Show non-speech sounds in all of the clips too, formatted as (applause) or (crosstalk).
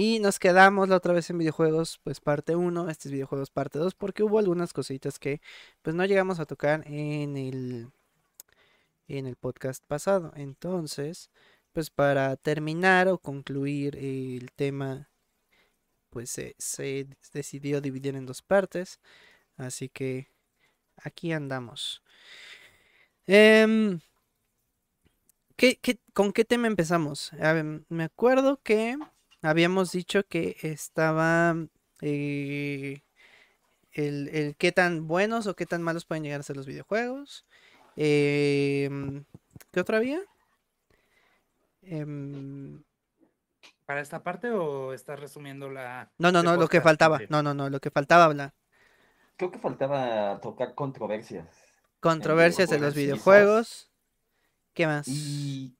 Y nos quedamos la otra vez en videojuegos, pues parte 1, este es videojuegos parte 2, porque hubo algunas cositas que pues no llegamos a tocar en el, en el podcast pasado. Entonces, pues para terminar o concluir el tema, pues se, decidió dividir en dos partes. Así que aquí andamos. Em, con qué tema empezamos? me acuerdo que habíamos dicho que estaba eh, el, qué tan buenos o qué tan malos pueden llegar a ser los videojuegos. Em, ¿Qué otra había? Em, ¿Para esta parte o estás resumiendo la... No, no, no, lo que faltaba. No, no, no, lo que faltaba hablar. Creo que faltaba tocar controversias. Controversias de los videojuegos. ¿Qué más? Y...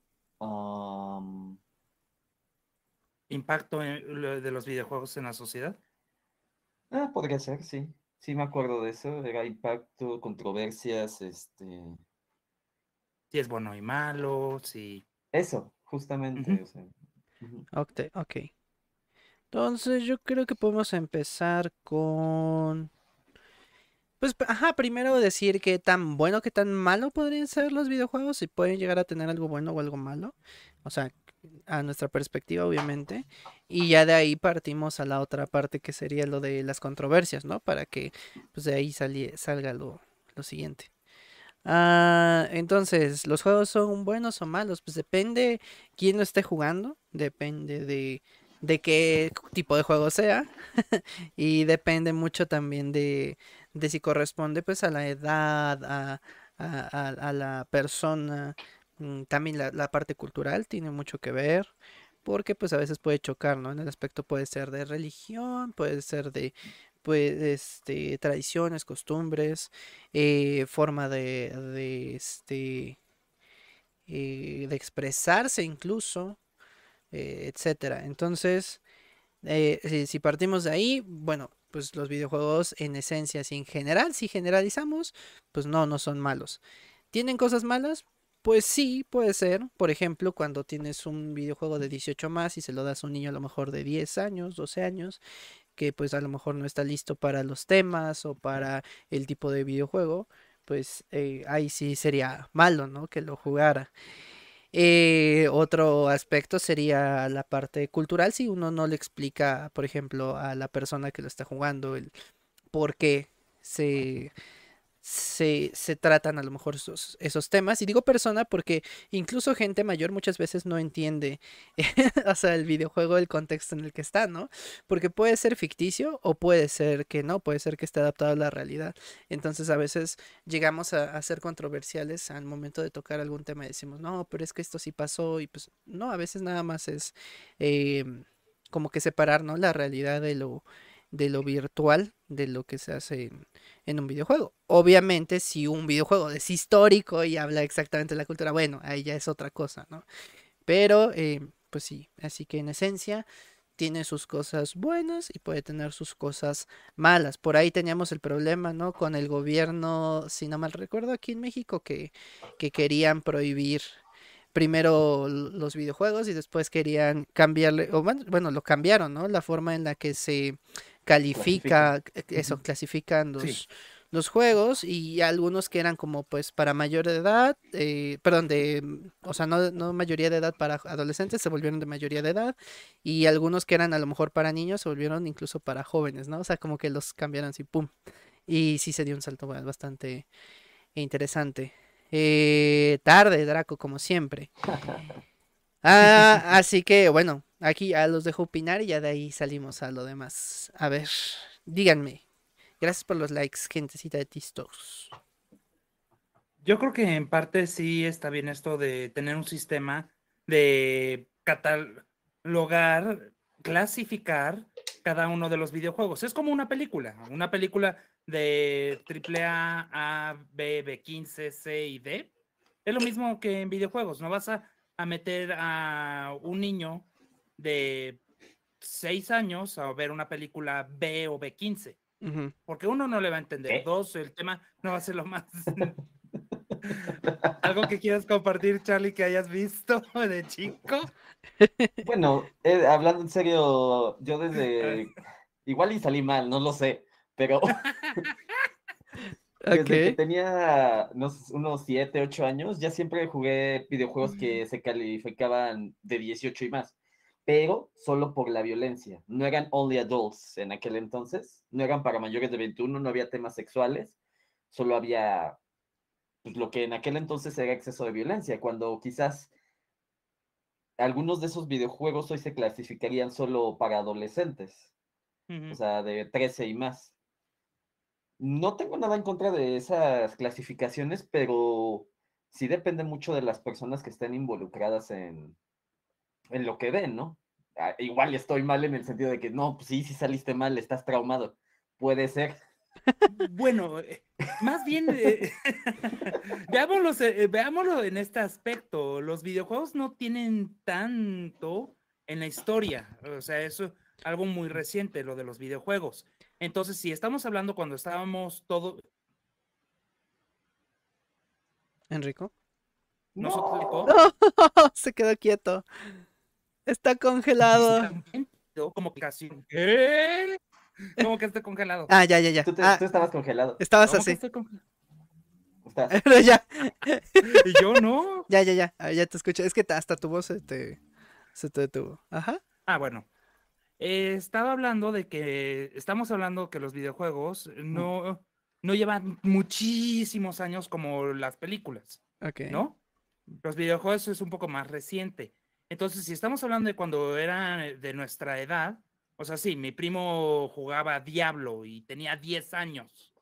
¿Impacto de los videojuegos en la sociedad? Ah, podría ser, sí. Sí, me acuerdo de eso. Era impacto, controversias, este. Si es bueno y malo, si. Eso, justamente. ok, ok. Entonces, yo creo que podemos empezar con. Pues, ajá, primero decir qué tan bueno, qué tan malo podrían ser los videojuegos, si pueden llegar a tener algo bueno o algo malo. O sea, a nuestra perspectiva, obviamente, y ya de ahí partimos a la otra parte que sería lo de las controversias, ¿no? Para que pues de ahí salga lo, lo siguiente. Ah, entonces, ¿los juegos son buenos o malos? Pues depende quién lo esté jugando, depende de, de qué tipo de juego sea, (laughs) y depende mucho también de, de si corresponde pues a la edad, a, a, a la persona, también la, parte cultural tiene mucho que ver, porque pues a veces puede chocar, ¿no? En el aspecto puede ser de religión, puede ser de pues, este, tradiciones, costumbres, eh, forma de, de, este, eh, de expresarse incluso, eh, etcétera. Entonces, si, si, partimos de ahí, bueno, pues los videojuegos en esencia, si en general, si generalizamos, pues no, no son malos. ¿Tienen cosas malas? Pues sí, puede ser. Por ejemplo, cuando tienes un videojuego de 18 más y se lo das a un niño a lo mejor de 10 años, 12 años, que pues a lo mejor no está listo para los temas o para el tipo de videojuego, pues eh, ahí sí sería malo, ¿no? Que lo jugara. Eh, otro aspecto sería la parte cultural, si uno no le explica, por ejemplo, a la persona que lo está jugando el por qué se se, se, tratan a lo mejor esos, esos, temas. Y digo persona porque incluso gente mayor muchas veces no entiende, (laughs) o sea, el videojuego, el contexto en el que está, ¿no? Porque puede ser ficticio o puede ser que no, puede ser que esté adaptado a la realidad. Entonces a veces llegamos a, ser controversiales al momento de tocar algún tema y decimos, no, pero es que esto sí pasó y pues no, a veces nada más es em, como que separar, ¿no? La realidad de lo de lo virtual de lo que se hace en, un videojuego. Obviamente, si un videojuego es histórico y habla exactamente de la cultura, bueno, ahí ya es otra cosa, ¿no? Pero, eh, pues sí, así que en esencia tiene sus cosas buenas y puede tener sus cosas malas. Por ahí teníamos el problema, ¿no? Con el gobierno, si no mal recuerdo, aquí en México, que, que querían prohibir primero los videojuegos y después querían cambiarle, o bueno, lo cambiaron, ¿no? La forma en la que se califica, eso, clasifican los, los juegos y algunos que eran como pues para mayor de edad, eh, perdón, de, o sea, no, no mayoría de edad para adolescentes, se volvieron de mayoría de edad y algunos que eran a lo mejor para niños se volvieron incluso para jóvenes, ¿no? O sea, como que los cambiaron así, ¡pum! Y sí se dio un salto bastante interesante. Eh, tarde, Draco, como siempre. (laughs) Ah, así que bueno, aquí ya los dejo opinar y ya de ahí salimos a lo demás. A ver, díganme. Gracias por los likes, gentecita de Tistos. Yo creo que en parte sí está bien esto de tener un sistema de catalogar, clasificar cada uno de los videojuegos. Es como una película, una película de AAA, A, B, B15, C y D. Es lo mismo que en videojuegos, no vas a a meter a un niño de 6 años a ver una película B o B15. Porque uno no le va a entender. Dos, el tema no va a ser lo más (laughs) ¿Algo que quieras compartir, Charlie, que hayas visto de chico? Bueno, eh, hablando en serio, yo desde... (laughs) Igual y salí mal, no lo sé, pero (laughs) desde que tenía no sé, unos 7, 8 años, ya siempre jugué videojuegos que se calificaban de 18 y más, pero solo por la violencia. No eran only adults en aquel entonces, no eran para mayores de 21, no había temas sexuales, solo había pues, lo que en aquel entonces era exceso de violencia, cuando quizás algunos de esos videojuegos hoy se clasificarían solo para adolescentes, o sea, de 13 y más. No tengo nada en contra de esas clasificaciones, pero sí depende mucho de las personas que estén involucradas en, en lo que ven, ¿no? Ah, igual estoy mal en el sentido de que no, pues sí, sí saliste mal, estás traumado. Puede ser. Bueno, eh, más bien, eh, (laughs) veámoslo, eh, veámoslo en este aspecto. Los videojuegos no tienen tanto en la historia. O sea, eso es algo muy reciente, lo de los videojuegos. Entonces, si estamos hablando cuando estábamos todo, Enrico. ¿no se explicó? (laughs) Se quedó quieto. Está congelado. Como que casi. ¿Qué? Como que esté congelado. Ah, ya, ya, ya. Tú, te- Ah, tú estabas congelado. estabas ¿Cómo que así. congelado? (laughs) Pero ya, Y yo no. ya, ya, ya. Ah, Ya te escuché. Es que hasta tu voz se te, se te detuvo. Ajá. Ah, bueno. Eh, estaba hablando de que estamos hablando que los videojuegos no, no llevan muchísimos años como las películas, Ok. ¿no? Los videojuegos es un poco más reciente. Entonces, si estamos hablando de cuando eran de nuestra edad, o sea, sí, mi primo jugaba Diablo y tenía 10 años,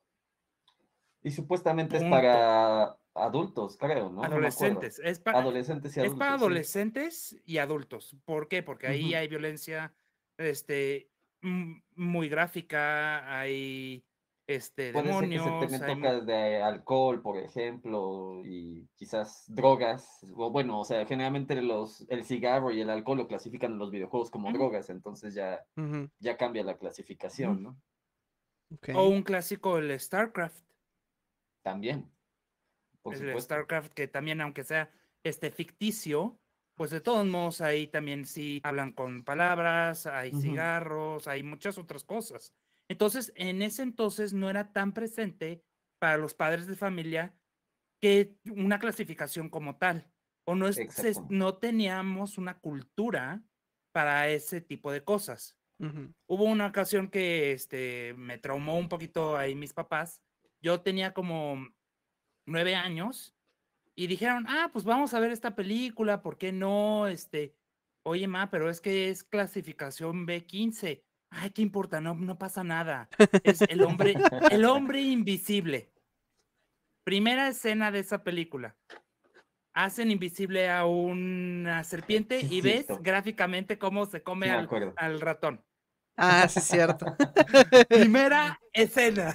Y supuestamente es para adultos, creo, ¿no? Adolescentes. Es para, Adolescentes y es adultos. para sí. adolescentes y adultos. ¿Por qué? Porque ahí hay violencia este, muy gráfica, hay este, se demonios, me hay de alcohol, por ejemplo, y quizás drogas. O bueno, o sea, generalmente los, el cigarro y el alcohol lo clasifican en los videojuegos como drogas, entonces ya, ya cambia la clasificación, ¿no? o un clásico, el StarCraft. También. Por el supuesto. StarCraft, que también, aunque sea este ficticio, pues de todos modos ahí también sí hablan con palabras, hay cigarros, hay muchas otras cosas. Entonces, en ese entonces no era tan presente para los padres de familia que una clasificación como tal. O no, es- se- no teníamos una cultura para ese tipo de cosas. Hubo una ocasión que este, me traumó un poquito ahí mis papás. Yo tenía como nueve años y dijeron, ah, pues vamos a ver esta película, ¿por qué no? Este, oye, ma, pero es que es clasificación B15. Ay, ¿qué importa? No, no pasa nada. Es el hombre, el hombre invisible. Primera escena de esa película. Hacen invisible a una serpiente y ves gráficamente cómo se come me al, al ratón. Ah, sí, es cierto. (laughs) Primera escena.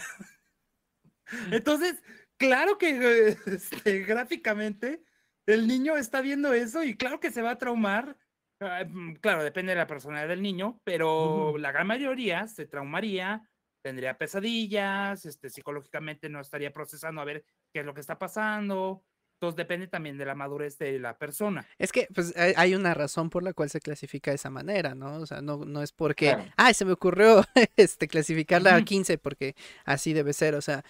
Entonces, (laughs) claro que (laughs) este, gráficamente el niño está viendo eso y claro que se va a traumar. Ah, mm, Claro, depende de la personalidad del niño, pero la gran mayoría se traumaría, tendría pesadillas, este, psicológicamente no estaría procesando a ver qué es lo que está pasando. Entonces depende también de la madurez de la persona. Es que pues hay, una razón por la cual se clasifica de esa manera, ¿no? O sea, no, no es porque, Claro. ay, se me ocurrió (laughs) este clasificarla a Ujú. 15 porque así debe ser, o sea,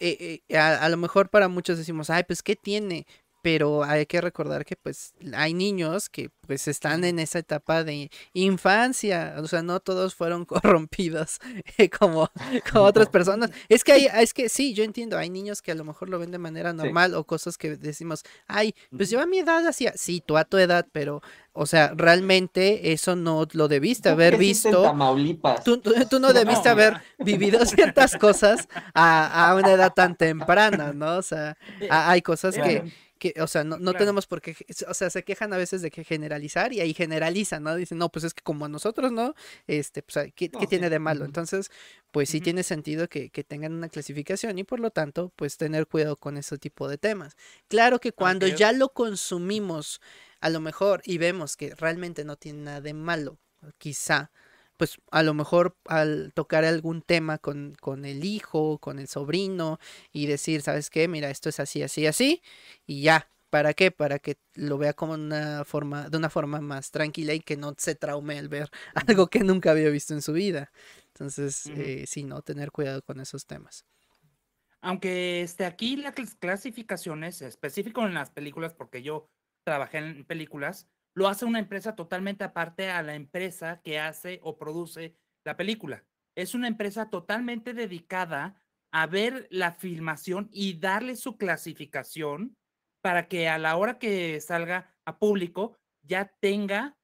eh, eh, a, a lo mejor para muchos decimos, ay, pues, ¿qué tiene? Pero hay que recordar que pues hay niños que pues están en esa etapa de infancia, o sea, no todos fueron (laughs) corrompidos eh, como, (laughs) como otras personas. Es que hay, (laughs) es que sí, yo entiendo, hay niños que a lo mejor lo ven de manera normal o cosas que decimos, ay, pues yo a mi edad hacía, sí, tú a tu edad, pero, o sea, realmente eso no lo debiste ¿Tú haber visto. Tamaulipas? Tú, tú- tú no debiste No, haber vivido ciertas cosas a, a una edad tan temprana, ¿no? O sea, ha- hay cosas que. Que, o sea, no, no Claro. tenemos por qué, o sea, se quejan a veces de que generalizar y ahí generalizan, ¿no? Dicen, no, pues es que como a nosotros, ¿no? Este, pues, ¿qué, tiene de malo? Entonces, pues sí tiene sentido que, que tengan una clasificación y por lo tanto, pues tener cuidado con ese tipo de temas. Claro que cuando ya lo consumimos, a lo mejor, y vemos que realmente no tiene nada de malo, quizá, pues a lo mejor al tocar algún tema con, con el hijo, con el sobrino y decir, ¿sabes qué? Mira, esto es así, así, así y ya. ¿Para qué? Para que lo vea como una forma, de una forma más tranquila y que no se traume al ver (laughs) algo que nunca había visto en su vida. Entonces, eh, sí, no, tener cuidado con esos temas. Aunque este, aquí las clas- clasificaciones, específico en las películas, porque yo trabajé en películas, lo hace una empresa totalmente aparte a la empresa que hace o produce la película. Es una empresa totalmente dedicada a ver la filmación y darle su clasificación para que a la hora que salga a público ya tenga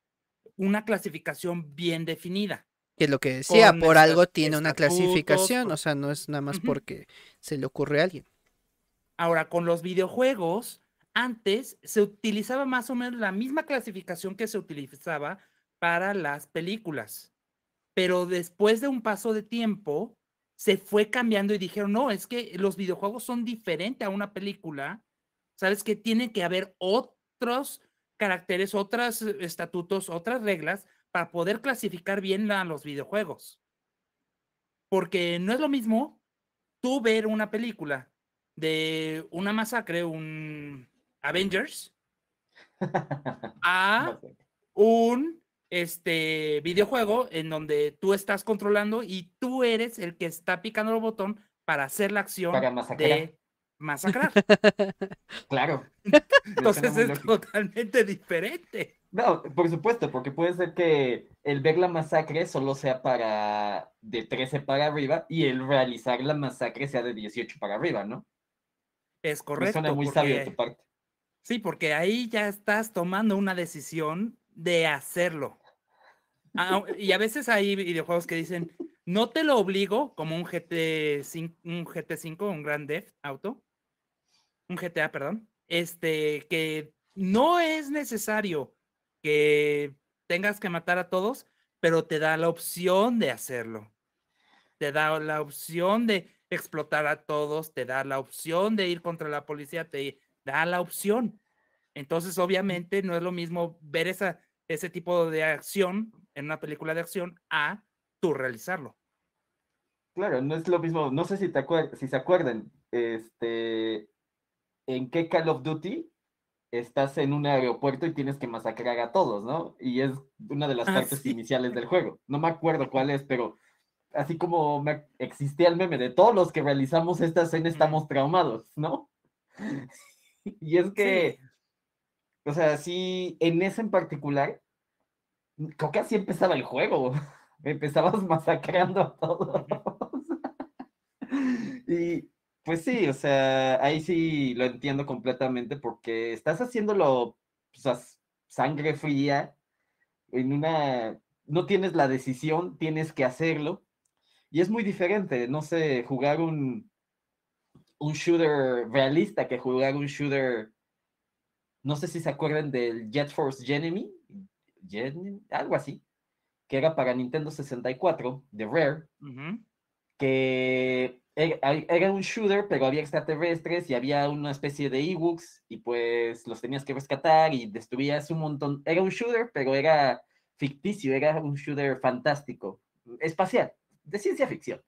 una clasificación bien definida. Que es lo que decía, Con por algo tiene una clasificación, o sea, no es nada más porque se le ocurre a alguien. Ahora, con los videojuegos, antes se utilizaba más o menos la misma clasificación que se utilizaba para las películas. Pero después de un paso de tiempo, se fue cambiando y dijeron, no, es que los videojuegos son diferentes a una película. Sabes que tiene que haber otros caracteres, otros eh, estatutos, otras reglas para poder clasificar bien a los videojuegos. Porque no es lo mismo tú ver una película de una masacre, un Avengers, (laughs) a un este videojuego en donde tú estás controlando y tú eres el que está picando el botón para hacer la acción Para masacrar. de masacrar. (laughs) Claro. (laughs) Entonces es lógico. totalmente diferente. No, por supuesto, porque puede ser que el ver la masacre solo sea para de 13 para arriba y el realizar la masacre sea de 18 para arriba, ¿no? Es Me correcto. suena muy sabio de tu parte. Sí, porque ahí ya estás tomando una decisión de hacerlo. Ah, y a veces hay videojuegos que dicen, no te lo obligo, como un GT, un GT5, un Grand Theft Auto, un GTA, perdón, este, que no es necesario que tengas que matar a todos, pero te da la opción de hacerlo. Te da la opción de explotar a todos, te da la opción de ir contra la policía, te da la opción. Entonces, obviamente, no es lo mismo ver esa, ese tipo de acción en una película de acción a tú realizarlo. Claro, no es lo mismo, no sé si, te si se acuerdan, este, en qué Call of Duty estás en un aeropuerto y tienes que masacrar a todos, ¿no? Y es una de las Ah, partes sí. iniciales del juego. No me acuerdo cuál es, pero así como me, existía el meme de todos los que realizamos esta escena estamos traumados, ¿no? Y es que, o sea, sí, en ese en particular, creo que así empezaba el juego. (laughs) Empezabas masacrando a todos. (laughs) Y pues sí, o sea, ahí sí lo entiendo completamente porque estás haciéndolo pues, a sangre fría, en una, no tienes la decisión, tienes que hacerlo. Y es muy diferente, no sé, jugar un, un shooter realista que jugar un shooter, no sé si se acuerdan del Jet Force Genemy, Gen- algo así, que era para Nintendo 64 de Rare que era, ay- era un shooter, pero había extraterrestres y había una especie de Ewoks y pues los tenías que rescatar y destruías un montón. Era un shooter, pero era ficticio, era un shooter fantástico, espacial, de ciencia ficción.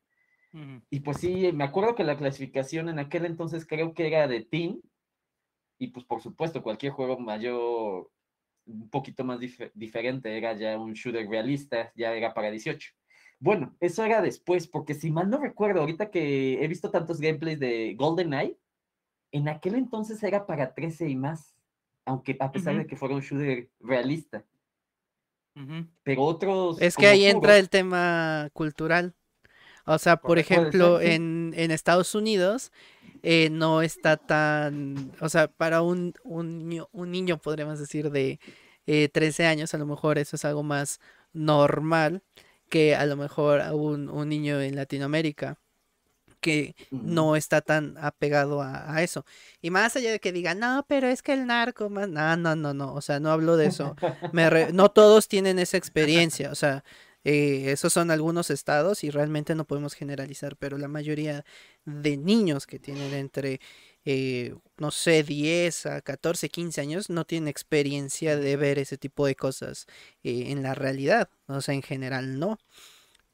Y pues sí, me acuerdo que la clasificación en aquel entonces creo que era de Team. Y pues por supuesto, cualquier juego mayor, un poquito más dif- diferente, era ya un shooter realista, ya era para 18. Bueno, eso era después, porque si mal no recuerdo, ahorita que he visto tantos gameplays de GoldenEye, en aquel entonces era para 13 y más, aunque a pesar de que fuera un shooter realista. Pero otros... Es que ahí entra el tema cultural. O sea, por ejemplo, ser, sí. en, en Estados Unidos eh, no está tan, o sea, para un, un, niño, un niño, podríamos decir, de eh, 13 años, a lo mejor eso es algo más normal que a lo mejor un, un niño en Latinoamérica que no está tan apegado a, a eso. Y más allá de que digan, no, pero es que el narco, más... no, no, no, no, o sea, no hablo de eso. Me re- No todos tienen esa experiencia, o sea, eh, esos son algunos estados y realmente no podemos generalizar, pero la mayoría de niños que tienen entre eh, no sé, 10 a 14, 15 años, no tienen experiencia de ver ese tipo de cosas eh, en la realidad. O sea, en general no.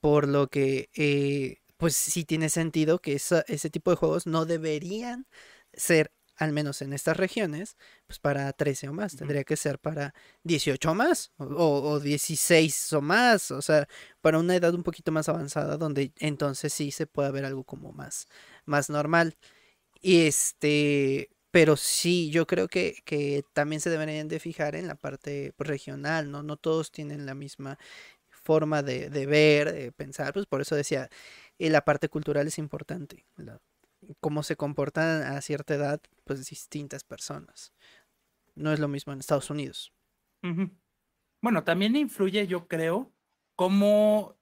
Por lo que, eh, pues sí tiene sentido que ese tipo de juegos no deberían ser, al menos en estas regiones, pues para 13 o más. Tendría que ser para 18 o más, o, o- o 16 o más. O sea, para una edad un poquito más avanzada, donde entonces sí se puede ver algo como más, más normal. Y este, pero sí, yo creo que, que también se deberían de fijar en la parte pues, regional, ¿no? No todos tienen la misma forma de, de ver, de pensar, pues por eso decía, eh, la parte cultural es importante, la- cómo se comportan a cierta edad, pues distintas personas. No es lo mismo en Estados Unidos. Bueno, también influye, yo creo, cómo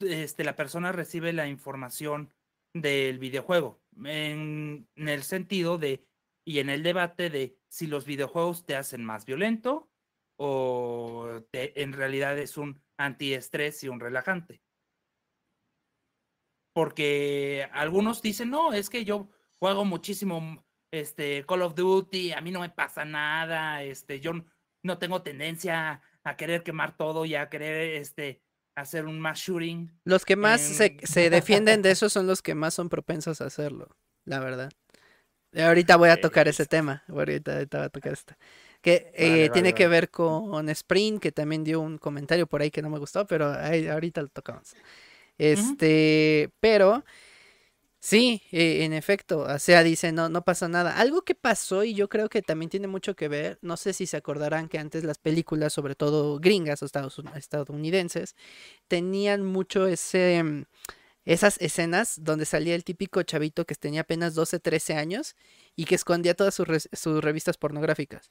este, la persona recibe la información del videojuego, en, el sentido de, y en el debate de si los videojuegos te hacen más violento o en realidad es un antiestrés y un relajante. Porque algunos dicen, no, es que yo juego muchísimo este, Call of Duty, a mí no me pasa nada, este, yo no tengo tendencia a querer quemar todo y a querer este, hacer un mass shooting. Los que más se, se defienden de eso son los que más son propensos a hacerlo, la verdad. Y ahorita voy a tocar ese Es- tema, ahorita, ahorita voy a tocar este. Que eh, Vale, tiene vale, que vale. ver con Sprint, que también dio un comentario por ahí que no me gustó, pero ahí- ahorita lo tocamos. Este, pero sí, eh, en efecto, o sea, dice, no, no pasa nada. Algo que pasó y yo creo que también tiene mucho que ver, no sé si se acordarán que antes las películas, sobre todo gringas o estados- estadounidenses, tenían mucho ese, mm, esas escenas donde salía el típico chavito que tenía apenas 12, 13 años y que escondía todas sus, sus revistas pornográficas.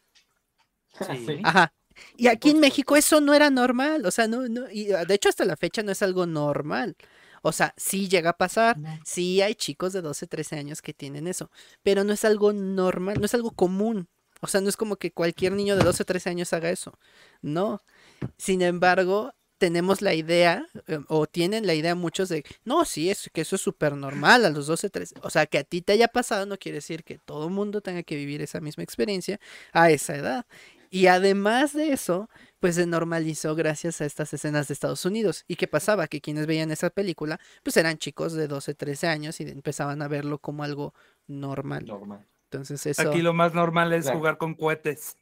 (laughs) Sí. Ajá. Y aquí en. México eso no era normal, o sea, no, no, y ah, de hecho hasta la fecha no es algo normal. O sea, sí llega a pasar, sí hay chicos de 12, 13 años que tienen eso, pero no es algo normal, no es algo común. O sea, no es como que cualquier niño de 12, 13 años haga eso. No. Sin embargo, tenemos la idea, eh, o tienen la idea muchos de, no, sí, es que eso es súper normal a los 12, 13. O sea, que a ti te haya pasado no quiere decir que todo el mundo tenga que vivir esa misma experiencia a esa edad. Y además de eso, pues se normalizó gracias a estas escenas de Estados Unidos. ¿Y qué pasaba? Que quienes veían esa película, pues eran chicos de 12, 13 años y empezaban a verlo como algo normal. Normal. Entonces eso... Aquí lo más normal es Claro. jugar con cohetes.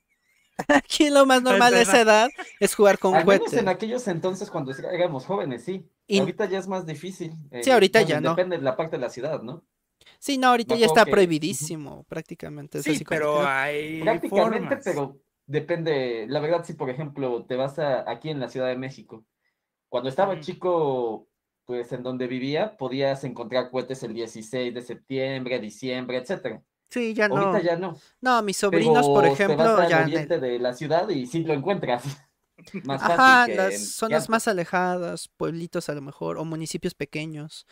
(laughs) Aquí lo más normal a esa edad es jugar con Al menos cohetes. en aquellos entonces cuando éramos jóvenes, sí. Y- Ahorita ya es más difícil. Sí, ahorita ya no. Depende de la parte de la ciudad, ¿no? Sí, no, ahorita ya está que- prohibidísimo prácticamente. es Sí, así pero hay Prácticamente, formas. pero depende. La verdad, si por ejemplo te vas a, aquí en la Ciudad de México, cuando estaba chico, pues en donde vivía, podías encontrar cohetes el 16 de septiembre, diciembre, etcétera. Sí, ya no. Ahorita ya no. No, mis sobrinos, por ejemplo, te vas al ya oriente de la ciudad y sí lo encuentras. (laughs) Más Ajá, fácil que las zonas más alejadas, pueblitos a lo mejor, o municipios pequeños.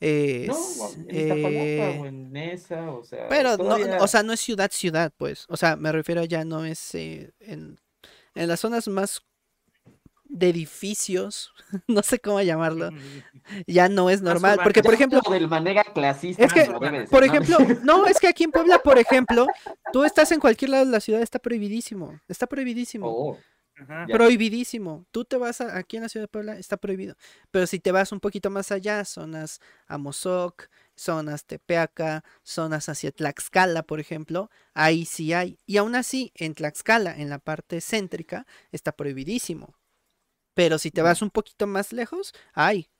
Eh, No, en eh, o en Nesa, o sea, Pero no, o sea, no es ciudad, ciudad, pues. O sea, me refiero ya no es eh, en, en las zonas más de edificios, (laughs) no sé cómo llamarlo, (laughs) ya no es normal. Porque, por ejemplo, hablo de manera clasista. es que, por ejemplo, (laughs) no, es que aquí en Puebla, por ejemplo, tú estás en cualquier lado de la ciudad, está prohibidísimo, está prohibidísimo. Oh, Ajá. Prohibidísimo. Tú te vas a- aquí en la ciudad de Puebla, está prohibido. Pero si te vas un poquito más allá, zonas Amozoc, zonas Tepeaca, zonas hacia Tlaxcala, por ejemplo, ahí sí hay. Y aún así, en Tlaxcala, en la parte céntrica, está prohibidísimo. Pero si te vas un poquito más lejos, hay.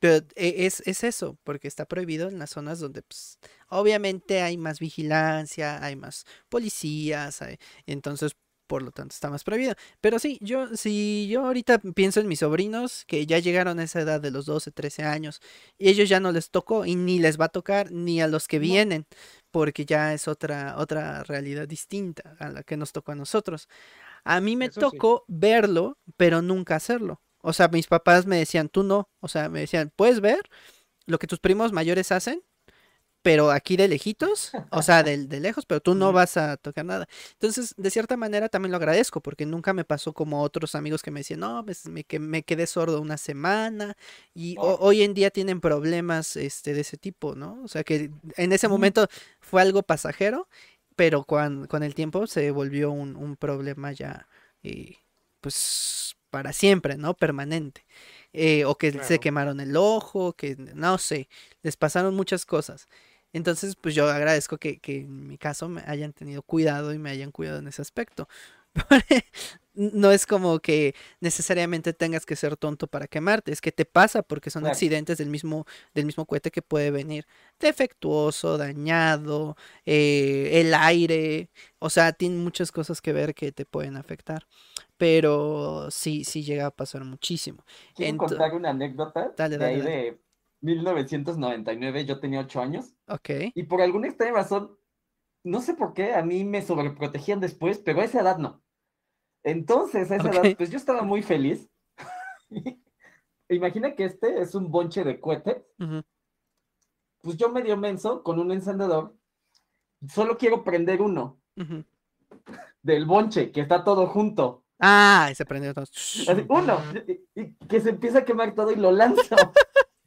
Pero e- es, es eso, porque está prohibido en las zonas donde, pues, obviamente hay más vigilancia, hay más policías, hay- entonces, por lo tanto, está más prohibido. Pero sí, yo, si yo ahorita pienso en mis sobrinos que ya llegaron a esa edad de los 12, 13 años, y ellos ya no les tocó, y ni les va a tocar, ni a los que vienen, porque ya es otra, otra realidad distinta a la que nos tocó a nosotros. A mí me Eso sí. tocó verlo, pero nunca hacerlo. O sea, mis papás me decían, tú no. O sea, me decían, ¿puedes ver lo que tus primos mayores hacen? Pero aquí de lejitos, o sea, (laughs) de, de lejos, pero tú no vas a tocar nada. Entonces, de cierta manera también lo agradezco, porque nunca me pasó como otros amigos que me decían, no, pues, me, que me quedé sordo una semana, y Oh. hoy en día tienen problemas este, de ese tipo, ¿no? O sea, que en ese momento fue algo pasajero, pero cuan- con el tiempo se volvió un, un problema ya, eh, pues, para siempre, ¿no? Permanente. Eh, o que se quemaron el ojo, que no sé, les pasaron muchas cosas. Entonces, pues yo agradezco que, que en mi caso me hayan tenido cuidado y me hayan cuidado en ese aspecto. (laughs) No es como que necesariamente tengas que ser tonto para quemarte, es que te pasa porque son accidentes del mismo, del mismo cohete que puede venir defectuoso, dañado, eh, el aire, o sea, tiene muchas cosas que ver que te pueden afectar. Pero sí, sí llega a pasar muchísimo. Quiero contar una anécdota Dale, de dale, ahí dale. de 1999, yo tenía 8 años, Ok. y por alguna extraña razón, no sé por qué, a mí me sobreprotegían después, pero a esa edad no. Entonces, a esa edad, pues yo estaba muy feliz. (laughs) Imagina que este es un bonche de cohetes, ujú, pues yo medio menso con un encendedor, solo quiero prender uno del bonche, que está todo junto. Ah, y se prendió todo. Así, uno, y, y que se empieza a quemar todo y lo lanzo.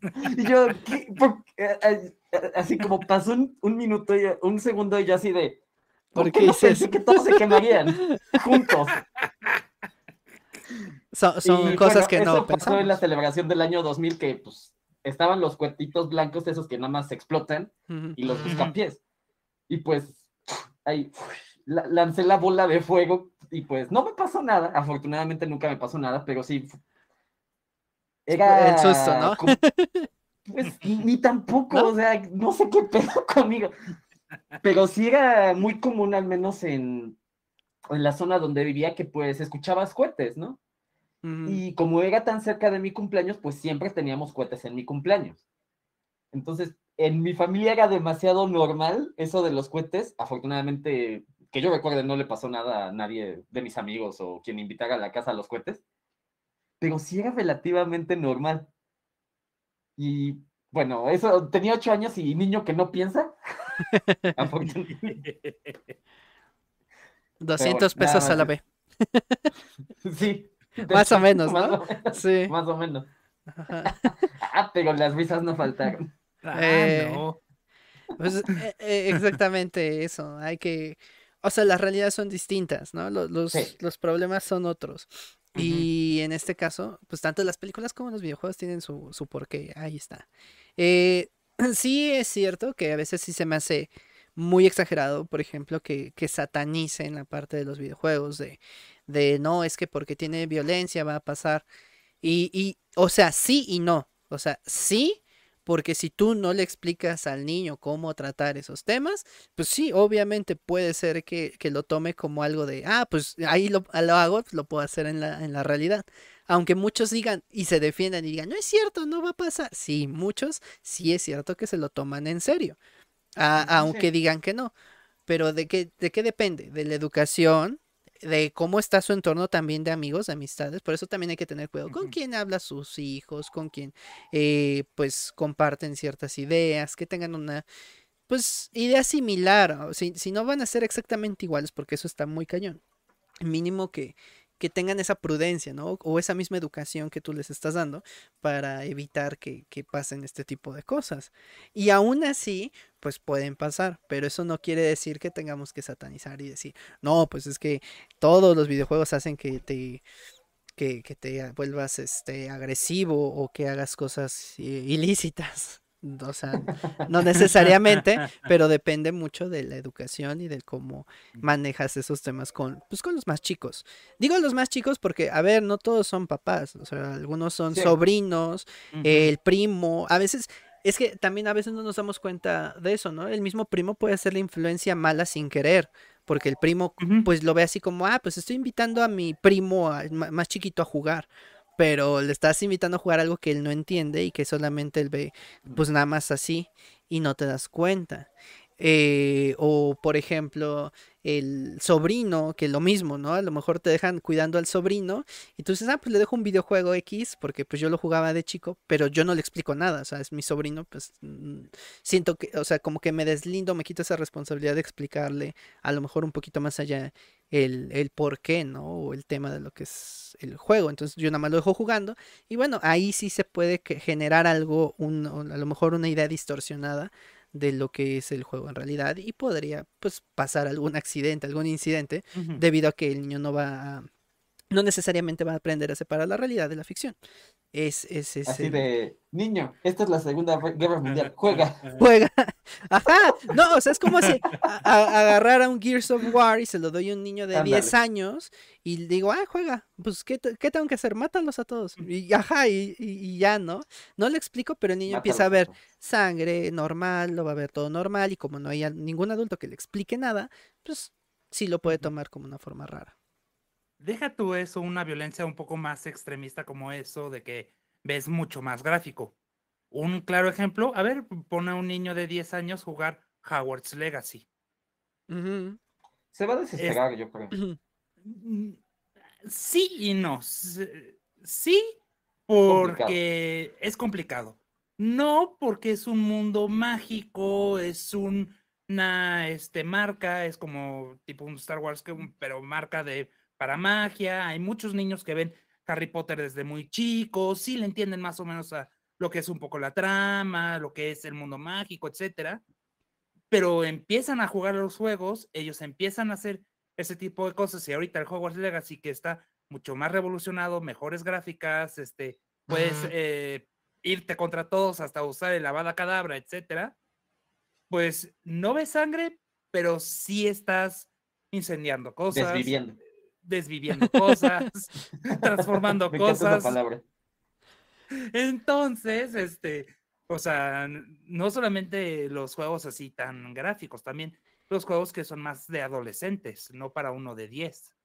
(laughs) Y yo, ¿qué? ¿Por a- (laughs) así como pasó un, un minuto, y un segundo y yo así de, ¿por, ¿Por qué qué no hice pensé que todos se quemarían juntos? Son, son Y, cosas bueno, que eso no pasó en la pensamos. celebración del año 2000 que pues estaban los cuetitos blancos esos que nada más se explotan Ujú. y los buscapiés. Y pues ahí la- lancé la bola de fuego y pues no me pasó nada. Afortunadamente nunca me pasó nada, pero sí. Era El susto, ¿no? como- Pues ni tampoco, ¿No? o sea, no sé qué pedo (laughs) conmigo. Pero sí era muy común, al menos en, en la zona donde vivía, que pues escuchabas cohetes, ¿no? Y como era tan cerca de mi cumpleaños, pues siempre teníamos cohetes en mi cumpleaños. Entonces, en mi familia era demasiado normal eso de los cohetes. Afortunadamente, que yo recuerde, no le pasó nada a nadie de mis amigos o quien invitara a la casa a los cohetes. Pero sí era relativamente normal. Y bueno, eso tenía ocho años y niño que no piensa. (laughs) (laughs) Afortunadamente. 200 nada pesos a la vez. (laughs) Sí. Más o menos, Más ¿no? o menos, Sí. Más o menos. Ajá. Ah, pero las risas no faltaron. Ah, Eh, no. Pues eh, eh, exactamente eso. Hay que. O sea, las realidades son distintas, ¿no? Los, los, Sí. los problemas son otros. Y en este caso, pues tanto las películas como los videojuegos tienen su, su porqué. Ahí está. Eh, (clears throat) sí es cierto que a veces sí se me hace muy exagerado, por ejemplo, que, que satanicen la parte de los videojuegos, de, de no, es que porque tiene violencia va a pasar. Y, y, o sea, sí y no. O sea, sí, porque si tú no le explicas al niño cómo tratar esos temas, pues sí, obviamente puede ser que, que lo tome como algo de, ah, pues ahí lo, lo hago, pues lo puedo hacer en la, en la realidad. Aunque muchos digan y se defiendan y digan, no es cierto, no va a pasar. Sí, muchos sí es cierto que se lo toman en serio, a- aunque digan que no. Pero ¿de qué, de qué depende? De la educación, de cómo está su entorno también de amigos, de amistades. Por eso también hay que tener cuidado con quién habla sus hijos, con quién eh, pues comparten ciertas ideas, que tengan una pues idea similar. Si, si no van a ser exactamente iguales, porque eso está muy cañón. Mínimo que, que tengan esa prudencia, ¿no? O esa misma educación que tú les estás dando para evitar que, que pasen este tipo de cosas. Y aún así, pues pueden pasar, pero eso no quiere decir que tengamos que satanizar y decir, no, pues es que todos los videojuegos hacen que te, que, que te vuelvas este, agresivo o que hagas cosas eh, ilícitas. O sea, no necesariamente, pero depende mucho de la educación y de cómo manejas esos temas con, pues, con los más chicos. Digo los más chicos porque, a ver, no todos son papás, o sea, algunos son Sí. sobrinos, el primo, a veces, es que también a veces no nos damos cuenta de eso, ¿no? El mismo primo puede hacer la influencia mala sin querer, porque el primo pues lo ve así como, ah, pues estoy invitando a mi primo a- más chiquito a jugar, pero le estás invitando a jugar algo que él no entiende y que solamente él ve pues nada más así y no te das cuenta. Eh, o por ejemplo, el sobrino, que lo mismo, ¿no? A lo mejor te dejan cuidando al sobrino y tú dices, ah, pues le dejo un videojuego X porque pues yo lo jugaba de chico, pero yo no le explico nada, o sea, es mi sobrino, pues mm, siento que, o sea, como que me deslindo, me quito esa responsabilidad de explicarle a lo mejor un poquito más allá el, el por qué, ¿no? O el tema de lo que es el juego. Entonces yo nada más lo dejo jugando y bueno, ahí sí se puede generar algo, un, a lo mejor una idea distorsionada de lo que es el juego en realidad y podría pues pasar algún accidente, algún incidente debido a que el niño no va a, no necesariamente va a aprender a separar la realidad de la ficción. Es, es, es Así de, niño, esta es la Segunda Guerra Mundial, juega. Juega. (laughs) Ajá. No, o sea, es como si agarrara un Gears of War y se lo doy a un niño de 10 años y digo, ah, juega. Pues, ¿qué, ¿qué, tengo que hacer? Mátalos a todos. Y ajá, y, y, ya, ¿no? No le explico, pero el niño empieza a ver sangre normal, lo va a ver todo normal y como no hay ningún adulto que le explique nada, pues sí lo puede tomar como una forma rara deja tú eso, una violencia un poco más extremista como eso, de que ves mucho más gráfico. Un claro ejemplo, a ver, pone a un niño de 10 años jugar Howard's Legacy. Se va a desesperar, yo creo. Mm, sí y no. Sí, porque es complicado. No porque es un mundo mágico, es una este, marca, es como tipo un Star Wars, pero marca de para magia, hay muchos niños que ven Harry Potter desde muy chicos, sí le entienden más o menos a lo que es un poco la trama, lo que es el mundo mágico, etcétera. Pero empiezan a jugar los juegos, ellos empiezan a hacer ese tipo de cosas y ahorita el Hogwarts Legacy que está mucho más revolucionado, mejores gráficas, este, puedes eh, irte contra todos hasta usar el lavada cadabra, etcétera. Pues no ves sangre, pero sí estás incendiando cosas. Desviviendo desviviendo cosas, (laughs) transformando cosas. Entonces, este, o sea, no solamente los juegos así tan gráficos, también los juegos que son más de adolescentes, no para uno de 10.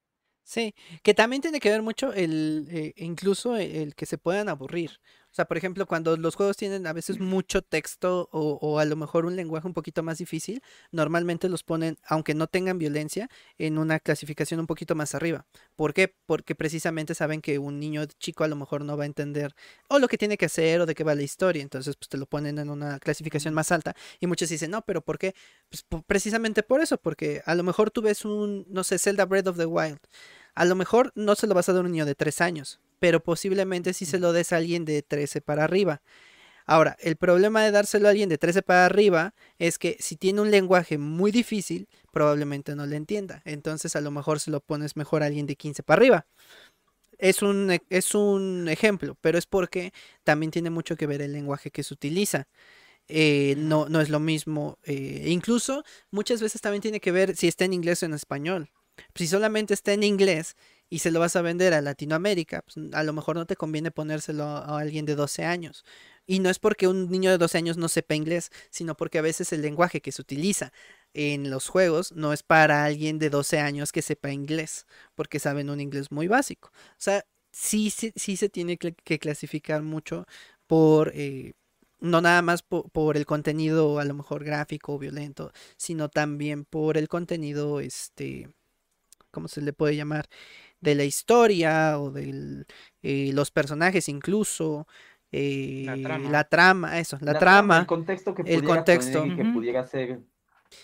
Sí, que también tiene que ver mucho el, eh, incluso el que se puedan aburrir. O sea, por ejemplo, cuando los juegos tienen a veces mucho texto o, a lo mejor un lenguaje un poquito más difícil, normalmente los ponen, aunque no tengan violencia, en una clasificación un poquito más arriba. ¿Por qué? Porque precisamente saben que un niño chico a lo mejor no va a entender o lo que tiene que hacer o de qué va la historia. Entonces, pues te lo ponen en una clasificación más alta. Y muchos dicen, no, pero ¿por qué? Pues precisamente por eso, porque a lo mejor tú ves un, no sé, Zelda Breath of the Wild. A lo mejor no se lo vas a dar a un niño de tres años, pero posiblemente si se lo des a alguien de 13 para arriba. Ahora, el problema de dárselo a alguien de 13 para arriba es que si tiene un lenguaje muy difícil, probablemente no le entienda. Entonces a lo mejor se lo pones mejor a alguien de 15 para arriba. Es un, e, es un ejemplo, pero es porque también tiene mucho que ver el lenguaje que se utiliza. Eh, no, no es lo mismo. Eh, incluso muchas veces también tiene que ver si está en inglés o en español. Si solamente está en inglés y se lo vas a vender a Latinoamérica, pues, a lo mejor no te conviene ponérselo a alguien de 12 años. Y no es porque un niño de 12 años no sepa inglés, sino porque a veces el lenguaje que se utiliza en los juegos no es para alguien de 12 años que sepa inglés, porque saben un inglés muy básico. O sea, sí, sí, sí se tiene que clasificar mucho por... Eh, no nada más por, el contenido a lo mejor gráfico o violento, sino también por el contenido, este, ¿cómo se le puede llamar? de la historia o de eh, los personajes incluso. la, trama. eso, la, trama, El contexto que el contexto. que pudiera ser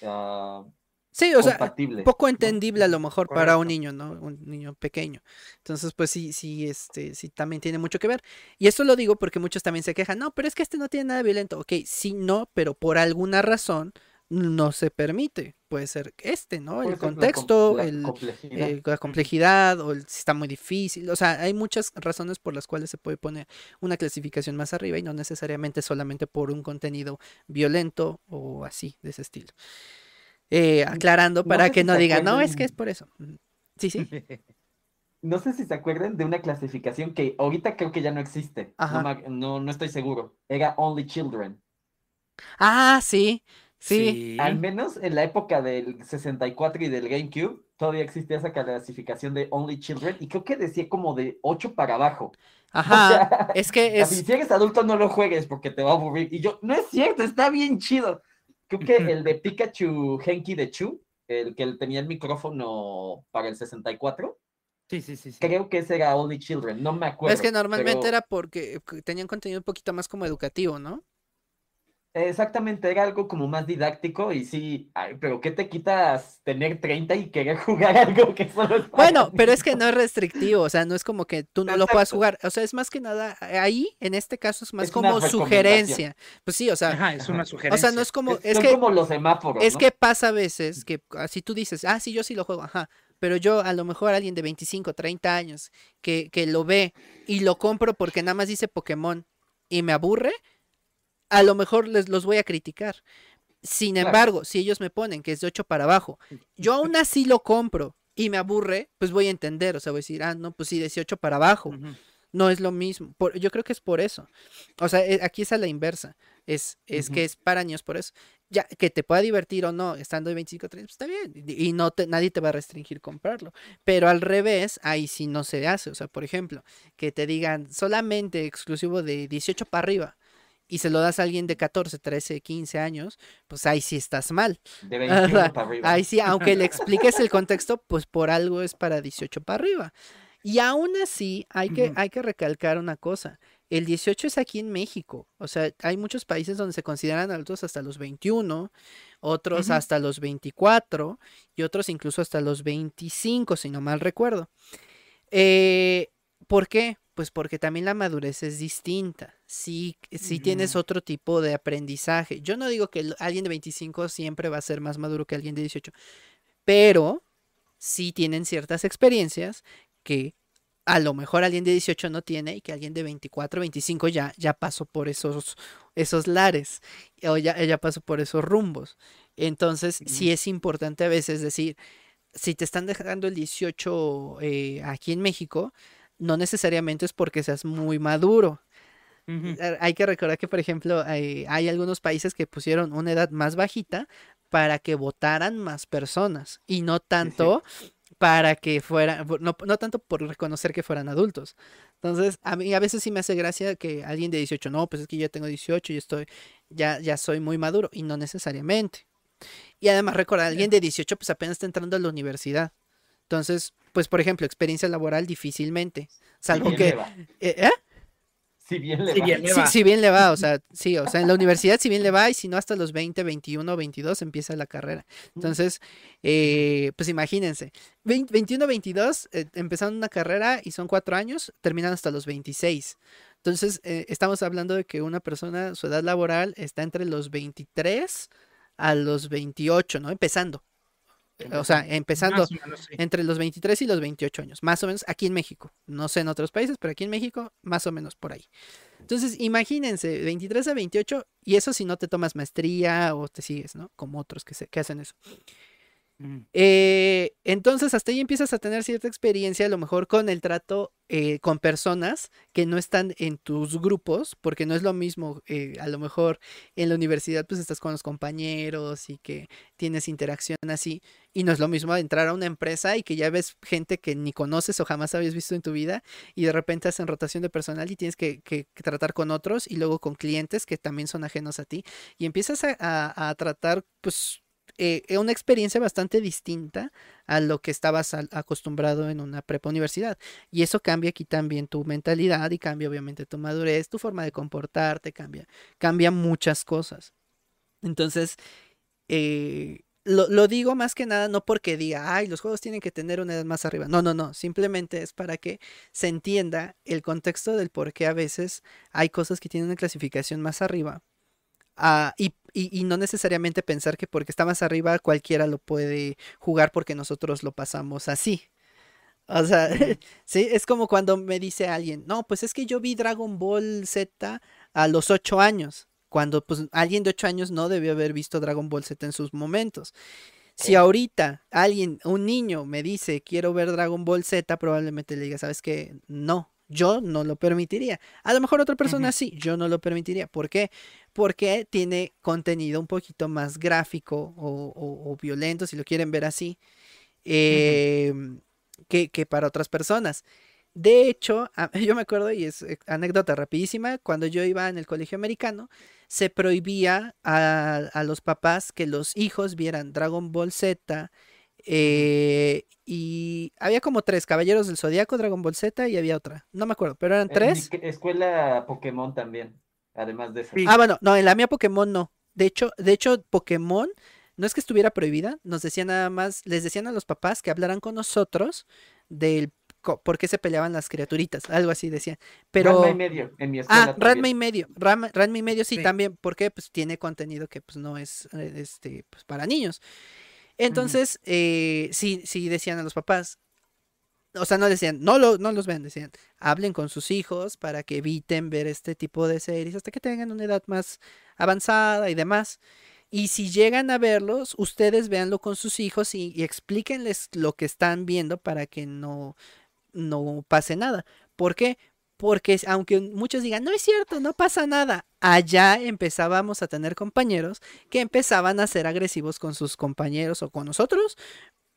uh, Sí, o sea, poco entendible a lo mejor para un niño, ¿no? Un niño pequeño. Entonces, pues sí, sí, este, sí también tiene mucho que ver. Y esto lo digo porque muchos también se quejan, no, pero es que este no tiene nada violento. Ok, sí, no, pero por alguna razón no se permite. Puede ser este, ¿no? El contexto, la, el, complejidad. la complejidad o el, si está muy difícil. O sea, hay muchas razones por las cuales se puede poner una clasificación más arriba y no necesariamente solamente por un contenido violento o así, de ese estilo. Eh, aclarando para que no digan, no, es que es por eso. Sí, sí. (laughs) No sé si se acuerdan de una clasificación que ahorita creo que ya no existe. No, no, estoy seguro. Era Only Children. Ah, sí. Sí. Al menos en la época del 64 y del GameCube, todavía existía esa clasificación de Only Children y creo que decía como de 8 para abajo. (laughs) Ajá, es que es... Si eres adulto no lo juegues porque te va a aburrir. Y yo, no es cierto, está bien chido. Creo que el de Pikachu Henki de Chu, el que tenía el micrófono para el 64. Sí, sí, sí. sí. Creo que ese era Only Children, no me acuerdo. Es que normalmente pero- era porque tenían contenido un poquito más como educativo, ¿no? Exactamente, era algo como más didáctico y sí, ay, pero ¿qué te quitas tener 30 y querer (laughs) jugar algo que solo es para Bueno, pero es que no es restrictivo, o sea, no es como que tú no lo puedas jugar, o sea, es más que nada, ahí, en este caso es más Es como sugerencia. Pues sí, o sea, Ajá, es una o sugerencia. sea, no es como, Es- es son que, como los semáforos, es ¿no? que pasa a veces que así tú dices, ah, sí, yo sí lo juego, ajá, pero yo a lo mejor alguien de 25, 30 años que, que lo ve y lo compro porque nada más dice Pokémon y me aburre, a lo mejor les los voy a criticar. Sin embargo, si ellos me ponen que es de 8 para abajo, yo aún así lo compro y me aburre, pues voy a entender, o sea, voy a decir, ah, no, pues sí, 18 para abajo, no es lo mismo. Por- yo creo que es por eso. O sea, eh, aquí es a la inversa, es, es que es para niños por eso. Ya, que te pueda divertir o no, estando de 25 30, pues está bien, y y no te, nadie te va a restringir comprarlo. Pero al revés, ahí sí no se hace, o sea, por ejemplo, que te digan solamente exclusivo de 18 para arriba. Y se lo das a alguien de 14, 13, 15 años, pues ahí sí estás mal. De (laughs) 21 Ajá, para arriba. Ahí sí, aunque le expliques el (laughs) contexto, pues por algo es para 18 para arriba. Y aún así, hay que, Ujú. hay que recalcar una cosa. El 18 es aquí en México. O sea, hay muchos países donde se consideran adultos hasta los 21, otros Ujú. hasta los 24 y otros incluso hasta los 25, si no mal recuerdo. Eh, ¿Por qué? Pues porque también la madurez es distinta. Sí, sí tienes otro tipo de aprendizaje. Yo no digo que alguien de 25 siempre va a ser más maduro que alguien de 18, pero sí tienen ciertas experiencias que a lo mejor alguien de 18 no tiene y que alguien de 24, 25 ya, ya pasó por esos, esos lares o ya, ya pasó por esos rumbos. Entonces, sí es importante a veces decir, si te están dejando el 18 eh, aquí en México, no necesariamente es porque seas muy maduro. Eh, Hay que recordar que, por ejemplo, hay, hay algunos países que pusieron una edad más bajita para que votaran más personas y no tanto para que fueran, no, no tanto por reconocer que fueran adultos. Entonces, a mí a veces sí me hace gracia que alguien de 18, no, pues es que yo ya tengo 18 y estoy, ya, ya soy muy maduro y no necesariamente. Y además recordar, alguien de 18 pues apenas está entrando a la universidad. Entonces, pues por ejemplo, experiencia laboral difícilmente. Salvo bien que... le va. eh, ¿eh? Si bien le Si va. bien le va. si bien le va, o sea, sí, o sea, en la universidad si bien le va y si no hasta los 20, 21, 22 empieza la carrera. Entonces, eh, pues imagínense, 20 21, 22 eh, empezaron una carrera y son cuatro años, terminan hasta los 26. Entonces, eh, estamos hablando de que una persona, su edad laboral está entre los 23 a los 28, ¿no? Empezando. O sea, empezando menos, sí. entre los 23 y los 28 años, más o menos aquí en México. No sé en otros países, pero aquí en México, más o menos por ahí. Entonces, imagínense, 23 a 28, y eso si no te tomas maestría o te sigues, ¿no? Como otros que, se, que hacen eso. Eh, entonces, hasta ahí empiezas a tener cierta experiencia, a lo mejor con el trato eh, con personas que no están en tus grupos, porque no es lo mismo, eh, a lo mejor en la universidad pues estás con los compañeros y que tienes interacción así, y no es lo mismo entrar a una empresa y que ya ves gente que ni conoces o jamás habías visto en tu vida y de repente hacen rotación de personal y tienes que, que- que tratar con otros y luego con clientes que también son ajenos a ti y empiezas a, a- a tratar pues eh, eh, una experiencia bastante distinta a lo que estabas acostumbrado en una prepa universidad. Y eso cambia aquí también tu mentalidad y cambia obviamente tu madurez, tu forma de comportarte, cambia, cambia muchas cosas. Entonces, eh, lo, lo digo más que nada no porque diga, ay, los juegos tienen que tener una edad más arriba. No, no, no. Simplemente es para que se entienda el contexto del por qué a veces hay cosas que tienen una clasificación más arriba. Ah, y, y- y no necesariamente pensar que porque está más arriba cualquiera lo puede jugar porque nosotros lo pasamos así. O sea, (laughs) sí, es como cuando me dice alguien, no, pues es que yo vi Dragon Ball Z a los 8 años, cuando pues alguien de 8 años no debió haber visto Dragon Ball Z en sus momentos. Si ahorita alguien, un niño me dice quiero ver Dragon Ball Z, probablemente le diga, ¿sabes qué? No, yo no lo permitiría. A lo mejor otra persona sí, yo no lo permitiría. ¿Por qué? Porque tiene contenido un poquito más gráfico o, o- o violento, si lo quieren ver así, em, que, que para otras personas. De hecho, (laughs) yo me acuerdo, y es eh, anécdota rapidísima, cuando yo iba en el colegio americano, se prohibía a, a los papás que los hijos vieran Dragon Ball Z. eh, y había como tres, Caballeros del Zodiaco, Dragon Ball Z y había otra. No me acuerdo, pero eran En mi tres. escuela Pokémon también, además de eso. Sí. Ah, bueno, no, en la mía Pokémon no. De hecho, de hecho, Pokémon no es que estuviera prohibida, nos decían nada más, les decían a los papás que hablaran con nosotros del por qué se peleaban las criaturitas, algo así decían. Pero Ranma y medio, en mi escuela ah, Ranma también. y medio, Ranma, Ranma y medio sí, Sí. también, porque pues tiene contenido que pues no es eh, este pues para niños. Entonces, eh, sí, sí decían a los papás, o sea, no decían, no, lo, no los vean, decían, hablen con sus hijos para que eviten ver este tipo de series hasta que tengan una edad más avanzada y demás. Y si llegan a verlos, ustedes véanlo con sus hijos y, y explíquenles lo que están viendo para que no, no pase nada. ¿Por qué? Porque aunque muchos digan, no es cierto, no pasa nada, allá empezábamos a tener compañeros que empezaban a ser agresivos con sus compañeros o con nosotros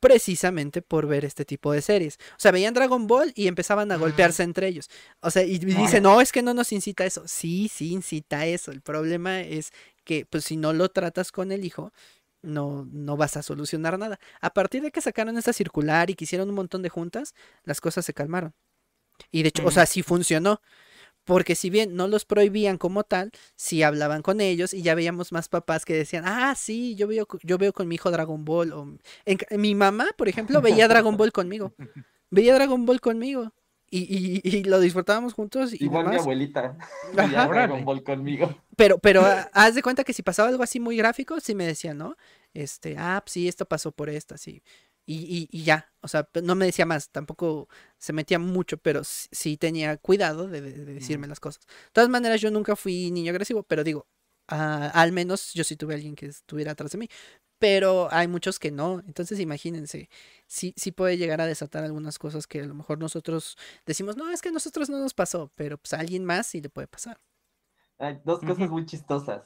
precisamente por ver este tipo de series. O sea, veían Dragon Ball y empezaban a golpearse entre ellos. O sea, y y dicen, no, es que no nos incita eso. Sí, sí incita a eso. El problema es que, pues, si no lo tratas con el hijo, no, no vas a solucionar nada. A partir de que sacaron esta circular y que hicieron un montón de juntas, las cosas se calmaron. Y de hecho, o sea, sí funcionó. Porque si bien no los prohibían como tal, sí hablaban con ellos y ya veíamos más papás que decían, ah, sí, yo veo, yo veo con mi hijo Dragon Ball. O... en mi mamá, por ejemplo, veía Dragon Ball conmigo. (laughs) Veía Dragon Ball conmigo. Y, y- y lo disfrutábamos juntos y Igual mi abuelita. (laughs) Veía. Dragon Ball conmigo. Pero, pero (laughs) ah, haz de cuenta que si pasaba algo así muy gráfico, sí me decía, ¿no? Este, ah, pues sí, esto pasó por esta, sí. Y, y, y ya, o sea, no me decía más, tampoco se metía mucho, pero sí, sí tenía cuidado de, de- de decirme las cosas. De todas maneras, yo nunca fui niño agresivo, pero digo, ah, al menos yo sí tuve alguien que estuviera atrás de mí. Pero hay muchos que no, entonces imagínense, sí, sí puede llegar a desatar algunas cosas que a lo mejor nosotros decimos, no, es que a nosotros no nos pasó, pero pues a alguien más sí le puede pasar. Hay dos cosas muy chistosas.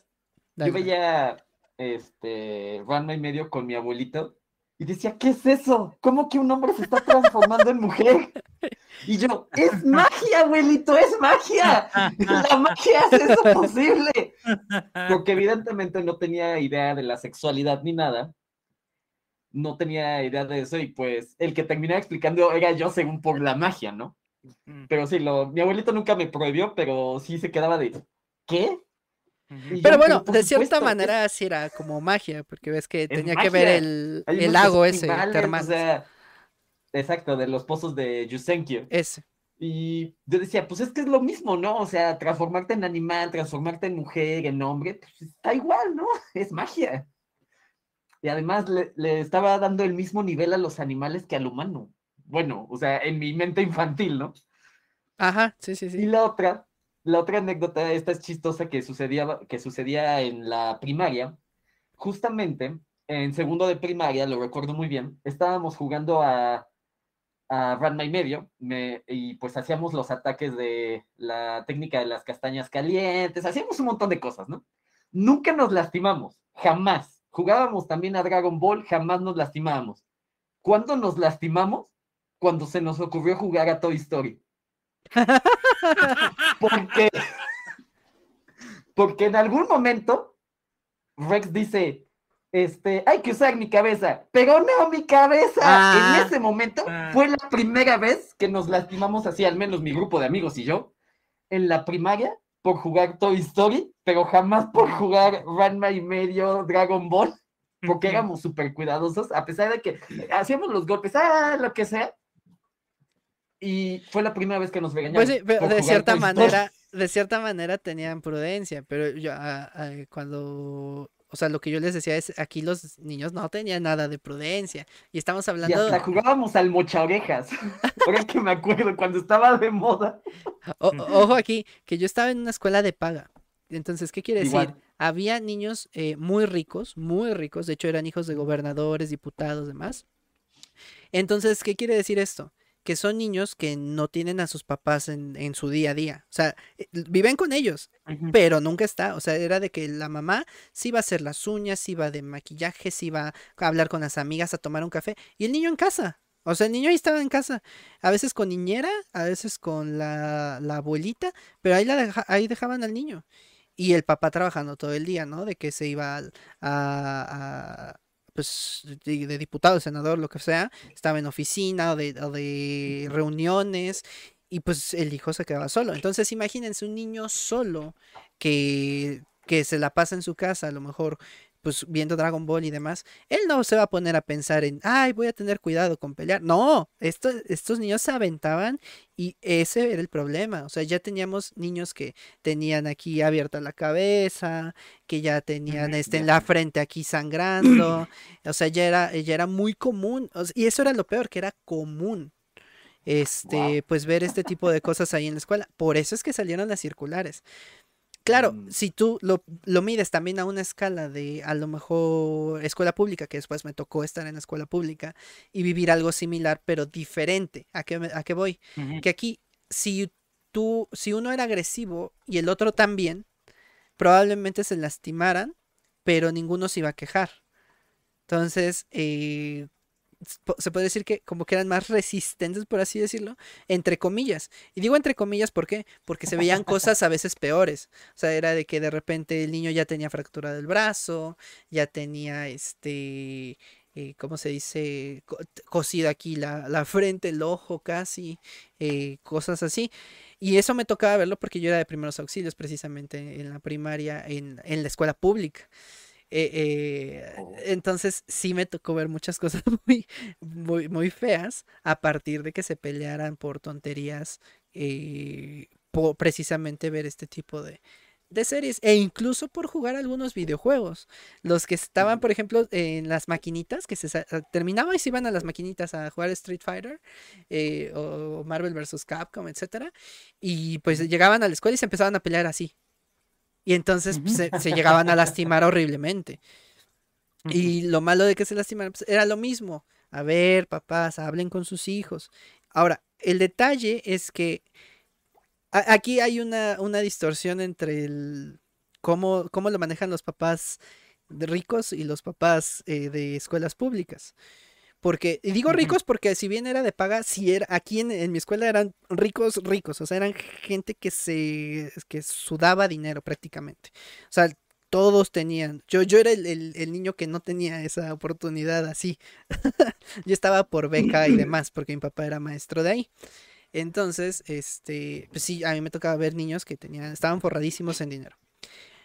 Dale, Yo veía este Ranma y medio con mi abuelito y decía, ¿qué es eso? ¿Cómo que un hombre se está transformando en mujer? Y yo, es magia, abuelito, es magia. La magia hace eso posible. Porque evidentemente no tenía idea de la sexualidad ni nada. No tenía idea de eso y pues el que terminaba explicando era yo según por la magia, ¿no? Pero sí, lo, mi abuelito nunca me prohibió, pero sí se quedaba de, ¿qué? Y Pero yo, bueno, de cierta supuesto, es- manera sí era como magia, porque ves que Es tenía que ver el, el lago ese termal. O sea, exacto, de los pozos de Yusenkyo. Ese. Y yo decía, pues es que es lo mismo, ¿no? O sea, transformarte en animal, transformarte en mujer, en hombre, pues está igual, ¿no? (laughs) Es magia. Y además le, le estaba dando el mismo nivel a los animales que al humano. Bueno, o sea, en mi mente infantil, ¿no? Ajá, sí, sí, Y sí. la otra, la otra anécdota, esta es chistosa que sucedía, que sucedía en la primaria. Justamente en segundo de primaria, lo recuerdo muy bien, estábamos jugando a, a Ranma y medio me- y pues hacíamos los ataques de la técnica de las castañas calientes, hacíamos un montón de cosas, ¿no? Nunca nos lastimamos, jamás. Jugábamos también a Dragon Ball, jamás nos lastimábamos. ¿Cuándo nos lastimamos? Cuando se nos ocurrió jugar a Toy Story. (laughs) Porque, porque en algún momento Rex dice, este, hay que usar mi cabeza, pero no mi cabeza. Ah. En ese momento Ah. fue la primera vez que nos lastimamos así, al menos mi grupo de amigos y yo, en la primaria por jugar Toy Story, pero jamás por jugar Ranma y medio Dragon Ball, porque éramos súper cuidadosos, a pesar de que hacíamos los golpes, ah, lo que sea. Y fue la primera vez que nos regañaron. Pues sí, pero de cierta manera, de cierta manera tenían prudencia, pero yo ah, ah, cuando, o sea, lo que yo les decía es, aquí los niños no tenían nada de prudencia y estamos Y hablando, hasta jugábamos al mocha orejas. (laughs) Ahora que me acuerdo, cuando estaba de moda. o- ojo aquí, que yo estaba en una escuela de paga. Entonces, ¿qué quiere decir? Había niños eh, muy ricos, muy ricos, de hecho eran hijos de gobernadores, diputados, demás. Entonces, ¿qué quiere decir esto? Que son niños que no tienen a sus papás en, en su día a día. O sea, eh, viven con ellos, pero nunca está. O sea, era de que la mamá sí iba a hacer las uñas, sí iba de maquillaje, sí iba a hablar con las amigas, a tomar un café. Y el niño en casa. O sea, el niño ahí estaba en casa. A veces con niñera, a veces con la, la abuelita, pero ahí, la deja- ahí dejaban al niño. y el papá trabajando todo el día, ¿no? De que se iba a, a- a, pues, de, de diputado, senador, lo que sea, estaba en oficina o de, o de reuniones, y pues el hijo se quedaba solo. Entonces, imagínense un niño solo que, que se la pasa en su casa, a lo mejor pues viendo Dragon Ball y demás, él no se va a poner a pensar en, ay, voy a tener cuidado con pelear. No, estos, estos niños se aventaban y ese era el problema. O sea, ya teníamos niños que tenían aquí abierta la cabeza, que ya tenían este, en la frente aquí sangrando. O sea, ya era, ya era muy común. o y eso era lo peor, que era común. Este, pues ver este tipo de cosas ahí en la escuela. Por eso es que salieron las circulares. Claro, Mm. si tú lo, lo mides también a una escala de a lo mejor escuela pública, que después me tocó estar en la escuela pública y vivir algo similar, pero diferente. ¿A qué, me- a qué voy? Que aquí, si tú, si uno era agresivo y el otro también, probablemente se lastimaran, pero ninguno se iba a quejar. Entonces, eh, se puede decir que como que eran más resistentes, por así decirlo, entre comillas. Y digo entre comillas, ¿por qué? Porque se veían (laughs) cosas a veces peores. O sea, era de que de repente el niño ya tenía fractura del brazo, ya tenía este, eh, ¿cómo se dice? Co- Cosido aquí la, la frente, el ojo casi, eh, cosas así. Y eso me tocaba verlo porque yo era de primeros auxilios precisamente en la primaria, en, en la escuela pública. Eh, eh, Oh. entonces sí me tocó ver muchas cosas (laughs) muy, muy, muy feas a partir de que se pelearan por tonterías, eh, por precisamente ver este tipo de, de series e incluso por jugar algunos videojuegos. Los que estaban, por ejemplo, en las maquinitas, que se sa- terminaban y se iban a las maquinitas a jugar Street Fighter eh, o Marvel vs. Capcom, etcétera, y pues llegaban a la escuela y se empezaban a pelear así. Y entonces pues, se, se llegaban a lastimar horriblemente. Y lo malo de que se lastimaran pues, era lo mismo. A ver, papás, hablen con sus hijos. Ahora, el detalle es que aquí hay una, una distorsión entre el cómo, cómo lo manejan los papás de ricos y los papás eh, de escuelas públicas. Porque, y digo ricos porque si bien era de paga, si era, aquí en, en mi escuela eran ricos, ricos, o sea, eran gente que se, que sudaba dinero prácticamente. O sea, todos tenían, yo, yo era el, el- el niño que no tenía esa oportunidad así. (laughs) yo estaba por beca y (clears throat) demás, porque mi papá era maestro de ahí. Entonces, este, pues sí, a mí me tocaba ver niños que tenían, estaban forradísimos en dinero.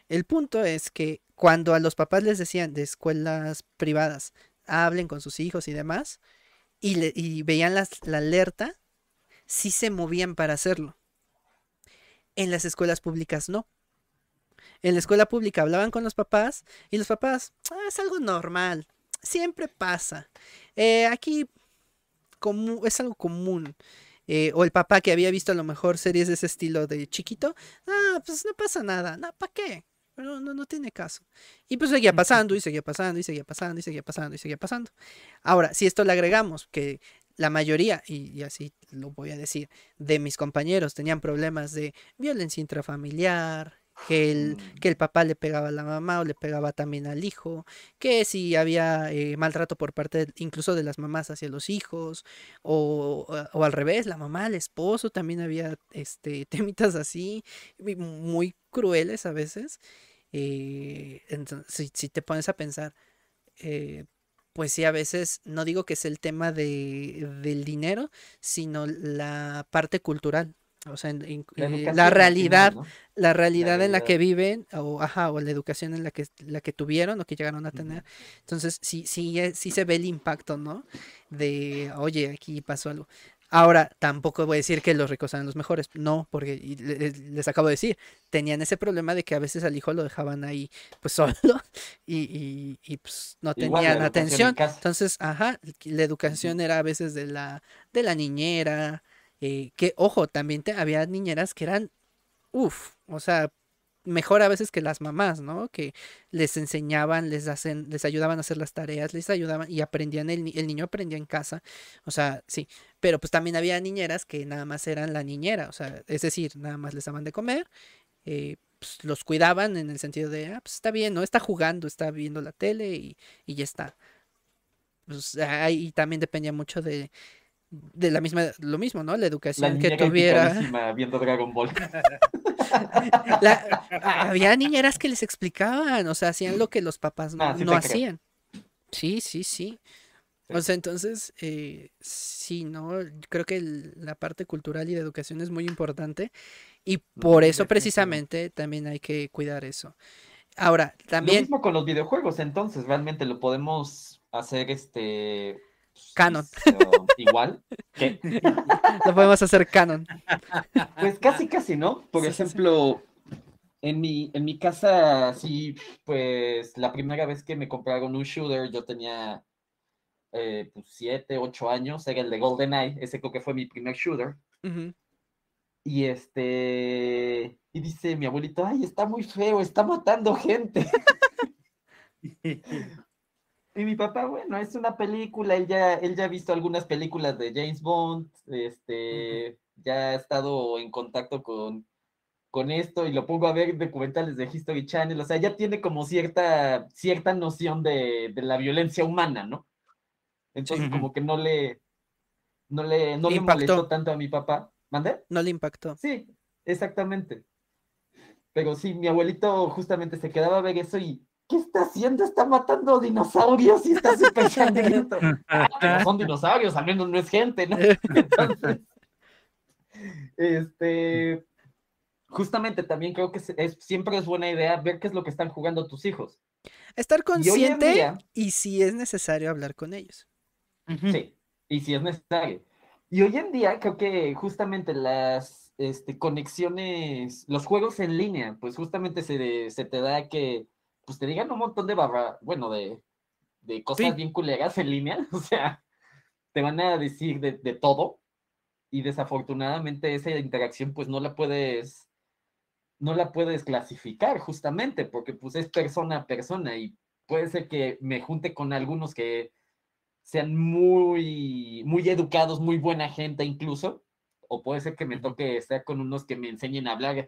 El punto es que cuando a los papás les decían de escuelas privadas, hablen con sus hijos y demás, y, le- y veían la alerta, sí se movían para hacerlo. En las escuelas públicas no. En la escuela pública hablaban con los papás y los papás, "Ah, es algo normal, siempre pasa. Eh, aquí es algo común. Eh, o el papá que había visto a lo mejor series de ese estilo de chiquito, ah, pues no pasa nada, no, ¿para qué? No, no, no tiene caso. Y pues seguía pasando y seguía pasando y seguía pasando y seguía pasando y seguía pasando. Ahora, si esto le agregamos que la mayoría, y, y así lo voy a decir, de mis compañeros tenían problemas de violencia intrafamiliar, que el, Mm. que el papá le pegaba a la mamá o le pegaba también al hijo, que si había eh, maltrato por parte de- incluso de las mamás hacia los hijos, o, o- o al revés, la mamá, el esposo, también había este, (laughs) temitas así, muy- muy crueles a veces. eh, entonces, si, si te pones a pensar, eh, pues sí, a veces no digo que es el tema de, del dinero, sino la parte cultural. O sea, en- en- La eh, la final, realidad, ¿no? la realidad en la que viven, o ajá, o la educación en la que, la que tuvieron o que llegaron a tener. Entonces, sí, sí, eh, sí se ve el impacto, ¿no? De, oye, aquí pasó algo. Ahora, tampoco voy a decir que los ricos eran los mejores, no, porque les acabo de decir, tenían ese problema de que a veces al hijo lo dejaban ahí, pues (laughs) solo, y, y, y, pues no Igual tenían en atención. Entonces, ajá, la educación era a veces de la, de la niñera, eh, que, ojo, también te- había niñeras que eran, uff, o sea, mejor a veces que las mamás, ¿no? Que les enseñaban, les hacen, les ayudaban a hacer las tareas, les ayudaban y aprendían, el, el niño aprendía en casa, o sea, sí, pero pues también había niñeras que nada más eran la niñera, o sea, es decir, nada más les daban de comer, eh, pues, los cuidaban en el sentido de, ah, pues está bien, ¿no? Está jugando, está viendo la tele y, y ya está. Pues ahí también dependía mucho de, de la misma, lo mismo, ¿no? La La educación que niñera tuviera. viendo Dragon Ball. (laughs) La- había niñeras que les explicaban, o sea, hacían lo que los papás no, Ah, sí no creo. hacían. Sí, sí, sí. O sea, entonces, eh, sí, ¿no? Creo que el- la parte cultural y de educación es muy importante y por eso precisamente también hay que cuidar eso. Ahora, Lo también mismo con los videojuegos, entonces realmente lo podemos hacer este Canon. uh, igual. que lo (laughs) podemos hacer canon. Pues casi, casi, ¿no? Por Sí, sí, sí. ejemplo, en mi, en mi casa, sí, pues la primera vez que me compraron un shooter, yo tenía eh, pues, siete, ocho años, era el de GoldenEye, ese creo que fue mi primer shooter. Y este, y dice mi abuelito, ay, está muy feo, está matando gente. (laughs) Y mi papá, bueno, es una película, él ya, él ya ha visto algunas películas de James Bond, este, ya ha estado en contacto con, con esto y lo pongo a ver documentales de History Channel, o sea, ya tiene como cierta, cierta noción de, de la violencia humana, ¿no? Entonces, como que no le, no le, no Le le molestó impactó. tanto a mi papá. ¿Mande? No le impactó. Sí, exactamente. Pero sí, mi abuelito justamente se quedaba a ver eso y ¿qué está haciendo? Está matando dinosaurios y está súper (laughs) sangriento. Ah, pero son dinosaurios, al menos no es gente, ¿no? (laughs) Entonces, este, justamente también creo que es, es- siempre es buena idea ver qué es lo que están jugando tus hijos. Estar Y consciente día, y si es necesario hablar con ellos. Sí, y si es necesario. Y hoy en día creo que justamente las este, conexiones, los juegos en línea, pues justamente se, se te da que pues te digan un montón de barra, bueno, de, de cosas Sí. bien culeras en línea, (laughs) o sea, te van a decir de, de todo y desafortunadamente esa interacción pues no la puedes, no la puedes clasificar justamente porque pues es persona a persona y puede ser que me junte con algunos que sean muy, muy educados, muy buena gente incluso, o puede ser que me toque estar con unos que me enseñen a hablar,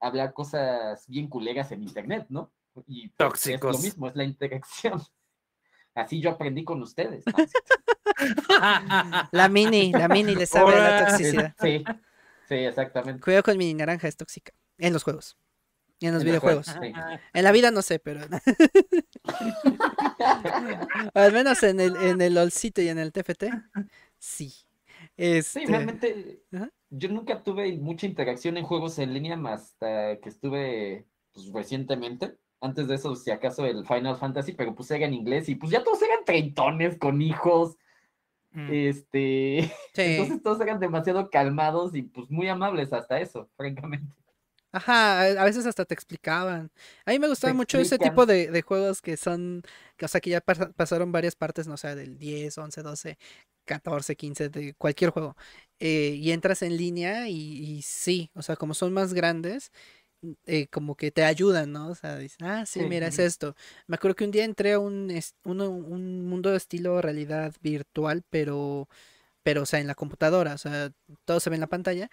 a hablar cosas bien culeras en internet, ¿no? Y pues, es Tóxicos. lo mismo, es la interacción. (laughs) Así yo aprendí con ustedes. ¿no? La mini, la mini le sabe la toxicidad. Sí, sí, exactamente. Cuidado con mini naranja, es tóxica. En los juegos. Y en los En los videojuegos. juegos, sí. En la vida no sé, pero. (laughs) Al menos en el, en el LOLcito y en el TFT. Sí. Sí, Este, realmente Ajá. yo nunca tuve mucha interacción en juegos en línea más hasta que estuve pues, recientemente. Antes de eso, si acaso el Final Fantasy, pero pues era en inglés y pues ya todos eran treintones con hijos. Mm. Este, (laughs) sí. entonces todos eran demasiado calmados y pues muy amables hasta eso, francamente. Ajá, a veces hasta te explicaban. A mí me gustaba mucho ese tipo de, de juegos que son, que, o sea, que ya pasa- pasaron varias partes, no sé, del 10, 11, 12, 14, 15, de cualquier juego. eh, y entras en línea y, y sí, o sea, como son más grandes, eh, como que te ayudan, ¿no? O sea, dices, ah, sí, Sí. mira, es esto. Me acuerdo que un día entré a un, es- uno- un mundo de estilo realidad virtual, pero, pero, o sea, en la computadora, o sea, todo se ve en la pantalla.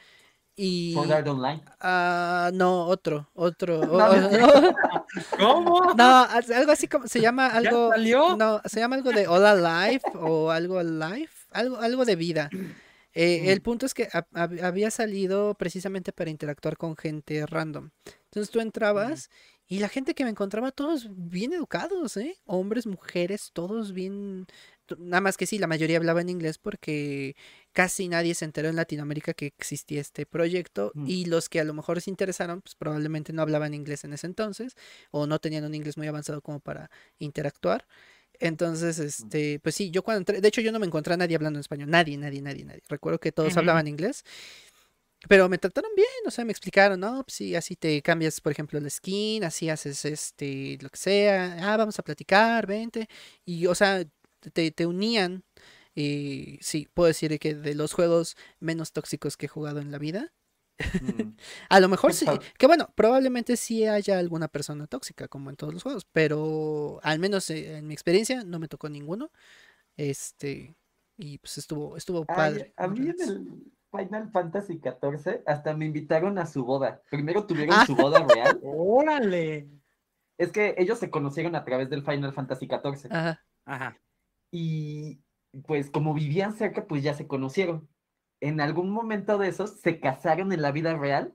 Y... Art Online. Ah, no, otro, otro. (laughs) (laughs) ¿Cómo? no, algo así como se llama ¿Ya algo. salió? No, se llama algo de All Alive o algo Alive, algo, algo de vida. Eh, el punto es que hab- hab- había salido precisamente para interactuar con gente random. Entonces tú entrabas y la gente que me encontraba, todos bien educados, ¿eh? Hombres, mujeres, todos bien. Nada más que sí, la mayoría hablaba en inglés porque casi nadie se enteró en Latinoamérica que existía este proyecto Mm. y los que a lo mejor se interesaron, pues probablemente no hablaban inglés en ese entonces o no tenían un inglés muy avanzado como para interactuar. Entonces, este, pues sí, yo cuando entré, de hecho yo no me encontré a nadie hablando en español, nadie, nadie, nadie, nadie. Recuerdo que todos hablaban inglés, pero me trataron bien, o sea, me explicaron, no, pues sí, así te cambias, por ejemplo, el skin, así haces este, lo que sea, ah, vamos a platicar, vente, y, o sea, te, te unían, y sí, puedo decir que de los juegos menos tóxicos que he jugado en la vida, Mm. (laughs) a lo mejor sí, que bueno, probablemente sí haya alguna persona tóxica, como en todos los juegos, pero al menos eh, en mi experiencia no me tocó ninguno. Este, y pues estuvo, estuvo Ay, padre. a mí en el Final Fantasy XIV hasta me invitaron a su boda. Primero tuvieron Ah. su boda real. (laughs) Órale. Es que ellos se conocieron a través del Final Fantasy XIV. Ajá. Ajá. Y pues como vivían cerca, pues ya se conocieron. En algún momento de esos se casaron en la vida real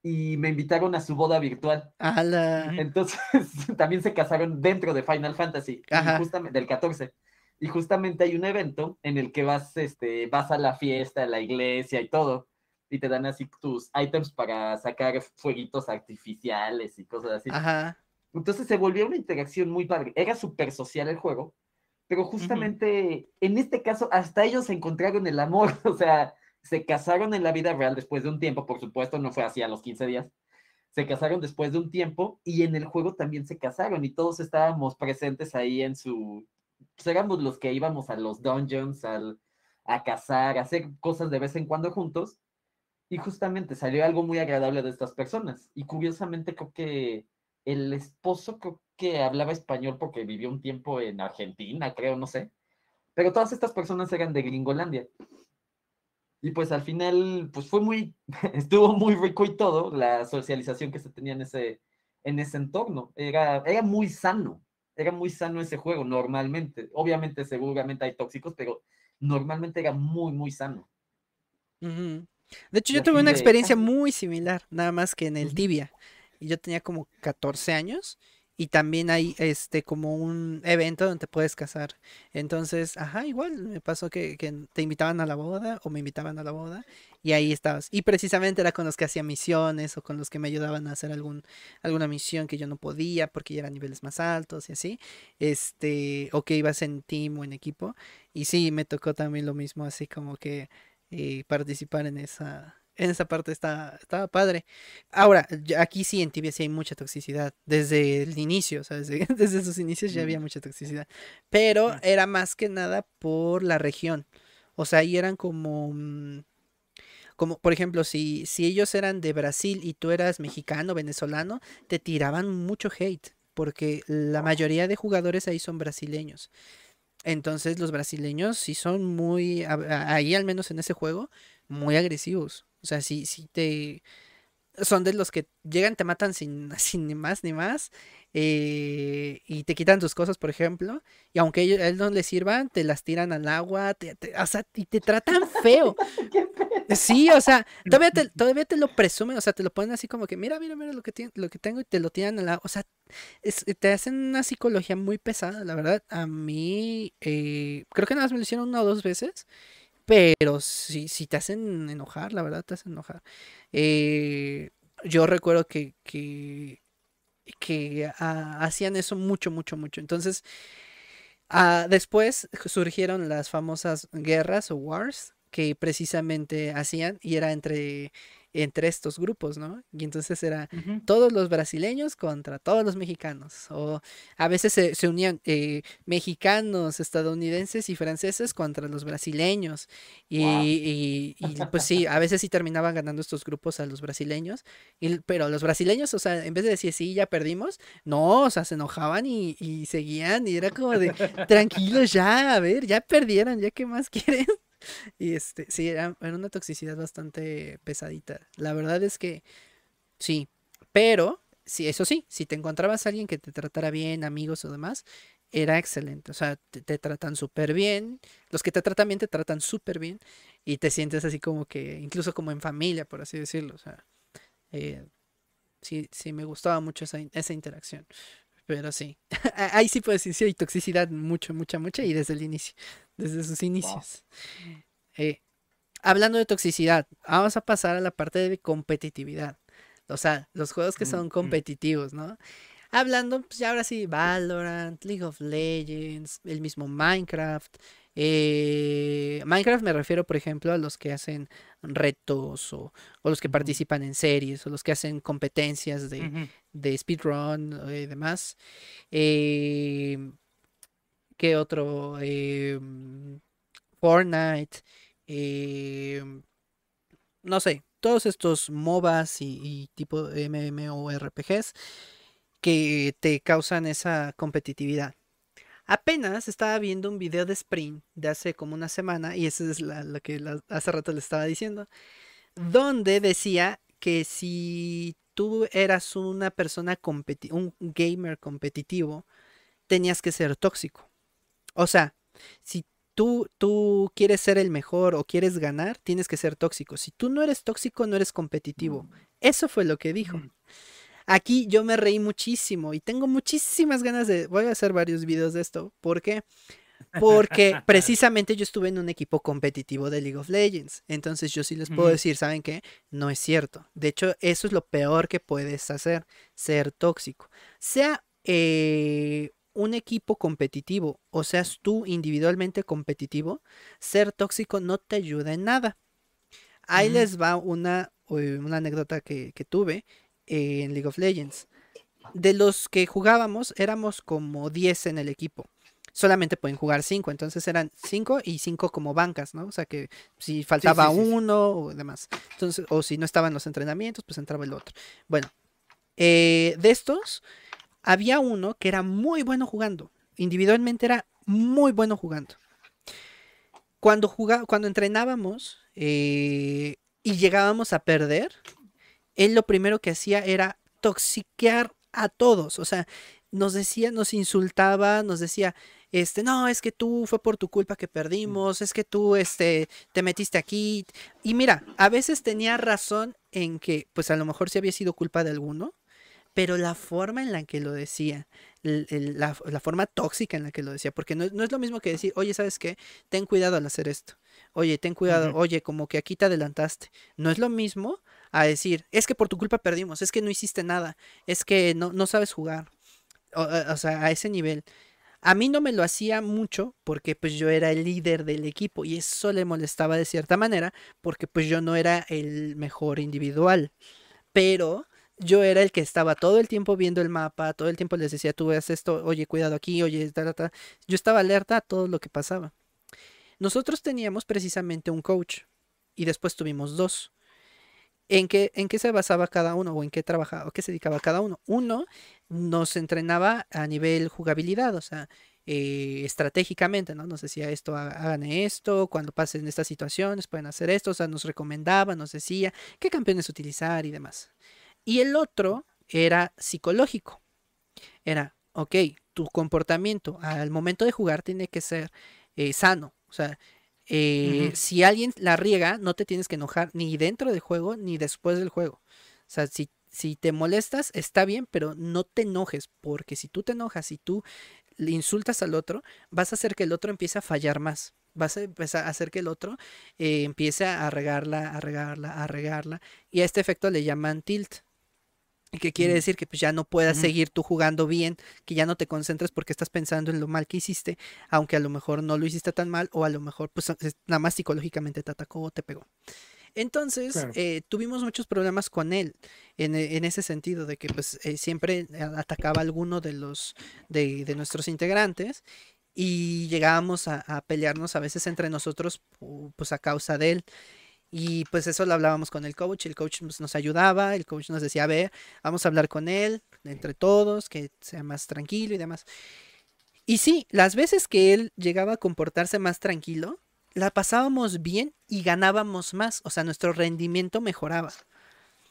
y me invitaron a su boda virtual. Ujú. Entonces (laughs) también se casaron dentro de Final Fantasy, justamente, del 14. Y justamente hay un evento en el que vas, este, vas a la fiesta, a la iglesia y todo, y te dan así tus items para sacar fueguitos artificiales y cosas así. Ajá. Entonces se volvió una interacción muy padre. Era súper social el juego, pero justamente en este caso hasta ellos encontraron el amor, (laughs) o sea, se casaron en la vida real después de un tiempo, por supuesto, no fue así a los 15 días. Se casaron después de un tiempo y en el juego también se casaron y todos estábamos presentes ahí en su... Pues éramos los que íbamos a los dungeons, al, a cazar, a hacer cosas de vez en cuando juntos. Y justamente salió algo muy agradable de estas personas. Y curiosamente creo que el esposo creo que hablaba español porque vivió un tiempo en Argentina, creo, no sé. Pero todas estas personas eran de Gringolandia. Y pues al final, pues fue muy, (laughs) estuvo muy rico y todo, la socialización que se tenía en ese, en ese entorno. Era, era muy sano, era muy sano ese juego normalmente. Obviamente, seguramente hay tóxicos, pero normalmente era muy, muy sano. Ujú. De hecho, yo tuve una de, experiencia ah, muy similar, nada más que en el Ujú. Tibia. Y yo tenía como 14 años y también hay este como un evento donde te puedes casar. Entonces, ajá, igual me pasó que, que te invitaban a la boda o me invitaban a la boda y ahí estabas. Y precisamente era con los que hacía misiones o con los que me ayudaban a hacer algún, alguna misión que yo no podía porque ya eran niveles más altos y así. Este, o que ibas en team o en equipo. Y sí, me tocó también lo mismo, así como que eh, participar en esa, en esa parte está, estaba padre. Ahora, aquí sí en Tibia sí hay mucha toxicidad, desde el inicio, o sea, desde, (laughs) desde sus inicios ya había Mm. mucha toxicidad, pero era más que nada por la región, o sea, ahí eran como, mm, como por ejemplo, si, si ellos eran de Brasil y tú eras mexicano, venezolano, te tiraban mucho hate, porque la mayoría de jugadores ahí son brasileños. Entonces los brasileños sí son muy, ahí al menos en ese juego, muy agresivos. O sea, sí, sí te... Son de los que llegan, te matan sin, (laughs) sin ni más ni más. eh, y te quitan tus cosas, por ejemplo. Y aunque ellos, a él no les sirvan, te las tiran al agua. te- te- o sea, y te tratan feo. (laughs) Sí, o sea, (laughs) todavía te, todavía te lo presumen, o sea, te lo ponen así como que, mira, mira, mira lo que, tien- lo que tengo y te lo tiran al agua. O sea, es- te hacen una psicología muy pesada, la verdad. A mí, eh, creo que nada más me lo hicieron una o dos veces, pero sí te hacen enojar, la verdad, te hacen enojar. Eh, yo recuerdo que, que, que hacían eso mucho, mucho, mucho. Entonces, ah, después surgieron las famosas guerras o wars que precisamente hacían y era entre, entre estos grupos, ¿no? Y entonces era todos los brasileños contra todos los mexicanos. O a veces se, se unían eh, mexicanos, estadounidenses y franceses contra los brasileños. Y- y, pues sí, (laughs) a veces sí terminaban ganando estos grupos a los brasileños. y- pero los brasileños, o sea, en vez de decir sí, ya perdimos, no, o sea, se enojaban y, y seguían. Y era como de tranquilos ya, a ver, ya perdieron, ya qué más (laughs) quieren. Y este, sí, era, era una toxicidad bastante pesadita. La verdad es que sí, pero sí, eso sí, si te encontrabas a alguien que te tratara bien, amigos o demás, era excelente. O sea, te, tratan súper bien. Los que te tratan bien te tratan súper bien. Y te sientes así como que, incluso como en familia, por así decirlo. O sea, eh, sí, sí, me gustaba mucho esa, esa interacción. Pero sí, (laughs) ahí sí puedes decir, sí hay toxicidad, mucho, mucha, mucha, y desde el inicio, desde sus inicios. Eh, hablando de toxicidad, vamos a pasar a la parte de competitividad. O sea, los juegos que son competitivos, ¿no? Hablando, pues ya ahora sí, Valorant, League of Legends, el mismo Minecraft. eh, Minecraft me refiero, por ejemplo, a los que hacen retos o, o los que participan en series o los que hacen competencias de, de speedrun y demás. Eh, ¿qué otro? Eh, Fortnite. eh, no sé, todos estos MOBAs y, tipo MMORPGs que te causan esa competitividad. Apenas estaba viendo un video de Sprint de hace como una semana, y eso es lo que hace rato le estaba diciendo, donde decía que si tú eras una persona un gamer competitivo, tenías que ser tóxico. O sea, si tú, tú quieres ser el mejor o quieres ganar, tienes que ser tóxico. Si tú no eres tóxico, no eres competitivo. Eso fue lo que dijo. Mm. Aquí yo me reí muchísimo y tengo muchísimas ganas de... Voy a hacer varios videos de esto. ¿Por qué? Porque (laughs) precisamente yo estuve en un equipo competitivo de League of Legends. Entonces yo sí les puedo decir, ¿saben qué? No es cierto. De hecho, eso es lo peor que puedes hacer, ser tóxico. Sea eh, un equipo competitivo o seas tú individualmente competitivo, ser tóxico no te ayuda en nada. Ahí les va una, eh, una anécdota que, que tuve en League of Legends. De los que jugábamos, éramos como 10 en el equipo. Solamente pueden jugar 5, entonces eran 5 y 5 como bancas, ¿no? O sea que si faltaba sí, sí. uno o demás. Entonces, o si no estaban los entrenamientos, pues entraba el otro. Bueno, eh, de estos, había uno que era muy bueno jugando. Individualmente era muy bueno jugando. Cuando, juga- cuando entrenábamos eh, y llegábamos a perder, él lo primero que hacía era toxiquear a todos. O sea, nos decía, nos insultaba, nos decía, este, no, es que tú fue por tu culpa que perdimos, es que tú, este, te metiste aquí. Y mira, a veces tenía razón en que, pues a lo mejor sí había sido culpa de alguno, pero la forma en la que lo decía, la, la forma tóxica en la que lo decía, porque no, no es lo mismo que decir, oye, ¿sabes qué? Ten cuidado al hacer esto. Oye, ten cuidado, oye, como que aquí te adelantaste. No es lo mismo a decir, es que por tu culpa perdimos, es que no hiciste nada, es que no, no sabes jugar. O, o- o sea, a ese nivel. A mí no me lo hacía mucho porque pues yo era el líder del equipo y eso le molestaba de cierta manera porque pues yo no era el mejor individual. Pero yo era el que estaba todo el tiempo viendo el mapa, todo el tiempo les decía, tú ves esto, oye, cuidado aquí, oye, ta, ta, ta". Yo estaba alerta a todo lo que pasaba. Nosotros teníamos precisamente un coach y después tuvimos dos. ¿En qué, en qué se basaba cada uno o en qué trabajaba o qué se dedicaba cada uno? Uno nos entrenaba a nivel jugabilidad, o sea, eh, estratégicamente, ¿no? Nos decía esto, ha- hagan esto, cuando pasen estas situaciones pueden hacer esto, o sea, nos recomendaba, nos decía qué campeones utilizar y demás. Y el otro era psicológico. Era, ok, tu comportamiento al momento de jugar tiene que ser eh, sano. O sea, eh, si alguien la riega, no te tienes que enojar ni dentro del juego ni después del juego. O sea, si, si te molestas, está bien, pero no te enojes, porque si tú te enojas y tú le insultas al otro, vas a hacer que el otro empiece a fallar más. Vas a empezar a hacer que el otro eh, empiece a regarla, a regarla, a regarla. Y a este efecto le llaman tilt. Y que quiere decir que pues ya no puedas seguir tú jugando bien, que ya no te concentres porque estás pensando en lo mal que hiciste, aunque a lo mejor no lo hiciste tan mal o a lo mejor pues es- nada más psicológicamente te atacó o te pegó. Entonces, Claro. eh, tuvimos muchos problemas con él en, e- en ese sentido de que pues eh, siempre atacaba a alguno de los de, de nuestros integrantes y llegábamos a, a pelearnos a veces entre nosotros pu- pues a causa de él. Y pues eso lo hablábamos con el coach, el coach nos ayudaba, el coach nos decía, a ver, vamos a hablar con él, entre todos, que sea más tranquilo y demás. Y sí, las veces que él llegaba a comportarse más tranquilo, la pasábamos bien y ganábamos más, o sea, nuestro rendimiento mejoraba.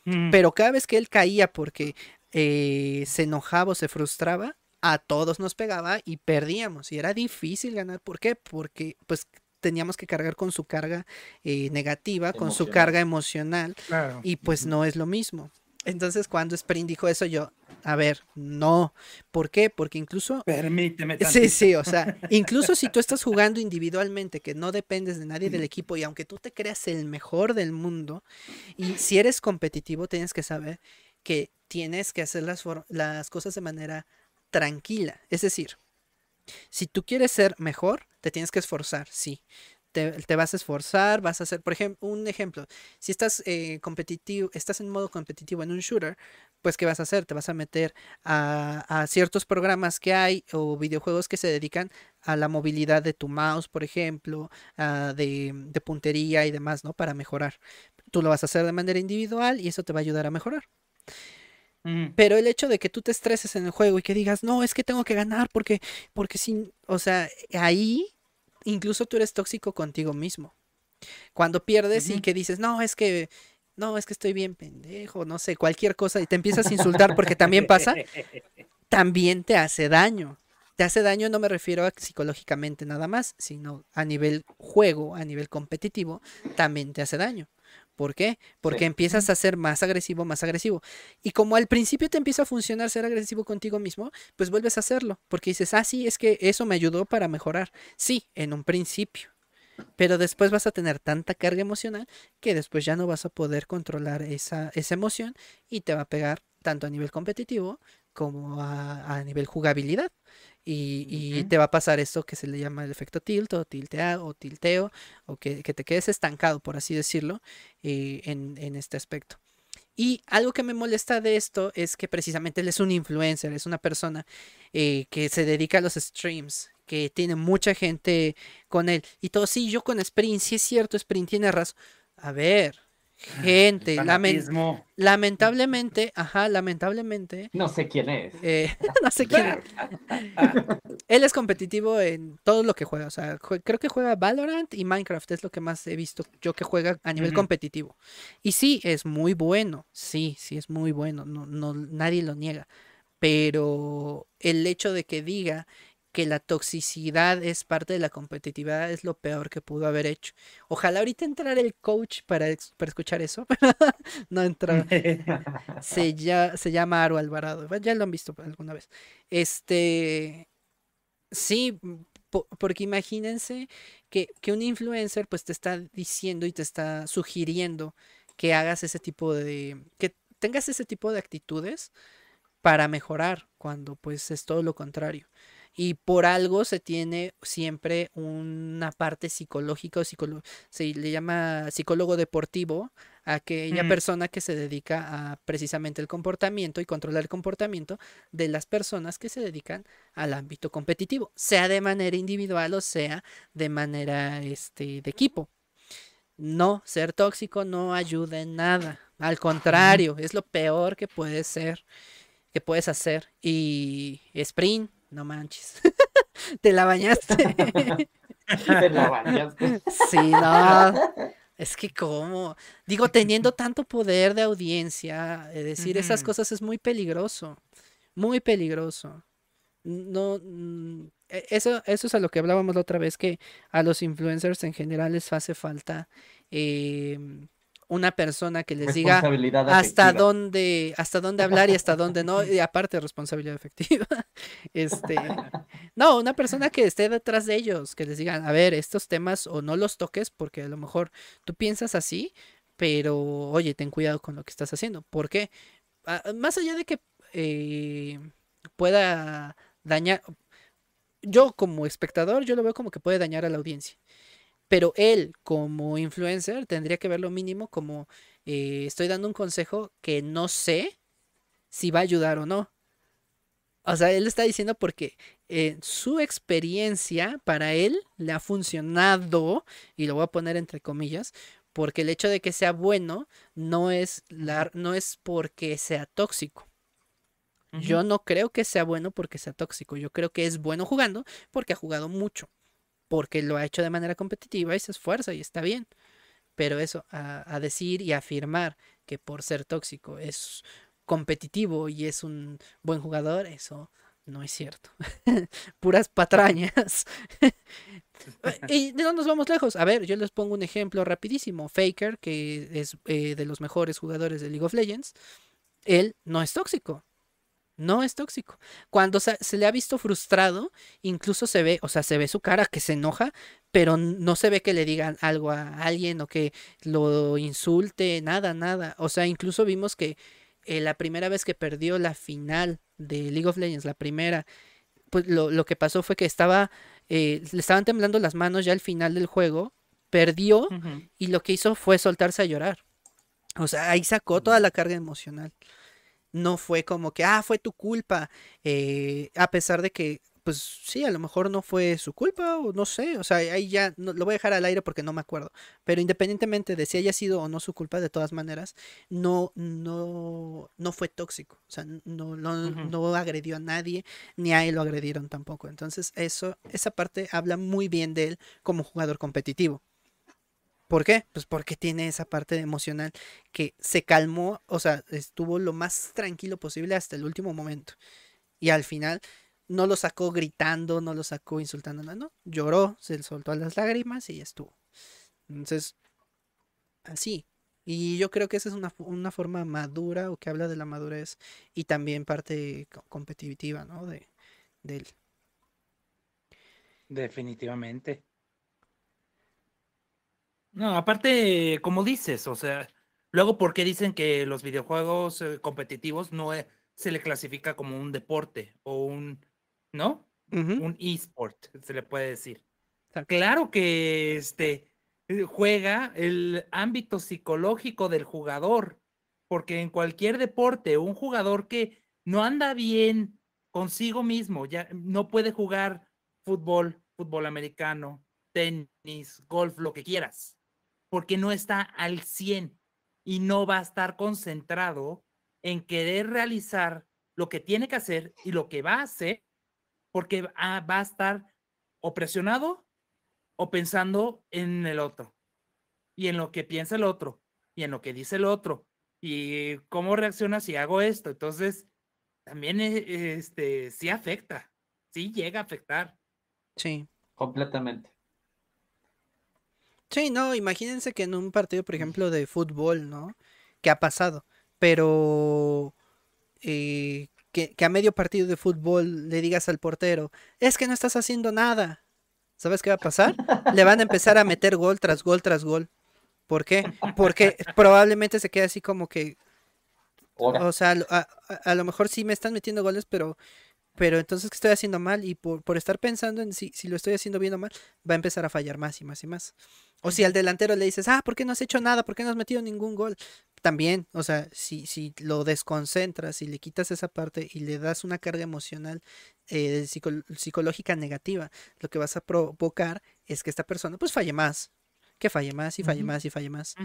Ujú. Pero cada vez que él caía porque eh, se enojaba o se frustraba, a todos nos pegaba y perdíamos. Y era difícil ganar. ¿Por qué? Porque pues teníamos que cargar con su carga eh, negativa, con su carga emocional. Claro. Y pues no es lo mismo. Entonces cuando Sprint dijo eso, yo, a ver, no. ¿Por qué? Porque incluso Permíteme Sí, tantito. sí, o sea, (laughs) incluso si tú estás jugando individualmente, que no dependes de nadie del equipo y aunque tú te creas el mejor del mundo, y si eres competitivo, tienes que saber que tienes que hacer las cosas de manera tranquila. Es decir, si tú quieres ser mejor, te tienes que esforzar, sí. Te, vas a esforzar, vas a hacer, por ejemplo, un ejemplo, si estás eh, competitivo, estás en modo competitivo en un shooter, pues ¿qué vas a hacer? Te vas a meter a, a ciertos programas que hay o videojuegos que se dedican a la movilidad de tu mouse, por ejemplo, de, de puntería y demás, ¿no? Para mejorar. Tú lo vas a hacer de manera individual y eso te va a ayudar a mejorar. Pero el hecho de que tú te estreses en el juego y que digas, no, es que tengo que ganar porque, porque sin, o sea, ahí incluso tú eres tóxico contigo mismo. Cuando pierdes y que dices, no, es que, no, es que estoy bien pendejo, no sé, cualquier cosa y te empiezas a insultar porque también pasa, (laughs) también te hace daño. Te hace daño, no me refiero a psicológicamente nada más, sino a nivel juego, a nivel competitivo, también te hace daño. ¿Por qué? Porque Sí. empiezas a ser más agresivo, más agresivo. Y como al principio te empieza a funcionar ser agresivo contigo mismo, pues vuelves a hacerlo. Porque dices, ah, sí, es que eso me ayudó para mejorar. Sí, en un principio. Pero después vas a tener tanta carga emocional que después ya no vas a poder controlar esa, esa emoción y te va a pegar tanto a nivel competitivo como a, a nivel jugabilidad. Y, te va a pasar esto que se le llama el efecto tilt o tiltea o tilteo o que, que te quedes estancado, por así decirlo, eh, en, en este aspecto. Y algo que me molesta de esto es que precisamente él es un influencer, es una persona eh, que se dedica a los streams, que tiene mucha gente con él. Y todo, sí, yo con Sprint, sí es cierto, Sprint tiene razón. A ver, gente, lamentablemente, ajá, lamentablemente, No sé quién es. eh, (laughs) no sé quién. (laughs) Él es competitivo en todo lo que juega. O sea, jue- creo que juega Valorant y Minecraft. Es lo que más he visto yo que juega a nivel competitivo. Y sí, es muy bueno. Sí, sí, es muy bueno. No, no, nadie lo niega. Pero el hecho de que diga que la toxicidad es parte de la competitividad es lo peor que pudo haber hecho. Ojalá ahorita entrara el coach para, para escuchar eso. (laughs) no entró. Se, ya, se llama Aro Alvarado. Ya lo han visto alguna vez. Este. Sí, mm, po- porque imagínense que, que un influencer pues te está diciendo y te está sugiriendo que hagas ese tipo de. que tengas ese tipo de actitudes para mejorar, cuando pues es todo lo contrario. Y por algo se tiene siempre una parte psicológica o se le llama psicólogo deportivo a aquella Mm. persona que se dedica a precisamente el comportamiento y controlar el comportamiento de las personas que se dedican al ámbito competitivo, sea de manera individual o sea de manera este, de equipo. No, ser tóxico no ayuda en nada. Al contrario, es lo peor que puedes ser, que puedes hacer. Y Sprint, no manches. (laughs) Te la bañaste. Te la bañaste. Sí, no. Es que cómo. Digo, teniendo tanto poder de audiencia, eh, decir esas cosas es muy peligroso. Muy peligroso. No, mm, e- eso, eso es a lo que hablábamos la otra vez, que a los influencers en general les hace falta eh, una persona que les diga hasta afectiva. dónde, hasta dónde hablar y hasta dónde no, y aparte responsabilidad efectiva. (laughs) Este, no, una persona que esté detrás de ellos, que les digan, a ver, estos temas o no los toques porque a lo mejor tú piensas así, pero oye, ten cuidado con lo que estás haciendo. ¿Por qué? Ah, más allá de que eh, pueda dañar, yo como espectador, yo lo veo como que puede dañar a la audiencia. Pero él, como influencer, tendría que ver lo mínimo como eh, estoy dando un consejo que no sé si va a ayudar o no. O sea, él está diciendo porque eh, su experiencia para él le ha funcionado, y lo voy a poner entre comillas, porque el hecho de que sea bueno no es, la, no es porque sea tóxico. Yo no creo que sea bueno porque sea tóxico. Yo creo que es bueno jugando porque ha jugado mucho. Porque lo ha hecho de manera competitiva y se esfuerza y está bien. Pero eso, a, a decir y afirmar que por ser tóxico es competitivo y es un buen jugador, eso no es cierto. (laughs) Puras patrañas. (laughs) (laughs) y no nos vamos lejos. A ver, yo les pongo un ejemplo rapidísimo. Faker, que es eh, de los mejores jugadores de League of Legends, él no es tóxico. No es tóxico. Cuando se, se le ha visto frustrado, incluso se ve, o sea, se ve su cara que se enoja, pero no se ve que le digan algo a alguien o que lo insulte, nada, nada. O sea, incluso vimos que eh, la primera vez que perdió la final de League of Legends, la primera, pues lo, lo que pasó fue que estaba, eh, le estaban temblando las manos ya al final del juego, perdió y lo que hizo fue soltarse a llorar. O sea, ahí sacó toda la carga emocional. No fue como que, ah, fue tu culpa. eh, a pesar de que, pues sí, a lo mejor no fue su culpa o no sé. O sea, ahí ya no- lo voy a dejar al aire porque no me acuerdo. Pero independientemente de si haya sido o no su culpa, de todas maneras, no, no, no fue tóxico. O sea, no, no, no agredió a nadie, ni a él lo agredieron tampoco. Entonces, eso, esa parte habla muy bien de él como jugador competitivo. ¿Por qué? Pues porque tiene esa parte emocional que se calmó, o sea, estuvo lo más tranquilo posible hasta el último momento. Y al final no lo sacó gritando, no lo sacó insultando, no, no, lloró, se soltó las lágrimas y estuvo. Entonces, así. Y yo creo que esa es una, una forma madura o que habla de la madurez y también parte co- competitiva, ¿no? De, de él. Definitivamente. No, aparte, como dices, o sea, luego, ¿por qué dicen que los videojuegos eh, competitivos no e- se le clasifica como un deporte o un, ¿no? Ujú, Un esport, se le puede decir. Exacto. Claro que este eh, juega el ámbito psicológico del jugador, porque en cualquier deporte, un jugador que no anda bien consigo mismo, ya no puede jugar fútbol, fútbol americano, tenis, golf, lo que quieras, porque no está al 100 y no va a estar concentrado en querer realizar lo que tiene que hacer y lo que va a hacer, porque va va a estar o presionado o pensando en el otro y en lo que piensa el otro y en lo que dice el otro y cómo reacciona si hago esto. Entonces, también eh, este sí afecta, sí llega a afectar. Sí. Completamente. Sí, no, imagínense que en un partido, por ejemplo, de fútbol, ¿no? Que ha pasado, pero eh, que, que a medio partido de fútbol le digas al portero, es que no estás haciendo nada. ¿Sabes qué va a pasar? Le van a empezar a meter gol tras gol tras gol. ¿Por qué? Porque probablemente se quede así como que, o sea, a- a lo mejor sí me están metiendo goles, pero, pero entonces, ¿qué estoy haciendo mal? Y por, por estar pensando en si, si lo estoy haciendo bien o mal, va a empezar a fallar más y más y más. O si al delantero le dices, ah, ¿por qué no has hecho nada? ¿Por qué no has metido ningún gol? También, o sea, si, si lo desconcentras y le quitas esa parte y le das una carga emocional eh, psico- psicológica negativa, lo que vas a provocar es que esta persona pues falle más, que falle más y falle más y falle más.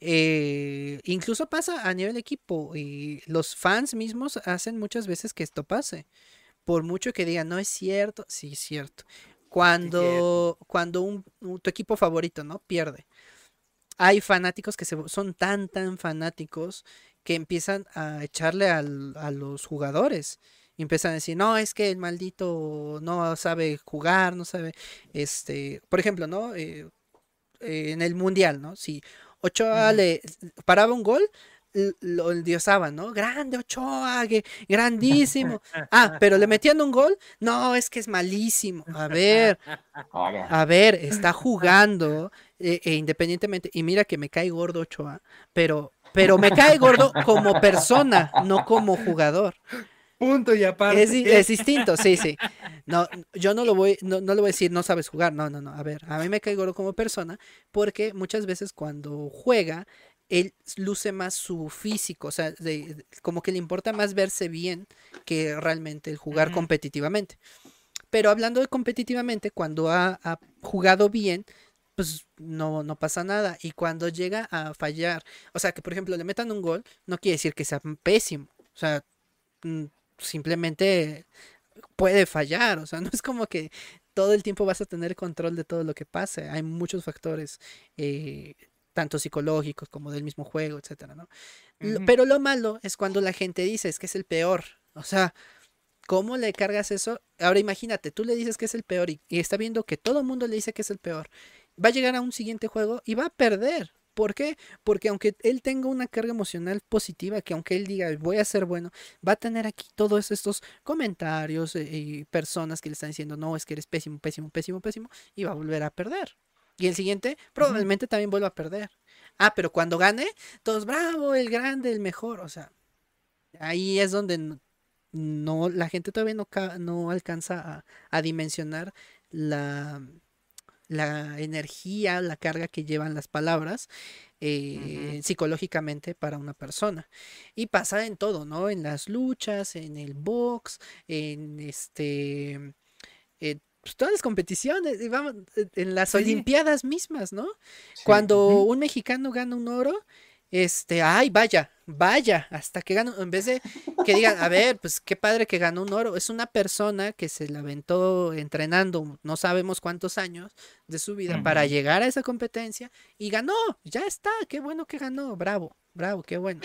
Eh, incluso pasa a nivel equipo y los fans mismos hacen muchas veces que esto pase. Por mucho que digan, no es cierto, sí es cierto. Cuando, cuando un, un- tu equipo favorito, ¿no? Pierde. Hay fanáticos que se, son tan, tan fanáticos que empiezan a echarle al- a los jugadores. Y empiezan a decir, no, es que el maldito no sabe jugar, no sabe, este, por ejemplo, ¿no? Eh, eh, en el mundial, ¿no? Si Ochoa le paraba un gol, lo endiosaban, ¿no? Grande Ochoa, que- (laughs) grandísimo. Ah, pero le metían un gol, no, es que es malísimo. A ver, a ver, está jugando eh, e independientemente, y mira que me cae gordo Ochoa, pero, pero me cae gordo como persona, no como jugador. Punto y aparte. Es distinto, sí, sí. No, yo no lo voy, no, no le voy a decir no sabes jugar, no, no, no. A ver, a mí me cae gordo como persona porque muchas veces cuando juega, él luce más su físico, o sea, de- como que le importa más verse bien que realmente el jugar competitivamente. Pero hablando de competitivamente, cuando ha, ha jugado bien, pues no, no pasa nada. Y cuando llega a fallar, o sea, que por ejemplo le metan un gol, no quiere decir que sea pésimo. O sea, mm, simplemente puede fallar. O sea, (laughs) no es como que todo el tiempo vas a tener control de todo lo que pase. Hay muchos factores, eh, tanto psicológicos como del mismo juego, etcétera, ¿no? Pero lo malo es cuando la gente dice es que es el peor. O sea, ¿cómo le cargas eso? Ahora imagínate, tú le dices que es el peor y, y está viendo que todo el mundo le dice que es el peor. Va a llegar a un siguiente juego y va a perder. ¿Por qué? Porque aunque él tenga una carga emocional positiva, que aunque él diga voy a ser bueno, va a tener aquí todos estos comentarios eh, y personas que le están diciendo no, es que eres pésimo, pésimo, pésimo, pésimo, y va a volver a perder. Y el siguiente probablemente también vuelva a perder. Ah, pero cuando gane, todos bravo, el grande, el mejor. O sea, ahí es donde no, no- la gente todavía no, no alcanza a, a dimensionar la, la energía, la carga que llevan las palabras eh, psicológicamente para una persona. Y pasa en todo, ¿no? En las luchas, en el box, en este... eh, pues, todas las competiciones, vamos, eh, en las Sí. Olimpiadas mismas, ¿no? Sí. Cuando un mexicano gana un oro, este, ay, vaya, vaya, hasta que gana, en vez de que digan, a ver, pues qué padre que ganó un oro, es una persona que se la aventó entrenando no sabemos cuántos años de su vida para llegar a esa competencia y ganó, ya está, qué bueno que ganó, bravo, bravo, qué bueno.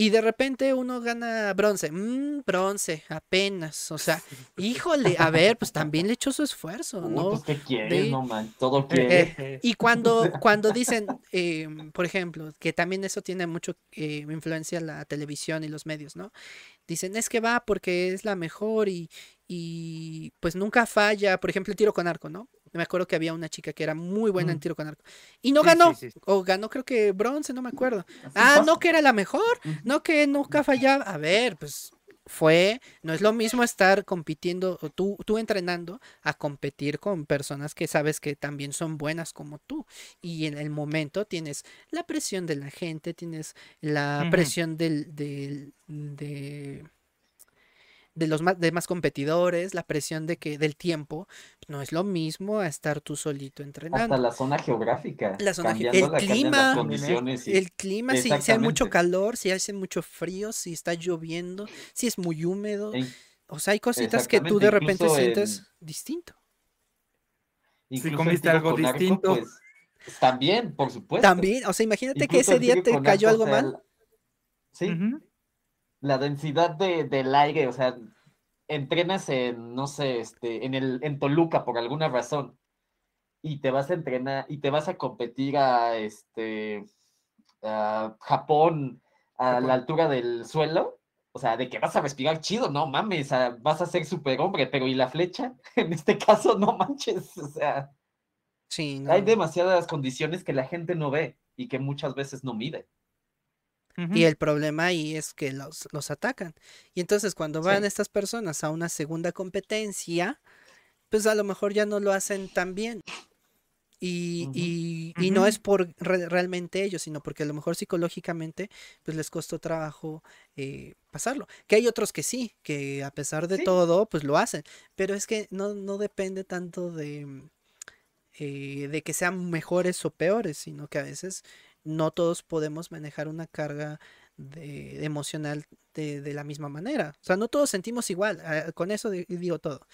Y de repente uno gana bronce. Mmm, bronce, apenas. O sea, (laughs) híjole, a ver, pues también le echó su esfuerzo, Uy, ¿no? pues, ¿qué quieres? De- No, man, todo Eh, quiere. eh, (laughs) y cuando, cuando dicen, eh, por ejemplo, que también eso tiene mucho eh, influencia la televisión y los medios, ¿no? Dicen, es que va porque es la mejor y, y pues nunca falla. Por ejemplo, el tiro con arco, ¿no? Me acuerdo que había una chica que era muy buena en Mm. tiro con arco. Y no Sí, ganó. sí, sí. O ganó creo que bronce, no me acuerdo. Así Ah, pasa. no que era la mejor. No que nunca fallaba. A ver, pues fue, no es lo mismo estar compitiendo o tú, tú entrenando a competir con personas que sabes que también son buenas como tú. Y en el momento tienes la presión de la gente, tienes la presión del, del- de, de los más, demás competidores, la presión de que del tiempo. No es lo mismo a estar tú solito entrenando. Hasta la zona geográfica. La zona ge- el la- clima. las condiciones y- El clima, si, si hay mucho calor, si hace mucho frío, si está lloviendo, si es muy húmedo. e O sea, hay cositas que tú de repente incluso en- sientes distinto. incluso el comiste algo arco, distinto. pues, también, por supuesto. También, o sea, imagínate que ese día te cayó arco, algo o sea, mal. Sí, Ujú. La densidad de, del aire, o sea, entrenas en, no sé, este, en el, en Toluca por alguna razón, y te vas a entrenar, y te vas a competir a este a Japón a Japón. la altura del suelo, o sea, de que vas a respirar chido, no mames, vas a ser superhombre, pero ¿y la flecha? (laughs) En este caso, no manches, o sea, Sí, hay demasiadas condiciones que la gente no ve y que muchas veces no mide. Y el problema ahí es que los, los atacan. Y entonces cuando van Sí. estas personas a una segunda competencia, pues a lo mejor ya no lo hacen tan bien. Y, y- y no es por re- realmente ellos, sino porque a lo mejor psicológicamente pues les costó trabajo eh, pasarlo. Que hay otros que sí, que a pesar de Sí. todo pues lo hacen. Pero es que no, no depende tanto de, eh, de que sean mejores o peores, sino que a veces no todos podemos manejar una carga de, de emocional de, de la misma manera. O sea, no todos sentimos igual. ah, Con eso di- digo todo.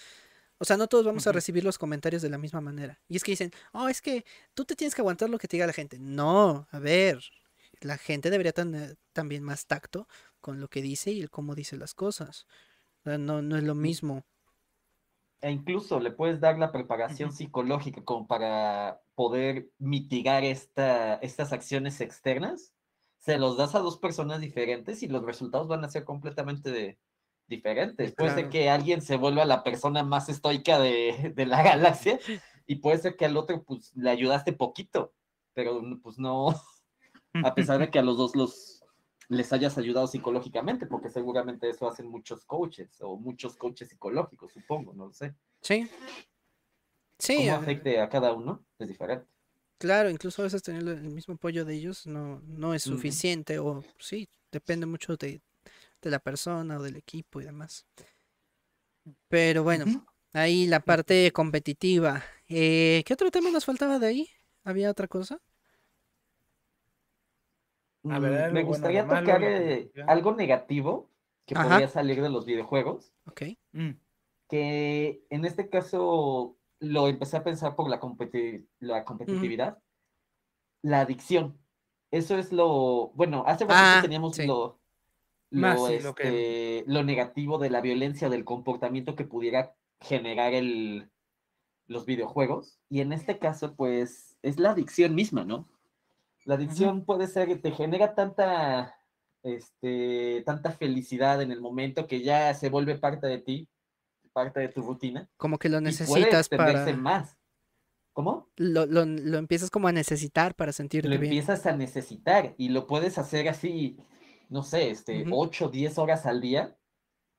O sea, no todos vamos a recibir los comentarios de la misma manera. Y es que dicen, oh, es que tú te tienes que aguantar lo que te diga la gente. No, a ver, la gente debería tener también más tacto con lo que dice y el cómo dice las cosas. O sea, no, no es lo mismo. E incluso le puedes dar la preparación psicológica como para poder mitigar esta, estas acciones externas. Se los das a dos personas diferentes y los resultados van a ser completamente de- diferentes. Puede ser que alguien se vuelva la persona más estoica de, de la galaxia y puede ser que al otro pues le ayudaste poquito, pero pues no, (laughs) a pesar de que a los dos los les hayas ayudado psicológicamente, porque seguramente eso hacen muchos coaches o muchos coaches psicológicos, supongo, no lo sé. Sí. Sí, cómo a- afecte a cada uno es diferente. claro, incluso a veces tener el mismo apoyo de ellos no, no es suficiente o sí, depende mucho de, de la persona o del equipo y demás. Pero bueno, ahí la parte competitiva. Eh, ¿qué otro tema nos faltaba de ahí? ¿Había otra cosa? A ver, Mm, algo Me gustaría tocar eh, algo negativo que Ajá. podría salir de los videojuegos, Ok. Mm. que en este caso lo empecé a pensar por la, competi- la competitividad, la adicción. Eso es lo, bueno, hace ratito Ah, teníamos sí. lo, lo, Más, sí, lo que- este, lo negativo de la violencia, del comportamiento que pudiera generar el, los videojuegos. Y en este caso, pues, es la adicción misma, ¿no? La adicción puede ser que te genera tanta, este, tanta felicidad en el momento que ya se vuelve parte de ti, parte de tu rutina. Como que lo necesitas para... más. ¿Cómo? Lo, lo, lo empiezas como a necesitar para sentirte Lo bien. empiezas a necesitar y lo puedes hacer así, no sé, este, Ujú. 8, 10 horas al día,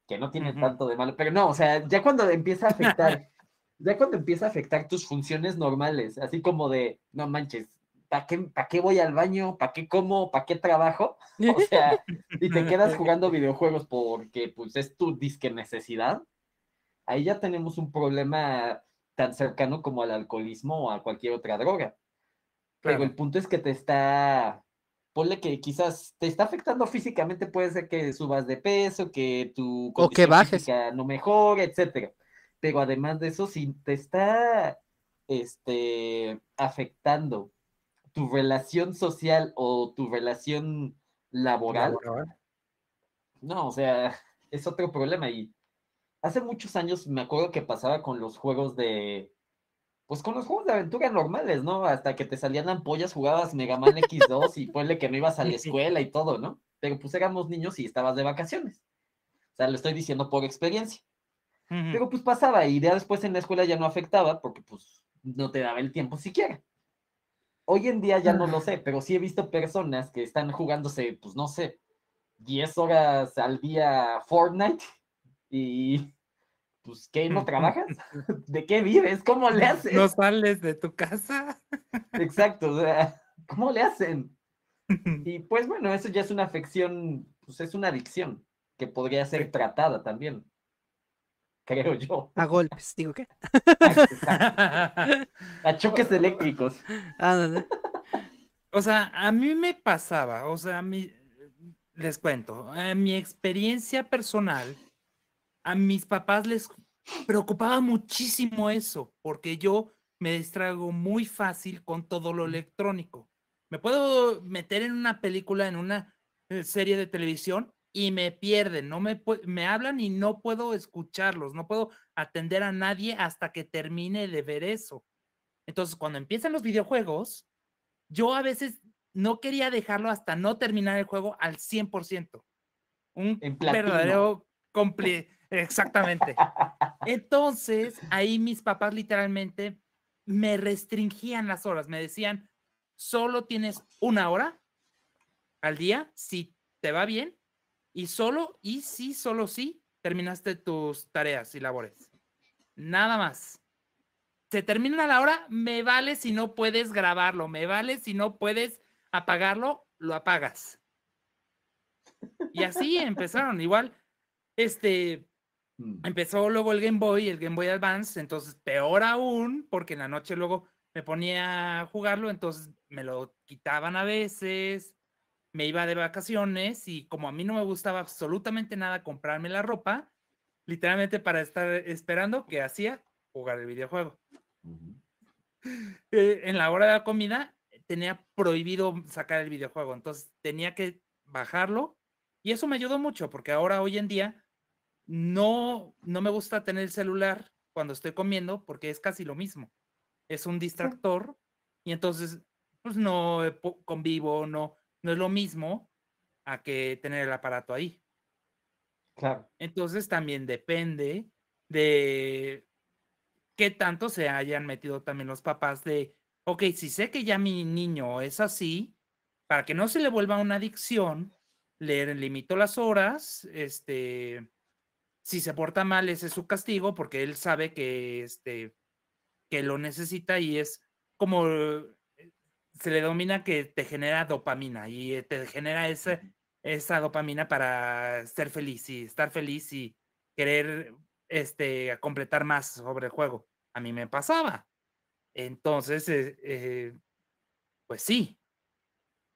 que no tiene tanto de malo, pero no, o sea, ya cuando empieza a (laughs) afectar, ya cuando empieza a afectar tus funciones normales, así como de, no manches, ¿para qué, pa' qué voy al baño? ¿Para qué como? ¿Para qué trabajo? (laughs) O sea, y te quedas jugando videojuegos porque pues es tu disque necesidad, ahí ya tenemos un problema tan cercano como al alcoholismo o a cualquier otra droga. Pero el punto es que te está, ponle que quizás te está afectando físicamente, puede ser que subas de peso, que tu O que bajes. no mejore, etcétera. Pero además de eso, si te está este, afectando tu relación social o tu relación laboral, Laboral. No, o sea, (laughs) es otro problema. Y hace muchos años me acuerdo que pasaba con los juegos de. Pues con los juegos de aventura normales, ¿no? Hasta que te salían ampollas, jugabas Mega Man X2 y ponle que no ibas a la escuela y todo, ¿no? Pero pues éramos niños y estabas de vacaciones. O sea, lo estoy diciendo por experiencia. Pero pues pasaba y ya después en la escuela ya no afectaba porque pues no te daba el tiempo siquiera. Hoy en día ya no lo sé, pero sí he visto personas que están jugándose, pues no sé, 10 horas al día Fortnite y pues ¿qué? ¿No trabajas? (laughs) ¿De qué vives? ¿Cómo le haces? ¿No sales de tu casa? Exacto, o sea, ¿cómo le hacen? (laughs) Y pues bueno, eso ya es una afección, pues es una adicción que podría ser tratada también, creo yo. A golpes, digo qué. (laughs) (laughs) A choques eléctricos. O sea, a mí me pasaba, o sea, a mí, les cuento, en mi experiencia personal, a mis papás les preocupaba muchísimo eso, porque yo me distraigo muy fácil con todo lo electrónico. Me puedo meter en una película, en una eh, serie de televisión y me pierden, no me, me hablan y no puedo escucharlos, no puedo atender a nadie hasta que termine de ver eso. Entonces, cuando empiezan los videojuegos, yo a veces no quería dejarlo hasta no terminar el juego al 100%. Un verdadero compli- Exactamente. Entonces, ahí mis papás literalmente me restringían las horas. Me decían, solo tienes una hora al día, si te va bien, y solo, y sí, solo sí, terminaste tus tareas y labores. Nada más se termina la hora, me vale si no puedes grabarlo, me vale si no puedes apagarlo, lo apagas. Y así empezaron, igual, este, Mm. empezó luego el Game Boy, el Game Boy Advance, entonces peor aún, porque en la noche luego me ponía a jugarlo, entonces me lo quitaban a veces, me iba de vacaciones y como a mí no me gustaba absolutamente nada comprarme la ropa, literalmente para estar esperando, ¿qué hacía? Jugar el videojuego eh, en la hora de la comida eh, tenía prohibido sacar el videojuego, entonces tenía que bajarlo y eso me ayudó mucho porque ahora hoy en día no, no me gusta tener el celular cuando estoy comiendo porque es casi lo mismo. Es un distractor y entonces pues no eh, convivo, no, no es lo mismo a que tener el aparato ahí. Claro. Entonces también depende de qué tanto se hayan metido también los papás de, ok, si sé que ya mi niño es así, para que no se le vuelva una adicción, le limito las horas, este, si se porta mal, ese es su castigo, porque él sabe que, este, que lo necesita y es como se le domina que te genera dopamina y eh, te genera esa, esa dopamina para ser feliz y estar feliz y querer este, completar más sobre el juego. A mí me pasaba. Entonces, eh, eh, pues sí,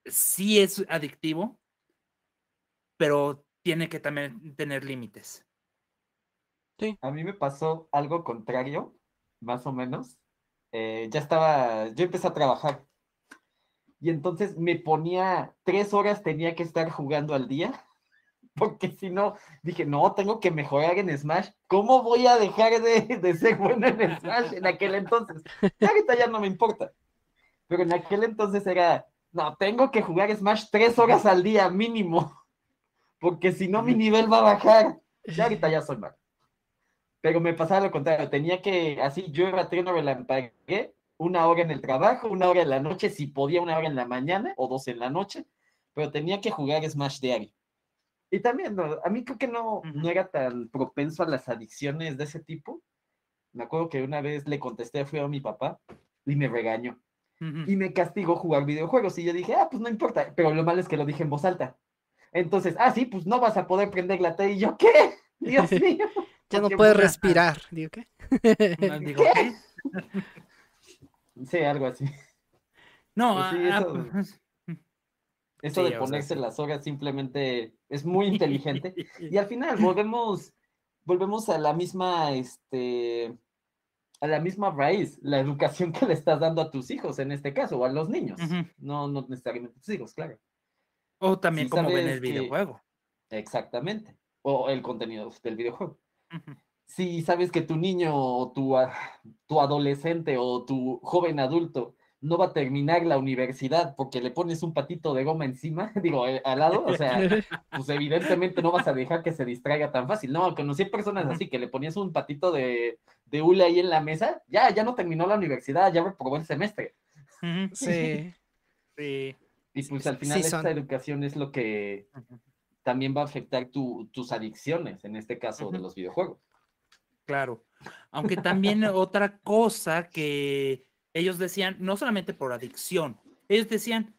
sí es adictivo, pero tiene que también tener límites. A mí me pasó algo contrario, más o menos. Eh, ya estaba, yo empecé a trabajar. Y entonces me ponía, tres horas tenía que estar jugando al día, (laughs) porque si no, dije, no, tengo que mejorar en Smash. ¿Cómo voy a dejar de, de ser bueno en Smash en aquel entonces? Ya ahorita ya no me importa. Pero en aquel entonces era, no, tengo que jugar Smash tres horas al día mínimo, (laughs) porque si no mi nivel va a bajar. Ya ahorita ya soy malo. Pero me pasaba lo contrario, tenía que, así yo era trino relampagué, una hora en el trabajo, una hora en la noche, si podía una hora en la mañana o dos en la noche, pero tenía que jugar Smash diario. Y también, no, a mí creo que no, no era tan propenso a las adicciones de ese tipo. Me acuerdo que una vez le contesté fui a mi papá y me regañó y me castigó jugar videojuegos. Y yo dije, ah, pues no importa. Pero lo malo es que lo dije en voz alta. Entonces, ah, sí, pues no vas a poder prender la tele. Y yo, ¿qué? Dios (laughs) mío. Ya no puedes respirar. Digo, ¿qué? No, (laughs) digo, ¿Qué? ¿qué? Sí, algo así. (laughs) No, Pues sí, ah, ah, eso- pues, (laughs) Eso Sí, o de sea, ponerse las horas simplemente es muy inteligente. (laughs) Y al final volvemos, volvemos a la misma, este, a la misma raíz, la educación que le estás dando a tus hijos en este caso, o a los niños. No, no necesariamente a tus hijos, claro. O también como ven el que- videojuego. Exactamente. O el contenido del videojuego. Ujú. Si sabes que tu niño o tu, tu adolescente o tu joven adulto no va a terminar la universidad porque le pones un patito de goma encima, (laughs) digo, eh, al lado, o sea, (laughs) pues evidentemente no vas a dejar que se distraiga tan fácil. No, conocí personas así que le ponías un patito de, de hule ahí en la mesa, ya, ya no terminó la universidad, ya reprobó el semestre. (laughs) Sí. Sí. Y pues al final sí esta educación es lo que también va a afectar tu- tus adicciones, en este caso de los videojuegos. Claro. Aunque también otra cosa que ellos decían, no solamente por adicción, ellos decían,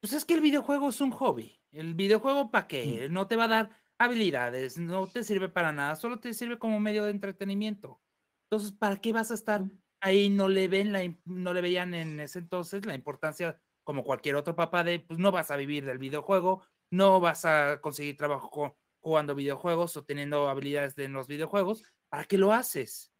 pues es que el videojuego es un hobby. El videojuego, ¿para qué? No te va a dar habilidades, no te sirve para nada, solo te sirve como medio de entretenimiento. Entonces, ¿para qué vas a estar ahí? No le ven la, no le veían en ese entonces la importancia, como cualquier otro papá, de pues no vas a vivir del videojuego, no vas a conseguir trabajo jugando videojuegos o teniendo habilidades de- en los videojuegos. ¿Para qué lo haces?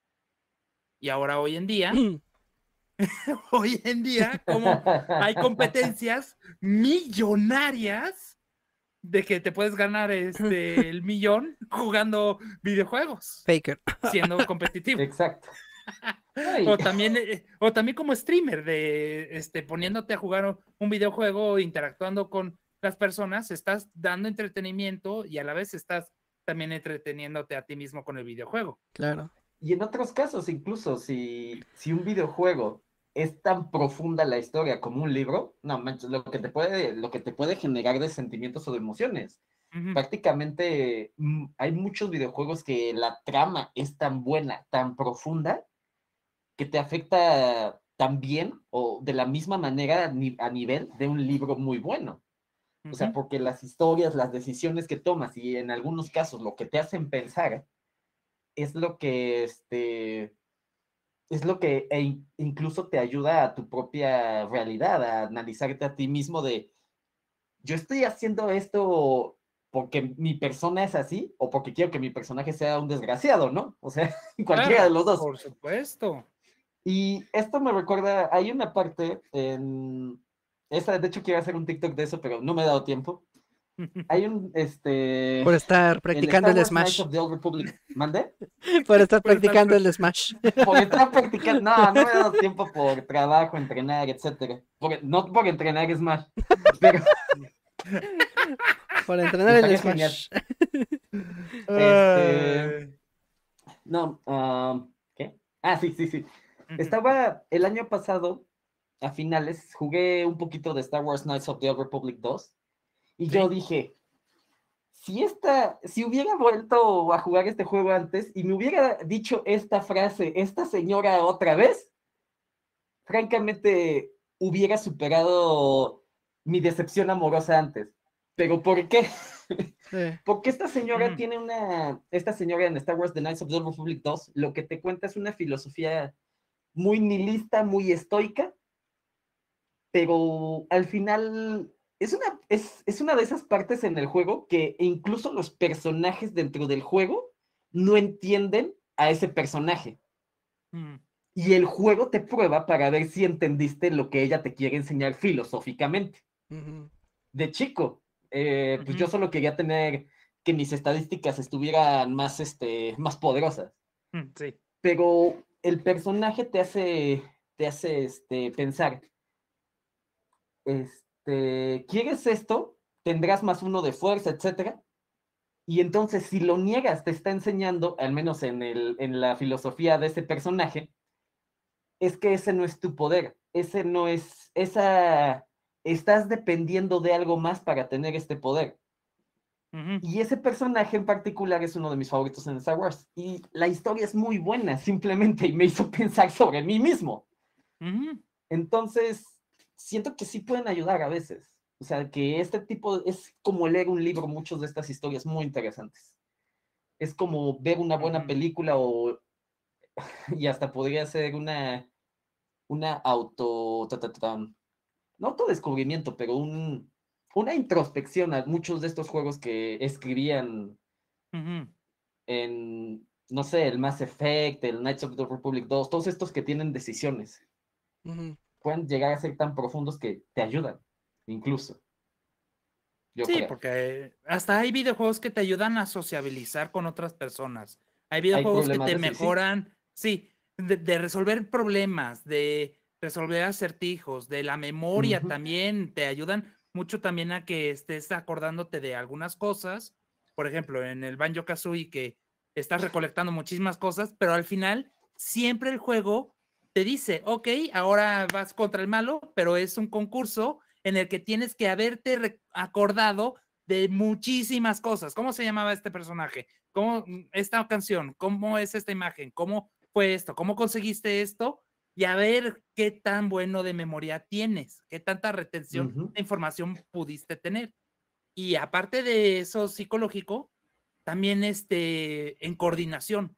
Y ahora hoy en día, (clears throat) (laughs) hoy en día, como hay competencias millonarias de que te puedes ganar este el millón jugando videojuegos, Faker. siendo (laughs) competitivo. Exacto. (laughs) O también, eh, o también como streamer, de este, poniéndote a jugar un videojuego, interactuando con las personas, estás dando entretenimiento y a la vez estás también entreteniéndote a ti mismo con el videojuego. Claro. Y en otros casos, incluso si, si un videojuego es tan profunda la historia como un libro, no manches, lo que te puede, lo que te puede generar de sentimientos o de emociones. Prácticamente mm, hay muchos videojuegos que la trama es tan buena, tan profunda, que te afecta también o de la misma manera a nivel de un libro muy bueno. O sea, porque las historias, las decisiones que tomas y en algunos casos lo que te hacen pensar es lo que este es lo que e in- incluso te ayuda a tu propia realidad, a analizarte a ti mismo de yo estoy haciendo esto porque mi persona es así o porque quiero que mi personaje sea un desgraciado, ¿no? O sea, (laughs) cualquiera de los dos. Por supuesto. Y esto me recuerda, hay una parte en esa, de hecho quiero hacer un TikTok de eso, pero no me he dado tiempo. (laughs) Hay un este Por estar practicando el Knights Smash. of the Old Republic. ¿Mande? (laughs) Por estar (laughs) Por estar practicando el Smash. Por estar practicando. No, no me he dado tiempo por trabajo, entrenar, etcétera. Por- no por entrenar Smash. Pero Por entrenar el. Smash. Este, no, ah, ¿qué? Ah, sí, sí, sí. Estaba el año pasado, a finales, jugué un poquito de Star Wars Knights of the Old Republic 2 y yo Sí. dije, si esta, si hubiera vuelto a jugar este juego antes y me hubiera dicho esta frase, esta señora otra vez, francamente hubiera superado mi decepción amorosa antes. ¿Pero por qué? Sí. (laughs) Porque esta señora Ujú. tiene una, esta señora en Star Wars The Knights of the Old Republic 2, lo que te cuenta es una filosofía muy nihilista, muy estoica, pero al final es una, es, es una de esas partes en el juego que incluso los personajes dentro del juego no entienden a ese personaje. ujú, Y el juego te prueba para ver si entendiste lo que ella te quiere enseñar filosóficamente de chico, eh, pues yo solo quería tener que mis estadísticas estuvieran más, este, más poderosas. ujú, Sí. Pero el personaje te hace, te hace este, pensar, este, ¿quieres esto? Tendrás más uno de fuerza, etcétera. Y entonces, si lo niegas, te está enseñando, al menos en, el, en la filosofía de ese personaje, es que ese no es tu poder, ese no es, esa, estás dependiendo de algo más para tener este poder. Y ese personaje en particular es uno de mis favoritos en Star Wars. Y la historia es muy buena, simplemente, y me hizo (laughs) pensar sobre mí mismo. Entonces, siento que sí pueden ayudar a veces. O sea, que este tipo es como leer un libro, muchas de estas historias muy interesantes. Es como ver una buena película o, (laughs) y hasta podría ser una, una auto, ta, ta, ta, no autodescubrimiento, pero un, una introspección a muchos de estos juegos que escribían en, no sé, el Mass Effect, el Knights of the Republic 2, todos estos que tienen decisiones Ujú. Pueden llegar a ser tan profundos que te ayudan, incluso. yo Sí, creo. porque hasta hay videojuegos que te ayudan a sociabilizar con otras personas. Hay videojuegos que problemas te de eso, sí. mejoran, sí, de, de resolver problemas, de resolver acertijos, de la memoria Ujú. también, te ayudan mucho también a que estés acordándote de algunas cosas. Por ejemplo, en el Banjo Kazooie que estás recolectando muchísimas cosas, pero al final siempre el juego te dice, ok, ahora vas contra el malo, pero es un concurso en el que tienes que haberte acordado de muchísimas cosas. ¿Cómo se llamaba este personaje? ¿Cómo esta canción? ¿Cómo es esta imagen? ¿Cómo fue esto? ¿Cómo conseguiste esto? Y a ver qué tan bueno de memoria tienes, qué tanta retención de información pudiste tener. Y aparte de eso psicológico, también este, en coordinación,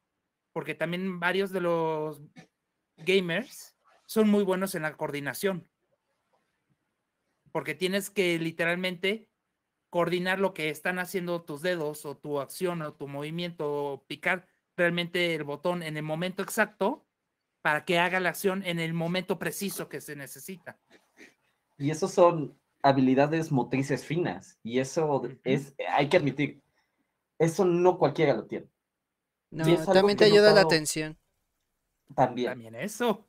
porque también varios de los gamers son muy buenos en la coordinación, porque tienes que literalmente coordinar lo que están haciendo tus dedos o tu acción o tu movimiento, o picar realmente el botón en el momento exacto para que haga la acción en el momento preciso que se necesita. Y eso son habilidades motrices finas. Y eso es, hay que admitir, eso no cualquiera lo tiene. No, también te ayuda la atención. También. También eso.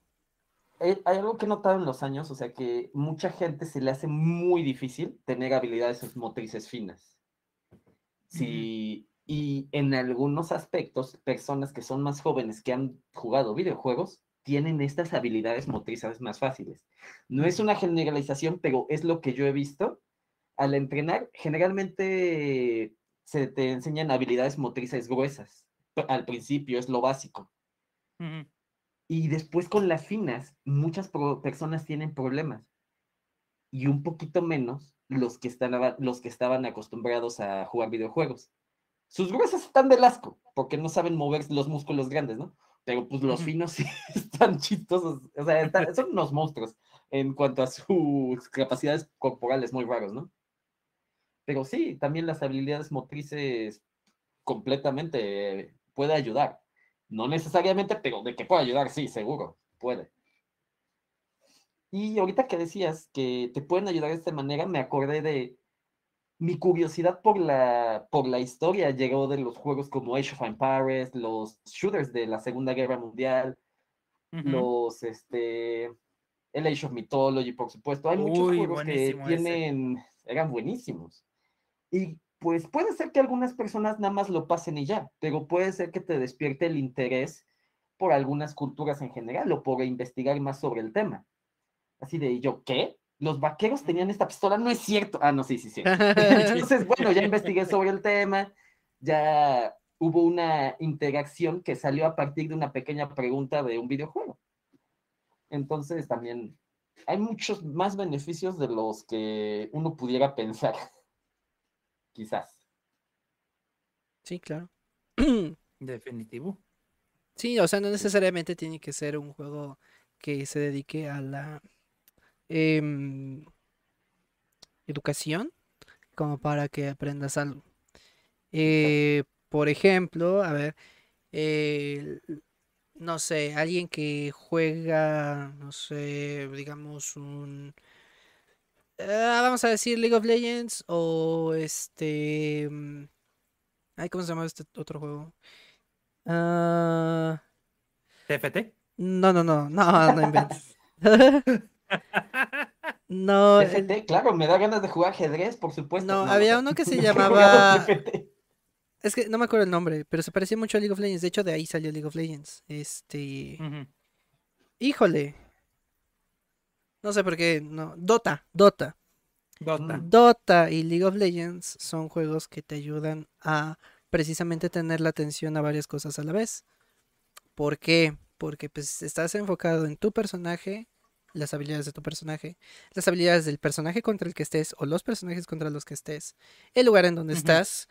Hay, hay algo que he notado en los años, o sea, que mucha gente se le hace muy difícil tener habilidades motrices finas. Sí, y en algunos aspectos, personas que son más jóvenes que han jugado videojuegos tienen estas habilidades motrices más fáciles. No es una generalización, pero es lo que yo he visto. Al entrenar, generalmente se te enseñan habilidades motrices gruesas. Al principio es lo básico. Y después con las finas, muchas personas tienen problemas. Y un poquito menos los que, están, los que estaban acostumbrados a jugar videojuegos. Sus gruesas están del asco, porque no saben mover los músculos grandes, ¿no? Pero pues los finos sí (laughs) están chistosos. O sea, están- son unos monstruos en cuanto a sus capacidades corporales muy raros, ¿no? Pero sí, también las habilidades motrices completamente puede ayudar. No necesariamente, pero de que puede ayudar, sí, seguro, puede. Y ahorita que decías que te pueden ayudar de esta manera, me acordé de mi curiosidad por la, por la historia. Llegó de los juegos como Age of Empires, los shooters de la Segunda Guerra Mundial, los, este, el Age of Mythology, por supuesto. Hay muchos juegos que ese. tienen, eran buenísimos. Y pues puede ser que algunas personas nada más lo pasen y ya, pero puede ser que te despierte el interés por algunas culturas en general o por investigar más sobre el tema. Así de, ¿y ¿yo qué? Los vaqueros tenían esta pistola, no es cierto. Ah, no, sí, sí, sí. (laughs) (laughs) Entonces, bueno, ya investigué sobre el tema, ya hubo una interacción que salió a partir de una pequeña pregunta de un videojuego. Entonces, también hay muchos más beneficios de los que uno pudiera pensar. Quizás. Sí, claro. (clears throat) Definitivo. Sí, o sea, no necesariamente tiene que ser un juego que se dedique a la em, educación como para que aprendas algo. Eh, por ejemplo, a ver, eh, no sé, alguien que juega, no sé, digamos un, ah, vamos a decir League of Legends o este, mm, ay, ¿cómo se llama este otro juego? Ah, TFT. no, no, no, no, (laughs) no inventes. (laughs) No, el- TFT, claro, me da ganas de jugar ajedrez, por supuesto. No, había uno que se (laughs) llamaba- es que no me acuerdo el nombre, pero se parecía mucho a League of Legends. De hecho, de ahí salió League of Legends. Este, híjole. No sé por qué, no. Dota, Dota. Dota. Mm. Dota y League of Legends son juegos que te ayudan a precisamente tener la atención a varias cosas a la vez. ¿Por qué? Porque pues estás enfocado en tu personaje, las habilidades de tu personaje, las habilidades del personaje contra el que estés o los personajes contra los que estés, el lugar en donde estás,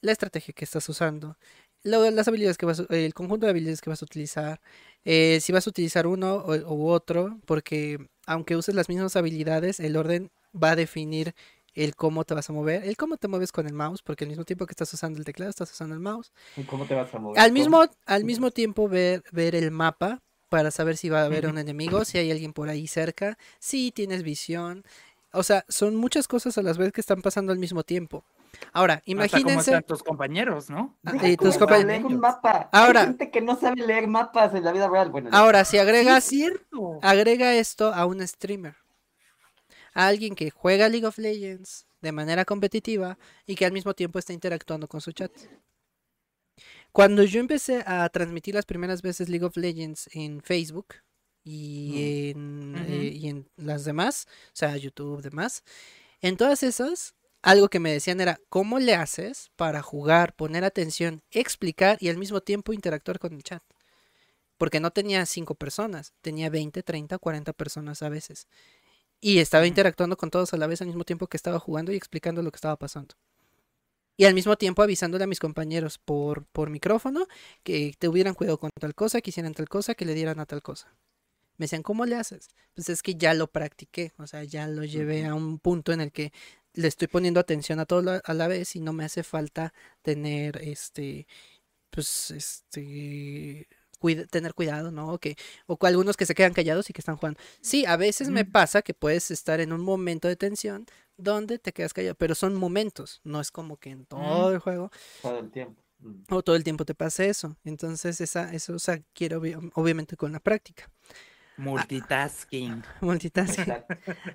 la estrategia que estás usando, lo- las habilidades que vas, el conjunto de habilidades que vas a utilizar, eh, si vas a utilizar uno o, u otro, porque aunque uses las mismas habilidades, el orden va a definir el cómo te vas a mover, el cómo te mueves con el mouse, porque al mismo tiempo que estás usando el teclado, estás usando el mouse. ¿Y ¿Cómo te vas a mover? Al ¿Cómo? mismo, al mismo tiempo ver, ver el mapa para saber si va a haber un enemigo, si hay alguien por ahí cerca, si tienes visión. o sea, son muchas cosas a las veces que están pasando al mismo tiempo. Ahora, Hasta como imagínense, están tus compañeros, ¿no? Ah, y tus un mapa. Ahora- Hay gente que no sabe leer mapas en la vida real. Bueno, ahora si agregas, Sí, es cierto. agrega esto a un streamer, a alguien que juega League of Legends de manera competitiva y que al mismo tiempo está interactuando con su chat. Cuando yo empecé a transmitir las primeras veces League of Legends en Facebook y, en, Ujú. eh, y en las demás, o sea, YouTube, demás, en todas esas, algo que me decían era, ¿cómo le haces para jugar, poner atención, explicar y al mismo tiempo interactuar con el chat? Porque no tenía cinco personas, tenía 20, 30, 40 personas a veces. Y estaba interactuando con todos a la vez al mismo tiempo que estaba jugando y explicando lo que estaba pasando. Y al mismo tiempo avisándole a mis compañeros por, por micrófono que tuvieran cuidado con tal cosa, que hicieran tal cosa, que le dieran a tal cosa. Me decían, ¿cómo le haces? Pues es que ya lo practiqué, o sea, ya lo llevé a un punto en el que le estoy poniendo atención a todo la- a la vez y no me hace falta tener este, pues, este, cuida- tener cuidado, ¿no? O que, o que algunos que se quedan callados y que están jugando. Sí, a veces me pasa que puedes estar en un momento de tensión donde te quedas callado, pero son momentos, no es como que en todo el juego todo el tiempo. Mm. o todo el tiempo te pase eso. Entonces, esa, eso se adquiere obvi- obviamente con la práctica. Multitasking. (laughs) Multitasking.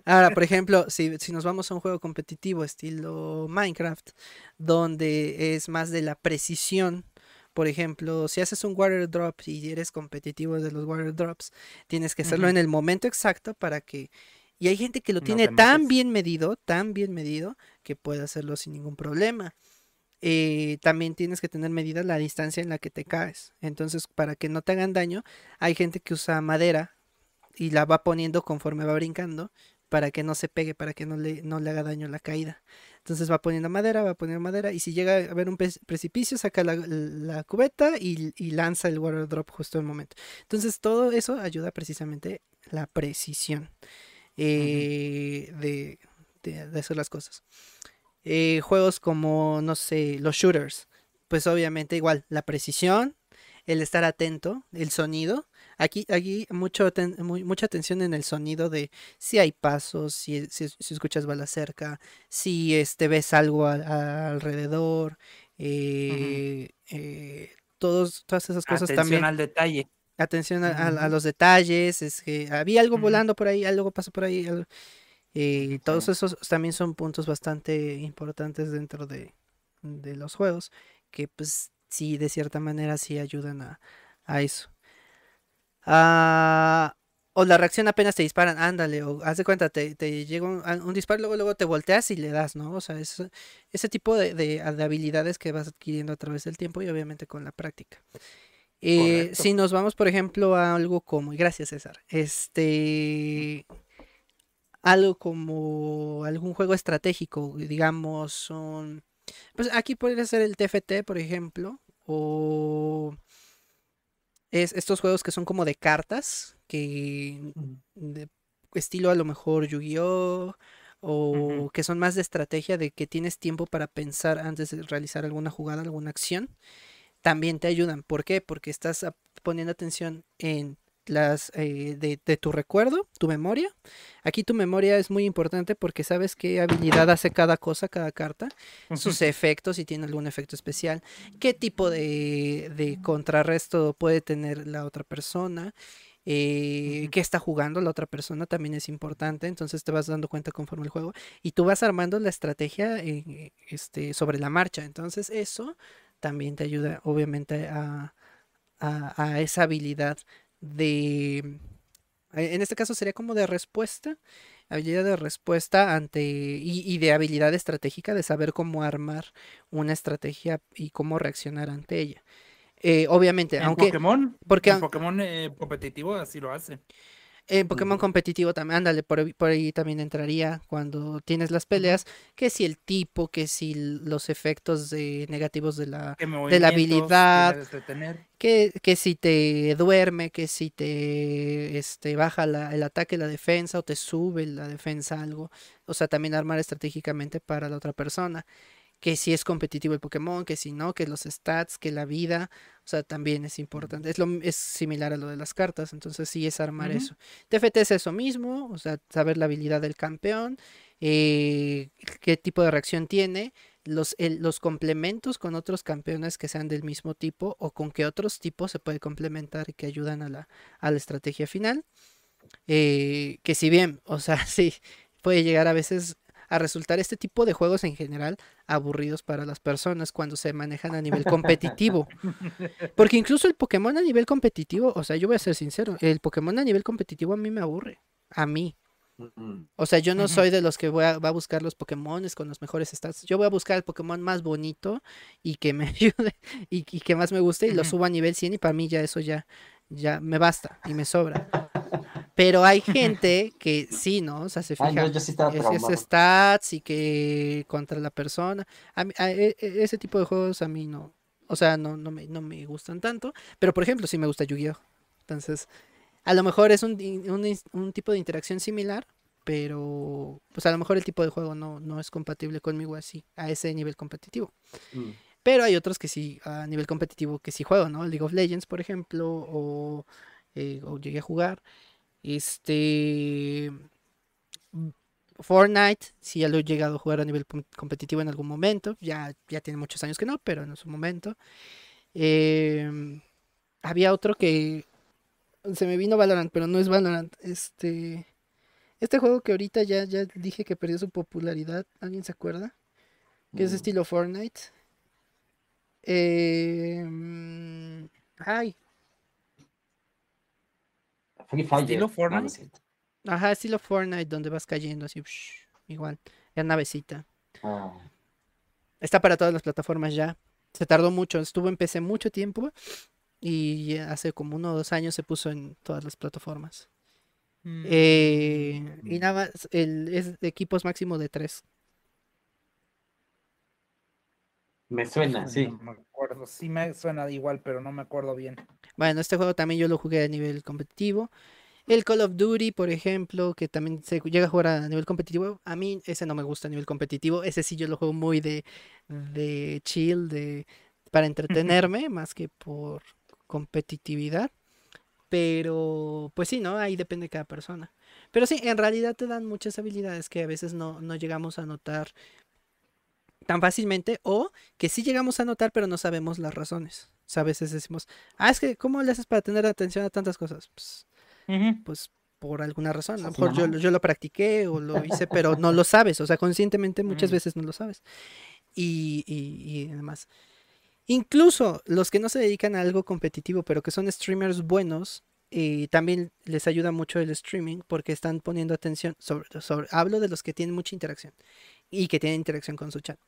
Ahora, por ejemplo, si, si nos vamos a un juego competitivo estilo Minecraft, donde es más de la precisión, por ejemplo, si haces un water drop y eres competitivo de los water drops, tienes que hacerlo en el momento exacto para que... Y hay gente que lo No tiene tan bien medido, tan bien medido, que puede hacerlo sin ningún problema. Eh, también tienes que tener medida la distancia en la que te caes. Entonces, para que no te hagan daño, hay gente que usa madera y la va poniendo conforme va brincando para que no se pegue, para que no le, no le haga daño la caída. Entonces va poniendo madera, va poniendo madera y si llega a haber un precipicio, saca la, la cubeta y, y lanza el water drop justo en el momento. Entonces todo eso ayuda precisamente la precisión eh, de, de- de hacer las cosas. Eh, juegos como, no sé, los shooters, pues obviamente igual, la precisión, el estar atento, el sonido. Aquí, aquí mucho mu- mucha atención en el sonido de si hay pasos, si, si, si escuchas balas cerca, si este, ves algo a- a- alrededor, eh, eh, todos, todas esas cosas Atención también. al detalle. Atención a, a- a Ujú. los detalles, es que había algo volando por ahí, algo pasó por ahí. algo- eh, todos Sí. esos también son puntos bastante importantes dentro de, de los juegos, que pues sí, de cierta manera sí ayudan a, a eso. Ah, o la reacción apenas te disparan, ándale, o haz de cuenta, te, te llega un, un disparo, luego, luego te volteas y le das, ¿no? O sea, es, ese tipo de, de- de habilidades que vas adquiriendo a través del tiempo y obviamente con la práctica. Eh, si nos vamos, por ejemplo, a algo como, y gracias César, este, algo como algún juego estratégico, digamos, un, pues aquí podría ser el TFT, por ejemplo, o es estos juegos que son como de cartas, que de estilo a lo mejor Yu-Gi-Oh! o que son más de estrategia de que tienes tiempo para pensar antes de realizar alguna jugada, alguna acción, también te ayudan. ¿Por qué? Porque estás poniendo atención en las eh, de, de tu recuerdo, tu memoria. Aquí tu memoria es muy importante porque sabes qué habilidad hace cada cosa, cada carta, sus efectos, si tiene algún efecto especial, qué tipo de, de contrarresto puede tener la otra persona, eh, qué está jugando la otra persona también es importante, entonces te vas dando cuenta conforme el juego y tú vas armando la estrategia eh, este, sobre la marcha, entonces eso también te ayuda obviamente a, a- a esa habilidad de, eh, en este caso sería como de respuesta, habilidad de respuesta ante y, y de habilidad estratégica de saber cómo armar una estrategia y cómo reaccionar ante ella. Eh, obviamente, En aunque Pokémon, porque en Pokémon eh, competitivo así lo hace. En Pokémon competitivo también, ándale, por, ahí- por ahí también entraría cuando tienes las peleas, que si el tipo, que si los efectos de, negativos de la, ¿Qué de la habilidad, de que, que si te duerme, que si te este, baja la- el ataque, la defensa, o te sube la defensa algo. O sea, también armar estratégicamente para la otra persona. Que si es competitivo el Pokémon, que si no, que los stats, que la vida. O sea, también es importante. Es, lo, es similar a lo de las cartas, entonces sí es armar eso. TFT es eso mismo, o sea, saber la habilidad del campeón. eh, qué tipo de reacción tiene, los, el- los complementos con otros campeones que sean del mismo tipo o con qué otros tipos se puede complementar y que ayudan a la, a la estrategia final. Eh, que si bien, o sea, (laughs) sí, puede llegar a veces a resultar este tipo de juegos en general aburridos para las personas cuando se manejan a nivel competitivo. (laughs) Porque incluso el Pokémon a nivel competitivo, o sea, yo voy a ser sincero, el Pokémon a nivel competitivo a mí me aburre. A mí. Mm, O sea, yo no soy de los que voy a, va a buscar los Pokémones con los mejores stats. Yo voy a buscar el Pokémon más bonito y que me (laughs) ayude y, y que más me guste y lo subo a nivel 100 y para mí ya eso ya, ya me basta y me sobra. Pero hay (laughs) gente que sí, ¿no? O sea, se Ay, fija no, yo sí estaba es, es traumado. stats y que contra la persona. A mí- a- e- e- ese tipo de juegos a mí no, o sea, no, no me, no me gustan tanto. Pero por ejemplo, sí me gusta Yu-Gi-Oh! Entonces, a lo mejor es un, un un tipo de interacción similar, pero pues a lo mejor el tipo de juego no, no es compatible conmigo así, a ese nivel competitivo. Mm. Pero hay otros que sí, a nivel competitivo, que sí juego, ¿no? League of Legends, por ejemplo, o, eh, o llegué a jugar. Este. mm, Fortnite, sí, ya lo he llegado a jugar a nivel com- competitivo en algún momento. Ya, ya tiene muchos años que no, pero en su momento. Em, había otro que se me vino Valorant, pero no es Valorant. Este. Este juego que ahorita ya, ya dije que perdió su popularidad. ¿Alguien se acuerda? Que es Mm. estilo Fortnite. Em, ay, Free Fire. ¿Estilo no Fortnite? ajá, estilo Fortnite, donde vas cayendo así, psh, igual, en navecita. Ah, Está para todas las plataformas ya. Se tardó mucho, estuvo en PC mucho tiempo y hace como uno o dos años se puso en todas las plataformas. Eh, y nada más, el, es de equipos máximo de tres. Me suena, sí. No me acuerdo. Sí me suena igual, pero no me acuerdo bien. Bueno, este juego también yo lo jugué a nivel competitivo. El Call of Duty, por ejemplo, que también se llega a jugar a nivel competitivo. A mí ese no me gusta a nivel competitivo. Ese sí yo lo juego muy de, de chill, de, para entretenerme, (laughs) más que por competitividad. Pero, pues sí, ¿no? Ahí depende de cada persona. Pero sí, en realidad te dan muchas habilidades que a veces no, no llegamos a notar tan fácilmente o que sí llegamos a notar pero no sabemos las razones. O sea, a veces decimos, ah, es que, ¿cómo le haces para tener atención a tantas cosas? Pues, Ujú. pues por alguna razón. A lo Así mejor yo, yo lo practiqué o lo hice, (laughs) pero no lo sabes. O sea, conscientemente muchas Mm. veces no lo sabes. Y, y, y demás. Incluso los que no se dedican a algo competitivo, pero que son streamers buenos, eh, también les ayuda mucho el streaming porque están poniendo atención sobre, sobre, hablo de los que tienen mucha interacción y que tienen interacción con su chat,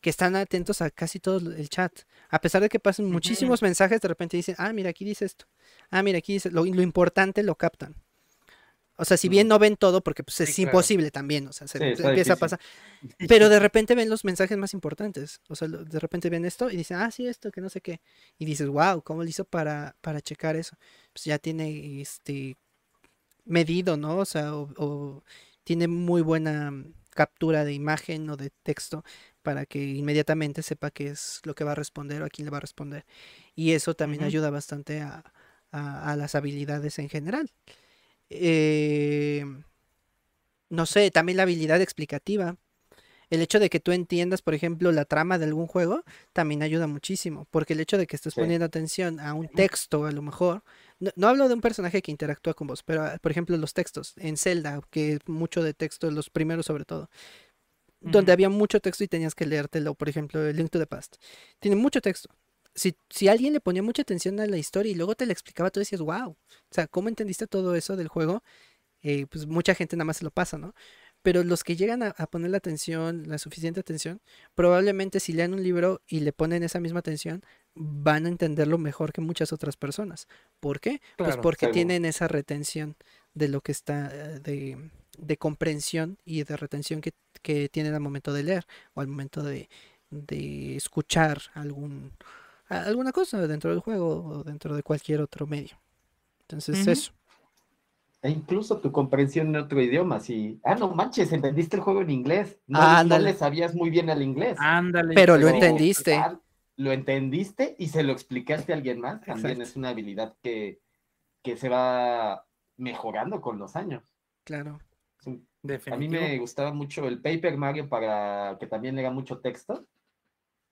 que están atentos a casi todo el chat, a pesar de que pasen muchísimos mensajes, de repente dicen, ah, mira, aquí dice esto, ah, mira, aquí dice, lo, lo importante lo captan. O sea, si bien no ven todo, porque pues, es Sí, claro. imposible también, o sea, se, Sí, empieza a pasar. Pero de (laughs) repente ven los mensajes más importantes. O sea, de repente ven esto y dicen, ah, sí, esto, que no sé qué. Y dices, wow, ¿cómo lo hizo para, para checar eso? Pues ya tiene este medido, ¿no? O sea, o, o tiene muy buena captura de imagen o de texto para que inmediatamente sepa qué es lo que va a responder o a quién le va a responder. Y eso también ayuda bastante a, a- a las habilidades en general. Eh, no sé, también la habilidad explicativa. El hecho de que tú entiendas, por ejemplo, la trama de algún juego, también ayuda muchísimo. Porque el hecho de que estés Sí. poniendo atención a un texto, a lo mejor, no, no hablo de un personaje que interactúa con vos, pero ah, por ejemplo los textos en Zelda, que es mucho de texto, los primeros sobre todo, donde había mucho texto y tenías que leértelo, por ejemplo, el Link to the Past. Tiene mucho texto. Si, si alguien le ponía mucha atención a la historia y luego te la explicaba, tú decías, wow, o sea, ¿cómo entendiste todo eso del juego? Eh, pues mucha gente nada más se lo pasa, ¿no? Pero los que llegan a, a poner la atención, la suficiente atención, probablemente si lean un libro y le ponen esa misma atención, van a entenderlo mejor que muchas otras personas. ¿Por qué? Pues porque seguro. tienen esa retención de lo que está, eh, de, de comprensión y de retención que, que tienen al momento de leer o al momento de, de escuchar algún, alguna cosa dentro del juego o dentro de cualquier otro medio. Entonces, eso. E incluso tu comprensión en otro idioma, si, ah, no manches, entendiste el juego en inglés. No, no le sabías muy bien al inglés. Ándale. Pero lo entendiste. ah, lo entendiste y se lo explicaste a alguien más. También Exacto. es una habilidad que, que se va mejorando con los años. Claro. A mí me gustaba mucho el Paper Mario para que también era mucho texto.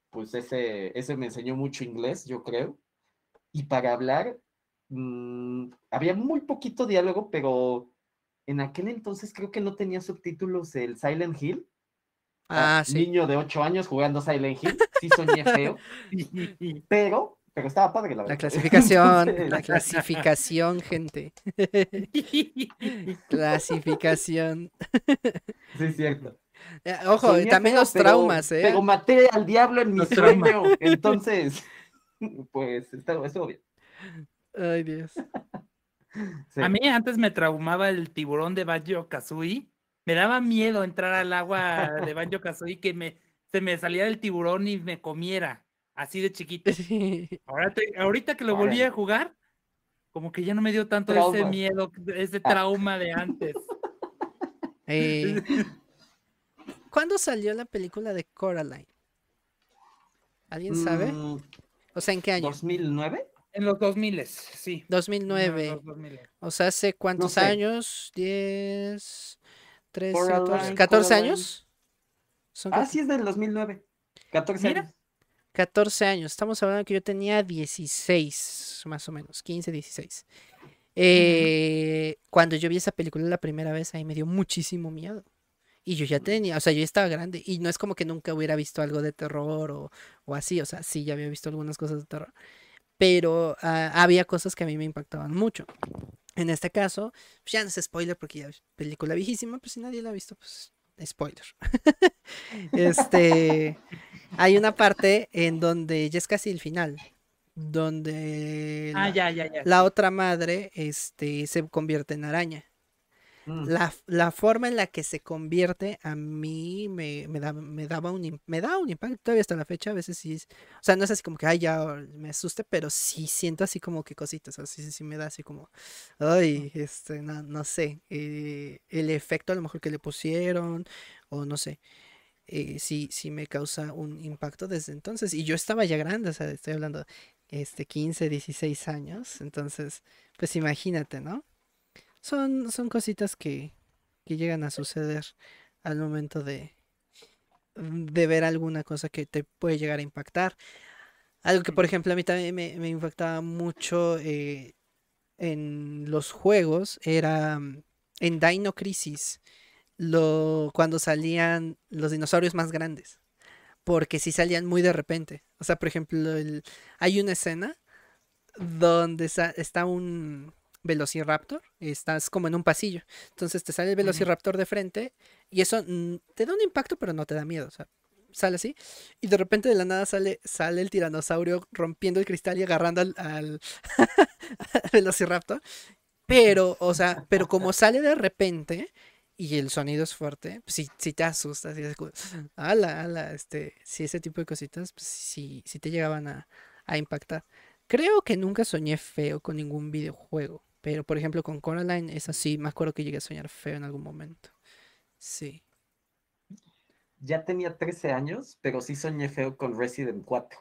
Pues ese, ese me enseñó mucho inglés, yo creo. Y para hablar, mm, había muy poquito diálogo, pero en aquel entonces creo que no tenía subtítulos el Silent Hill. Ah, sí. Niño de 8 años jugando Silent Hill. Sí soñé feo, (laughs) pero, pero estaba padre la La clasificación, (laughs) Entonces, la clasificación, gente. (laughs) Clasificación. Sí, es cierto. Eh, Ojo, Soñé también feo, los pero- traumas, ¿eh? Pero maté al diablo en mi Los traumas. sueño. Entonces, pues está- estuvo bien. Ay, Dios. Sí. A mí antes me traumaba el tiburón de Banjo Kazooie. Me daba miedo entrar al agua de Banjo Kazooie que me, se me saliera el tiburón y me comiera. Así de chiquito. (laughs) Ahora te- ahorita que lo volví a jugar, como que ya no me dio tanto ese miedo, ese Ah. trauma de antes. (laughs) Eh, (laughs) ¿Cuándo salió la película de Coraline? ¿Alguien sabe? Mm, O sea, ¿en qué año? ¿2009? En los 2000, sí. 2009. En los 2000. O sea, ¿hace cuántos sé. años? 10, 13, 14, Coraline, 14 Coraline. años. Son Ah, sí, es del 2009. 14 Mira. años. 14 años. Estamos hablando que yo tenía 16, más o menos, 15, 16. Eh, Cuando yo vi esa película la primera vez, ahí me dio muchísimo miedo. Y yo ya tenía, o sea, yo ya estaba grande. Y no es como que nunca hubiera visto algo de terror o, o así. O sea, sí, ya había visto algunas cosas de terror. Pero ah, había cosas que a mí me impactaban mucho. En este caso, pues ya no es spoiler porque ya es película viejísima, pues si nadie la ha visto, pues spoiler. (laughs) este, hay una parte en donde ya es casi el final, donde Ah, la, ya, ya, ya. la otra madre este, se convierte en araña. Mm. La, la forma en la que se convierte a mí me, me, da- me daba un, me da un impacto todavía hasta la fecha. A veces sí, o sea, no es así como que, ay, ya me asuste, pero sí siento así como que cositas, así sí, sí me da así como, ay, este, no, no sé, eh, el efecto a lo mejor que le pusieron, o no sé, eh, sí, sí me causa un impacto desde entonces. Y yo estaba ya grande, o sea, estoy hablando, este, 15, 16 años, entonces, pues imagínate, ¿no? Son, son cositas que, que llegan a suceder al momento de, de ver alguna cosa que te puede llegar a impactar. Algo que, por ejemplo, a mí también me, me impactaba mucho eh, en los juegos era mm, en Dino Crisis, lo, cuando salían los dinosaurios más grandes. Porque sí salían muy de repente. O sea, por ejemplo, el- hay una escena donde está un velociraptor, estás como en un pasillo. Entonces te sale el velociraptor de frente y eso mm, te da un impacto, pero no te da miedo. O sea, sale así. Y de repente de la nada sale, sale el tiranosaurio rompiendo el cristal y agarrando al, (laughs) velociraptor. Pero, o sea, pero como sale de repente y el sonido es fuerte, pues sí te asustas. Como, ala, ala, este, si ese tipo de cositas, pues sí te llegaban a, a impactar. Creo que nunca soñé feo con ningún videojuego. Pero, por ejemplo, con Coraline es así. Me acuerdo que llegué a soñar feo en algún momento. Sí. Ya tenía 13 años, pero sí soñé feo con Resident 4.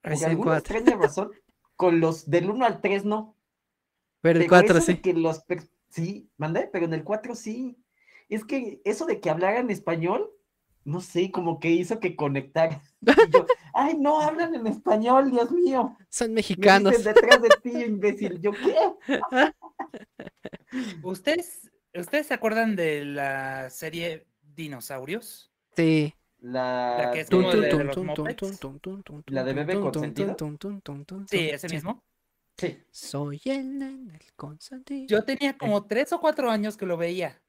Por Resident alguna 4. extraña razón, con los del 1 al 3 no. Pero el Pero 4 eso de sí. que los sí, mandé, pero en el 4 sí. Es que eso de que hablaran español, no sé, como que hizo que conectara. (laughs) Yo, ay, no hablan en español, Dios mío. Son Me mexicanos. detrás de ti, (laughs) imbécil. Yo, ¿qué? (laughs) ¿Ustedes, ¿Ustedes se acuerdan de la serie Dinosaurios? Sí. La, La que es de- como de los Muppets. ¿La de bebé consentido? Sí, ese mismo. Sí. Soy el nene, el consentido. Yo tenía como tres o cuatro años que lo veía.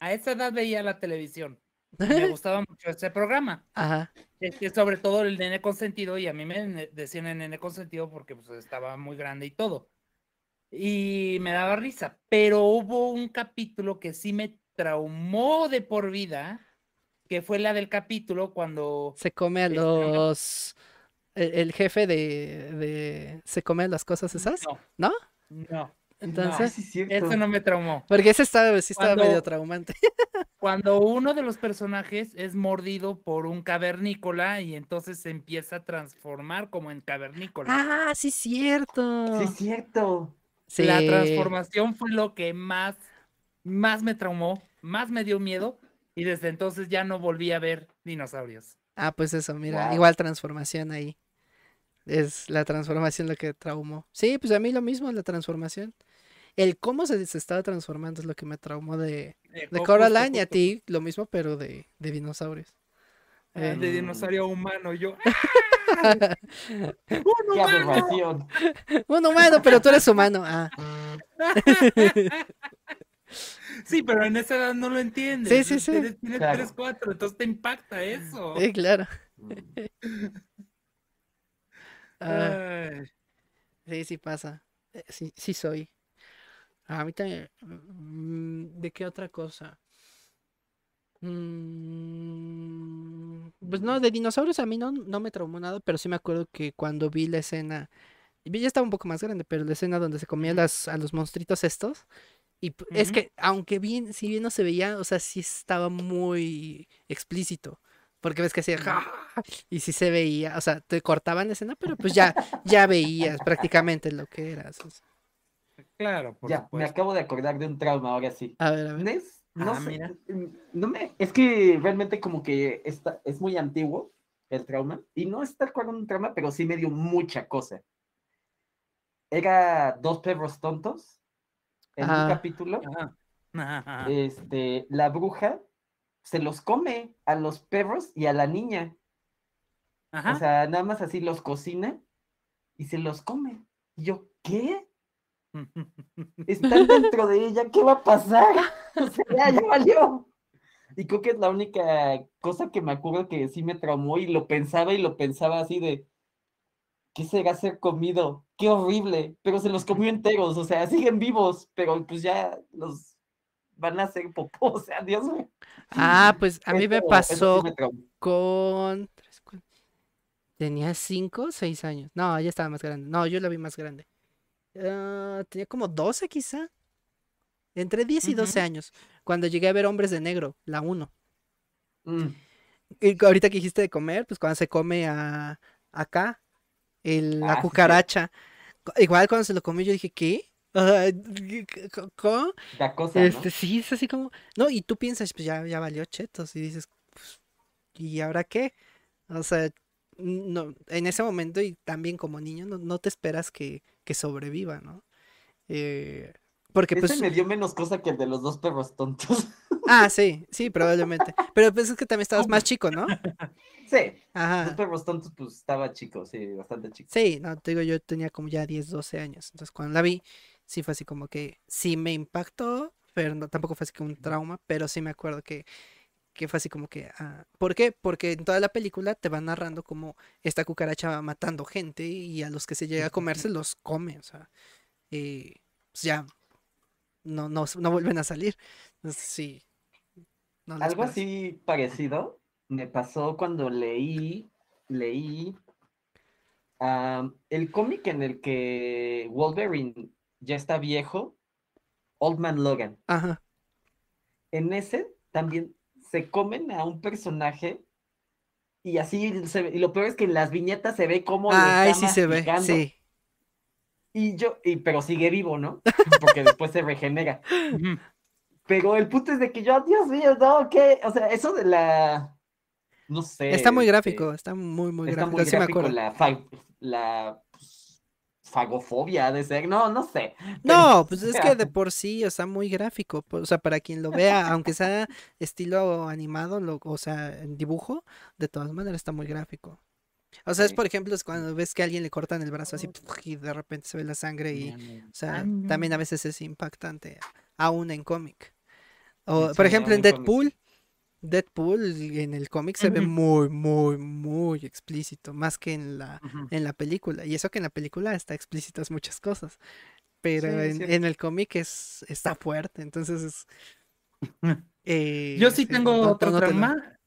A esa edad veía la televisión. Me (laughs) gustaba mucho ese programa. Ajá. Es que sobre todo el nene consentido, y a mí me decían el nene consentido porque pues, estaba muy grande y todo. Y me daba risa, pero hubo un capítulo que sí me traumó de por vida, que fue la del capítulo cuando... Se come a Este, los. El, el jefe de, de. Se come a las cosas esas. No, ¿No? no, Entonces. sí, es eso no me traumó. Porque ese estaba, sí estaba medio traumante. (laughs) Cuando uno de los personajes es mordido por un cavernícola y entonces se empieza a transformar como en cavernícola. Ah, sí, cierto. Sí, es cierto. La transformación fue lo que más más me traumó, más me dio miedo y desde entonces ya no volví a ver dinosaurios. Ah, pues eso, mira, igual transformación ahí. Es la transformación lo que traumó. Sí, pues a mí lo mismo, la transformación. El cómo se, se estaba transformando es lo que me traumó de, Eh, de Coraline y a ti lo mismo, pero de, de dinosaurios. ah, Eh, de dinosaurio humano, yo. (laughs) ¡Un ¡Qué humano! (laughs) Un humano, pero tú eres humano. Ah, (laughs) Sí, pero en esa edad no lo entiendes. Sí, sí, sí. Tienes, tienes Claro. 3, 4, entonces te impacta eso. sí, claro. Ah, sí, sí pasa. Eh, Sí, sí soy. A mí también. mm, ¿De qué otra cosa? Mm, Pues no, de dinosaurios a mí no, no me traumó nada, pero sí me acuerdo que cuando vi la escena, ya estaba un poco más grande, pero la escena donde se comía las, a los monstruitos estos, y es que aunque bien, si bien no se veía, o sea, sí estaba muy explícito, porque ves que hacía, (laughs) y sí se veía, o sea, te cortaban la escena, pero pues ya, ya veías prácticamente lo que eras. o sea. claro, por Ya, me acabo de acordar de un trauma ahora sí. A ver, a ver. Nes, no Ah, sé, mira. mm, no me, es que realmente como que está, es muy antiguo el trauma, y no es tal cual un trauma, pero sí me dio mucha cosa. Era dos perros tontos en Ah. un capítulo, (laughs) este, la bruja se los come a los perros y a la niña. Ajá. O sea, nada más así los cocina y se los come. Y yo, ¿qué? (laughs) Están dentro de ella, ¿qué va a pasar? (laughs) O sea, ya, ya valió. Y creo que es la única cosa que me acuerdo que sí me traumó y lo pensaba y lo pensaba así de, ¿qué será ser comido? Qué horrible, pero se los comió enteros, o sea, siguen vivos, pero pues ya los van a hacer popó, (laughs) o sea, Dios mío. Ah, pues a mí me sí pasó me con... Tenía cinco seis años. No, ya estaba más grande. No, yo la vi más grande. Ah, tenía como 12 quizá. Entre 10 y 12 Ujú. años. Cuando llegué a ver Hombres de Negro, la 1. Mm, Y ahorita que dijiste de comer, pues cuando se come a acá, el, la Ah, cucaracha. Igual cuando se lo comió yo dije, ¿qué? Ah, co- ¿Cómo? da cosa, ¿no? Este, sí, es así como. No, y tú piensas, pues ya, ya valió chetos. Y dices, pues, ¿y ahora qué? O sea, no, en ese momento y también como niño, no, no te esperas que, que sobreviva, ¿no? Eh, porque Ese pues. me dio menos cosa que el de los dos perros tontos. (laughs) Ah, sí, sí, probablemente. Pero pues es que también estabas más chico, ¿no? Sí, los Ajá. perros tontos, pues estaba chico, sí, bastante chico. Sí, no, te digo, yo tenía como ya 10, 12 años. Entonces cuando la vi, sí fue así como que sí me impactó, pero no, tampoco fue así como un trauma, pero sí me acuerdo que, que fue así como que... ah, ¿Por qué? Porque en toda la película te van narrando como esta cucaracha va matando gente y a los que se llega a comer se los come, o sea, y pues ya no, no, no vuelven a salir. Entonces, sí. no Algo así parecido me pasó cuando leí, leí el cómic en el que Wolverine ya está viejo, Old Man Logan. Ajá. En ese también se comen a un personaje y así se ve- y lo peor es que en las viñetas se ve cómo lo está sí se ve, sí. Y yo, y, pero sigue vivo, ¿no? (laughs) Porque después se regenera. Pero el punto es de que yo, Dios mío, no, ¿qué? O sea, eso de la. No sé. Está muy este, gráfico, está muy, muy está gráfico. muy sí me acuerdo. la pues, fagofobia de ser. No, no sé. (laughs) No, pues o es sea, que de por sí está muy gráfico. O sea, para quien lo vea, aunque sea estilo animado, lo- o sea, en dibujo, de todas maneras está muy gráfico. O sea, es por ejemplo, es cuando ves que a alguien le cortan el brazo así y de repente se ve la sangre y, o sea, también a veces es impactante, aún en cómic. O, Sí, por ejemplo, en cómic, sí. Deadpool, en el cómic se ve muy, muy, muy explícito, más que en la, en la película. Y eso que en la película está explícitas muchas cosas. Pero Sí, en, el cómic es, está fuerte. Entonces es. (laughs) eh, Yo sí sí, tengo no- otro trauma.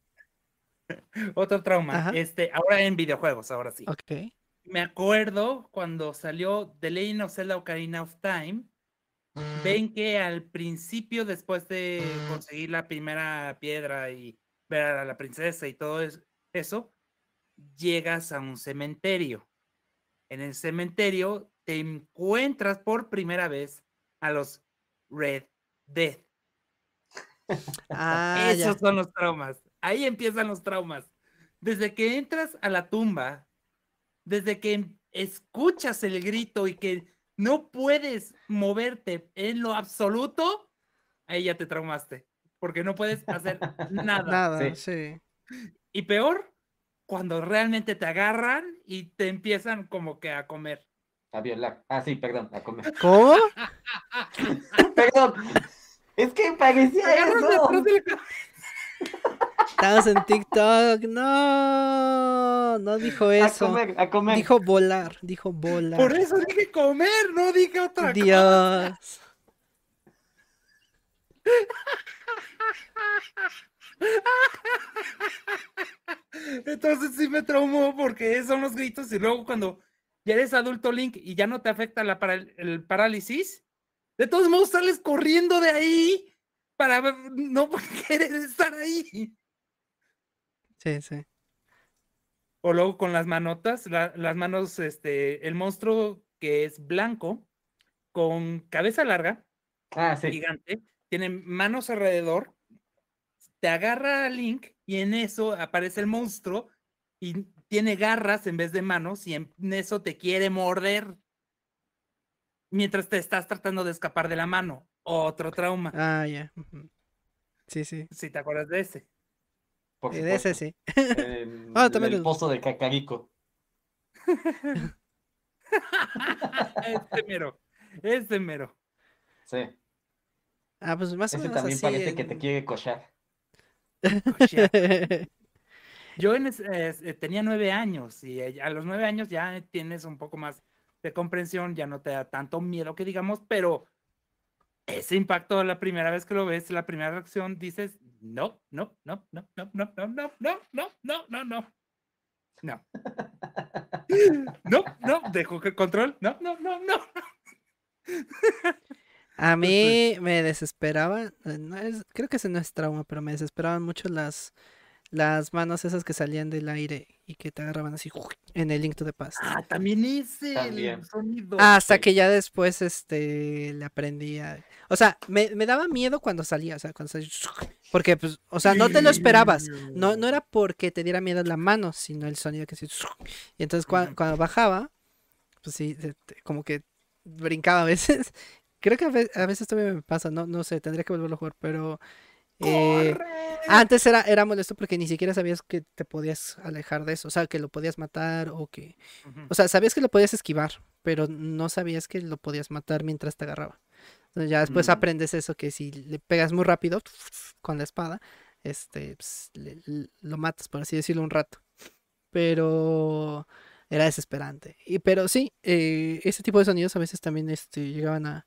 (laughs) Otro trauma. Ajá. Este, ahora en videojuegos, ahora sí. Ok. Me acuerdo cuando salió The Legend of Zelda Ocarina of Time. Ven que al principio, después de conseguir la primera piedra y ver a la princesa y todo es- eso, llegas a un cementerio. En el cementerio te encuentras por primera vez a los Red Death. Ah, ya. Esos son los traumas. Ahí empiezan los traumas. Desde que entras a la tumba, desde que escuchas el grito y que no puedes moverte en lo absoluto, ahí ya te traumaste. Porque no puedes hacer (laughs) nada. Nada, Sí. sí. Y peor, cuando realmente te agarran y te empiezan como que a comer. A violar. Ah, sí, perdón, a comer. (laughs) ¿Cómo? Perdón. Es que parecía eso. (laughs) Estamos en TikTok. No, no dijo A eso. comer, a comer. Dijo volar, dijo volar. Por eso dije comer, no dije otra cosa. Dios. Entonces sí me traumó porque son los gritos y luego cuando ya eres adulto Link y ya no te afecta la paral- el parálisis, de todos modos sales corriendo de ahí para no (laughs) querer estar ahí. Sí, sí. O luego con las manotas, la- las manos, este, el monstruo que es blanco, con cabeza larga, Ah, sí. gigante, tiene manos alrededor, te agarra a Link y en eso aparece el monstruo y tiene garras en vez de manos y en eso te quiere morder mientras te estás tratando de escapar de la mano. Otro trauma, Ah, ya. Sí, sí. si te acuerdas de ese. Por Eh, de ese sí. En (laughs) Ah, también el el- pozo de Cacarico. (laughs) Este mero, este mero. Sí. Ah, pues más o Ese menos también así. parece que te quiere cochar. (laughs) Yo en es- es- eh, tenía nueve años y eh, a los nueve años ya tienes un poco más de comprensión, ya no te da tanto miedo que digamos, pero ese impacto la primera vez que lo ves, la primera reacción, dices, no, no, no, no, no, no, no, no, no, no, no, no, no. No. No, no, dejo que control. No, no, no, no. A mí me desesperaba, eh, no es- creo que ese no es trauma, pero me desesperaban mucho las, las manos esas que salían del aire y que te agarraban así en el Link to the Past. Ah, también ese También. el sonido. Hasta sí. que ya después este le aprendía. O sea, me, me daba miedo cuando salía, o sea, cuando salía, porque pues, o sea, no te lo esperabas. No, no era porque te diera miedo la mano, sino el sonido que sí. Y entonces cua- Ujú. cuando bajaba, pues sí, como que brincaba a veces. (laughs) Creo que a ve- a veces todavía me pasa, no, no sé, tendría que volverlo a jugar, pero eh, antes era, era molesto porque ni siquiera sabías que te podías alejar de eso, o sea, que lo podías matar o que, o sea, sabías que lo podías esquivar, pero no sabías que lo podías matar mientras te agarraba. Entonces ya después Mm. aprendes eso, que si le pegas muy rápido (laughs) con la espada, este, pues, le- lo matas, por así decirlo, un rato. Pero era desesperante. Y, pero sí, eh, ese tipo de sonidos a veces también este, llegaban a,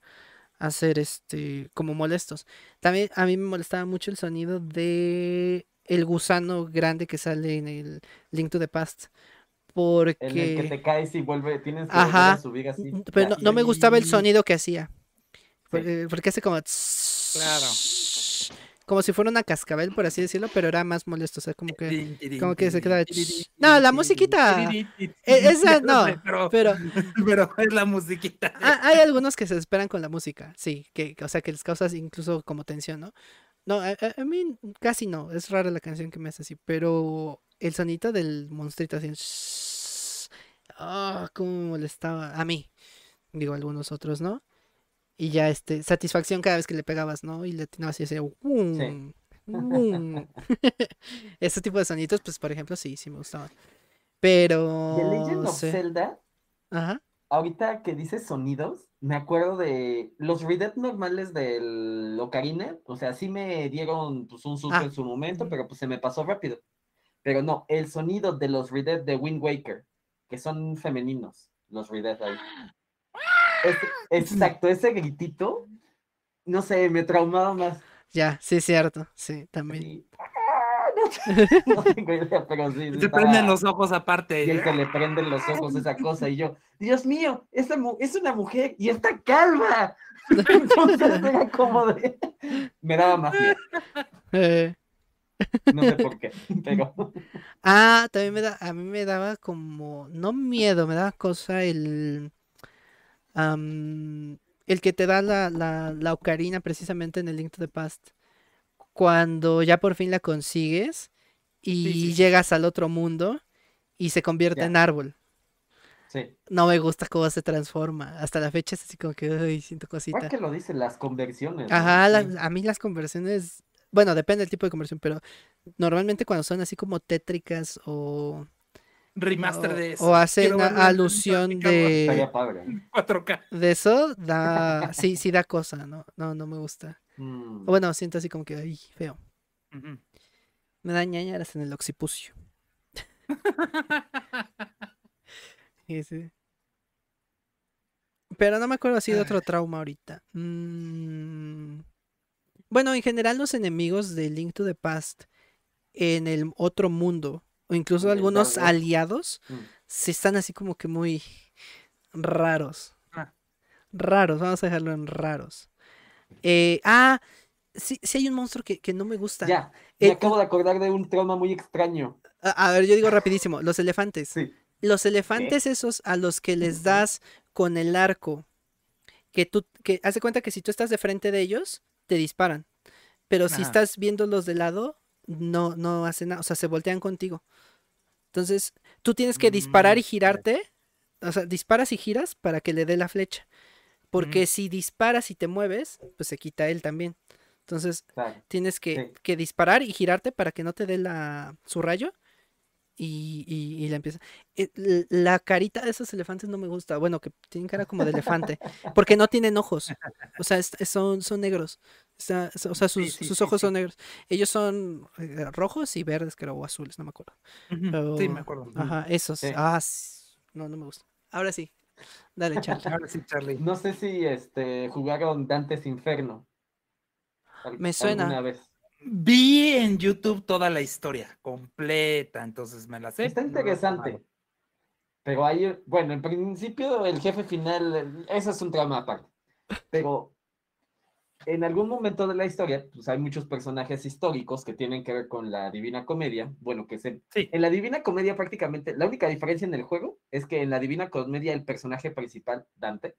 a ser este, como molestos. También a mí me molestaba mucho el sonido de el gusano grande que sale en el Link to the Past. En el que Porque... te caes y vuelve, tienes que Ajá. a subir así. Pero no, no me gustaba el sonido que hacía. Sí. Porque hace como... Claro. Como si fuera una cascabel, por así decirlo, pero era más molesto. O sea, como que... Como que se queda de tirin, ch- tirin, No, la musiquita. E- esa (laughs) no, pero, Pero (laughs) pero es la musiquita. ha- hay algunos que se esperan con la música, sí, que, o sea, que les causa incluso como tensión, ¿no? No, a, mí casi no, es rara la canción que me hace así, pero el sonito del monstruito así, ah, cómo me molestaba a mí, digo algunos otros, ¿no? Y ya este, satisfacción cada vez que le pegabas, ¿no? Y le atinabas y ese "Wum, wum". (laughs) Ese tipo de sonidos, pues por ejemplo, sí, sí me gustaban. Pero The Legend of sí. Zelda, Ajá. ahorita que dices sonidos, me acuerdo de los redet normales del Ocarina, o sea, sí me dieron pues, un susto Ah. en su momento, pero pues se me pasó rápido. Pero no, el sonido de los redet de Wind Waker, que son femeninos, los redet ahí. Ese- (laughs) exacto, ese gritito, no sé, me traumaba más. Ya, sí es cierto, sí, también. (laughs) no, no tengo idea, pero sí. Te prenden los ojos aparte. y el que le prenden los ojos esa cosa y yo, Dios mío, esta es una mujer y está calva. (laughs) Entonces era como de, me daba más miedo, Eh, no sé por qué, pero Ah, también me da, a mí me daba como, no miedo, me daba cosa el, el que te da la, la, la ocarina precisamente en el Link to the Past. cuando ya por fin la consigues y Sí, sí, sí. llegas al otro mundo y se convierte Ya. en árbol. Sí. No me gusta cómo se transforma. Hasta la fecha es así como que, siento cosita. que lo dicen las conversiones. ¿no? Ajá, la- a mí las conversiones, bueno, depende del tipo de conversión, pero normalmente cuando son así como tétricas o, Remaster o, de eso. o hacen Quiero verlo a- en alusión de, Estaría padre. 4K. de eso, da, sí, sí da cosa, ¿no? No, no me gusta. Mm. O bueno, siento así como que, ay, feo. Ujú. Me da ñañaras en el occipucio. (laughs) Sí, sí. Pero no me acuerdo así de otro trauma ahorita. Mm, Bueno, en general los enemigos de Link to the Past en el otro mundo, o incluso algunos aliados, Mm. sí están así como que muy raros. Ah. Raros, vamos a dejarlo en raros. Eh, ah, sí, sí hay un monstruo que, que no me gusta. Ya, me Eh, acabo de acordar de un trauma muy extraño. A, a ver, yo digo rapidísimo, los elefantes. Sí. Los elefantes esos a los que les das con el arco, que tú, que haz de cuenta que si tú estás de frente de ellos, te disparan. Pero si estás viéndolos de lado, no, no hacen nada, o sea, se voltean contigo. Entonces, tú tienes que disparar y Mm, ya. girarte, o sea, disparas y giras para que le dé la flecha. Porque si disparas y te mueves, pues se quita él también. Entonces, Claro. tienes que, Sí. que disparar y girarte para que no te dé la, su rayo y, y, y la empieza. eh, La carita de esos elefantes no me gusta. Bueno, que tienen cara como de elefante. Porque no tienen ojos. O sea, es- son, son negros. Está- o sea, sus, sí, sus ojos sí. son negros. Ellos son eh, rojos y verdes, creo, o azules, no me acuerdo. Sí, Pero- me acuerdo. Ajá, esos. Sí. Ah, no, no me gusta. Ahora sí. Dale, Charlie. Ahora sí, Charlie. No sé si este jugaron Dantes Inferno. Al- Me suena. Vez. Vi en YouTube toda la historia completa, entonces me la sé. Está interesante. Pero hay, bueno, en principio el jefe final, eso es un trauma aparte. Pero en algún momento de la historia, pues hay muchos personajes históricos que tienen que ver con la Divina Comedia. Bueno, que se, Sí. en la Divina Comedia prácticamente, la única diferencia en el juego es que en la Divina Comedia el personaje principal, Dante,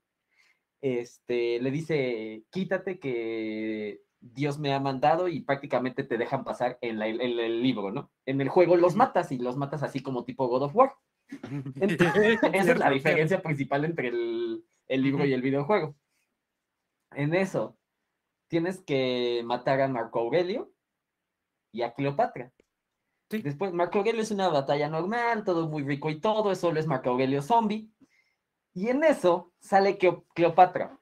este, le dice, quítate que Dios me ha mandado y prácticamente te dejan pasar en, la- en el libro, ¿no? En el juego los matas y los matas así como tipo God of War. (laughs) Esa es la diferencia principal entre el, el libro y el videojuego. En eso, tienes que matar a Marco Aurelio y a Cleopatra. Sí. Después, Marco Aurelio es una batalla normal, todo muy rico y todo, solo es Marco Aurelio zombie. Y en eso sale Cleo- Cleopatra.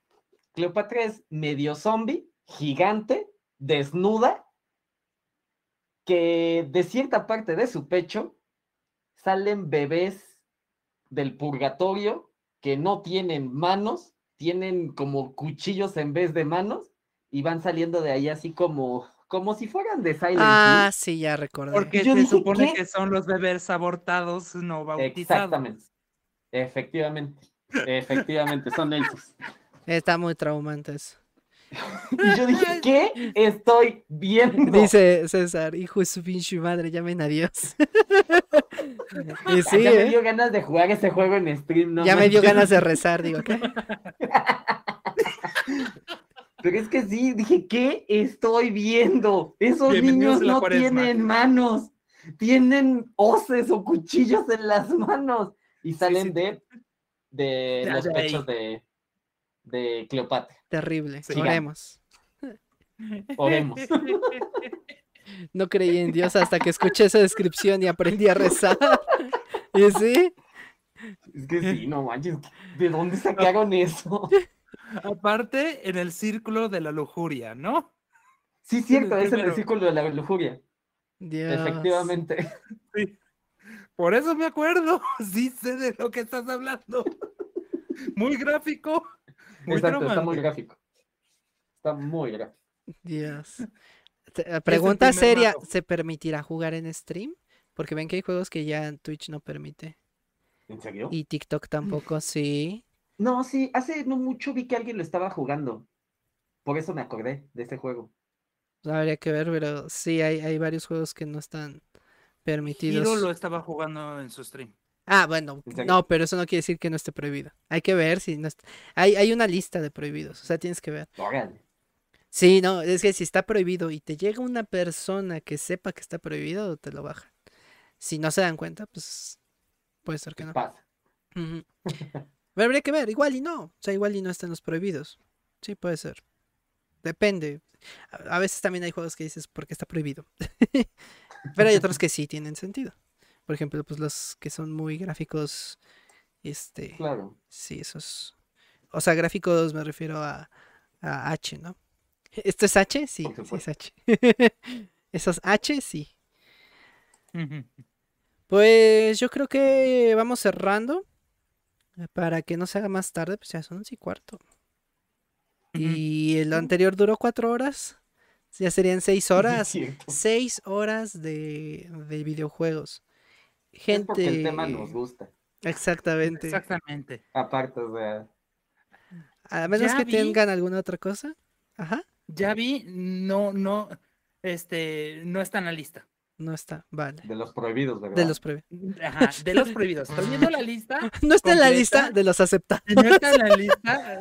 Cleopatra es medio zombie, gigante, desnuda, que de cierta parte de su pecho salen bebés del purgatorio que no tienen manos, tienen como cuchillos en vez de manos y van saliendo de ahí así como, como si fueran de Silent Ah, sí, ya recordé. Porque Yo se dije, supone ¿qué? que son los bebés abortados no bautizados. Exactamente. Efectivamente. Efectivamente, son elfos. Está muy traumante eso. Y yo dije, (laughs) ¿qué estoy viendo? Dice César, hijo de su pinche madre, llamen a Dios. (laughs) y sí, ya me ¿eh? dio ganas de jugar ese juego en stream, no ya me dio ganas de rezar, digo, ¿qué? (laughs) Pero es que sí, dije, ¿qué estoy viendo? Esos niños no tienen manos, tienen hoces o cuchillos en las manos y salen sí. de, de Ya, los ya, pechos ahí. de, de Cleopatra. Terrible. Sí. Oremos. (laughs) Oremos. No creí en Dios hasta que escuché esa descripción y aprendí a rezar. (laughs) ¿Y sí? Es que sí, no manches, ¿de dónde sacaron eso? Aparte, en el círculo de la lujuria, ¿no? Sí, cierto, es en el círculo de la lujuria. Dios. Efectivamente. Sí. Por eso me acuerdo. (laughs) Sí sé de lo que estás hablando. Muy gráfico. Muy Exacto, está muy gráfico. Está muy gráfico. Dios. (laughs) Pregunta seria. ¿se permitirá jugar en stream? Porque ven que hay juegos que ya Twitch no permite. ¿En serio? Y TikTok tampoco, (laughs) sí. No, sí, hace no mucho vi que alguien lo estaba jugando. Por eso me acordé de ese juego. Habría que ver, pero sí, hay, hay varios juegos que no están permitidos. Hiro lo estaba jugando en su stream. Ah, bueno, no, pero eso no quiere decir que no esté prohibido. Hay que ver si no est- hay, hay una lista de prohibidos, o sea, tienes que ver. Órale. Sí, no, es que si está prohibido y te llega una persona que sepa que está prohibido, te lo bajan. Si no se dan cuenta, pues puede ser que no. Pasa. (laughs) Pero habría que ver, igual y no. O sea, igual y no están los prohibidos. Sí, puede ser. Depende. A, a veces también hay juegos que dices porque está prohibido. (laughs) Pero hay otros que sí tienen sentido. Por ejemplo, pues los que son muy gráficos. Este. Claro. Sí, esos. O sea, gráficos me refiero a, a H, ¿no? ¿Esto es H? Sí, es. H. (laughs) Esos H, sí. Pues yo creo que vamos cerrando. eh, Para que no se haga más tarde, pues ya son once y cuarto. Y el anterior duró cuatro horas. Ya serían seis (laughs) horas. Seis horas de, de videojuegos. Es porque Gente. el tema nos gusta. Exactamente. Exactamente. Aparte, o sea, A menos Ya que vi. tengan alguna otra cosa. Ajá. Ya vi, no, no, este, no está en la lista. No está. Vale. de los prohibidos, ¿verdad? De los pre- Ajá, de los prohibidos. (laughs) Estoy viendo la lista. (laughs) No está en la lista (laughs) de los aceptados. No está en la lista.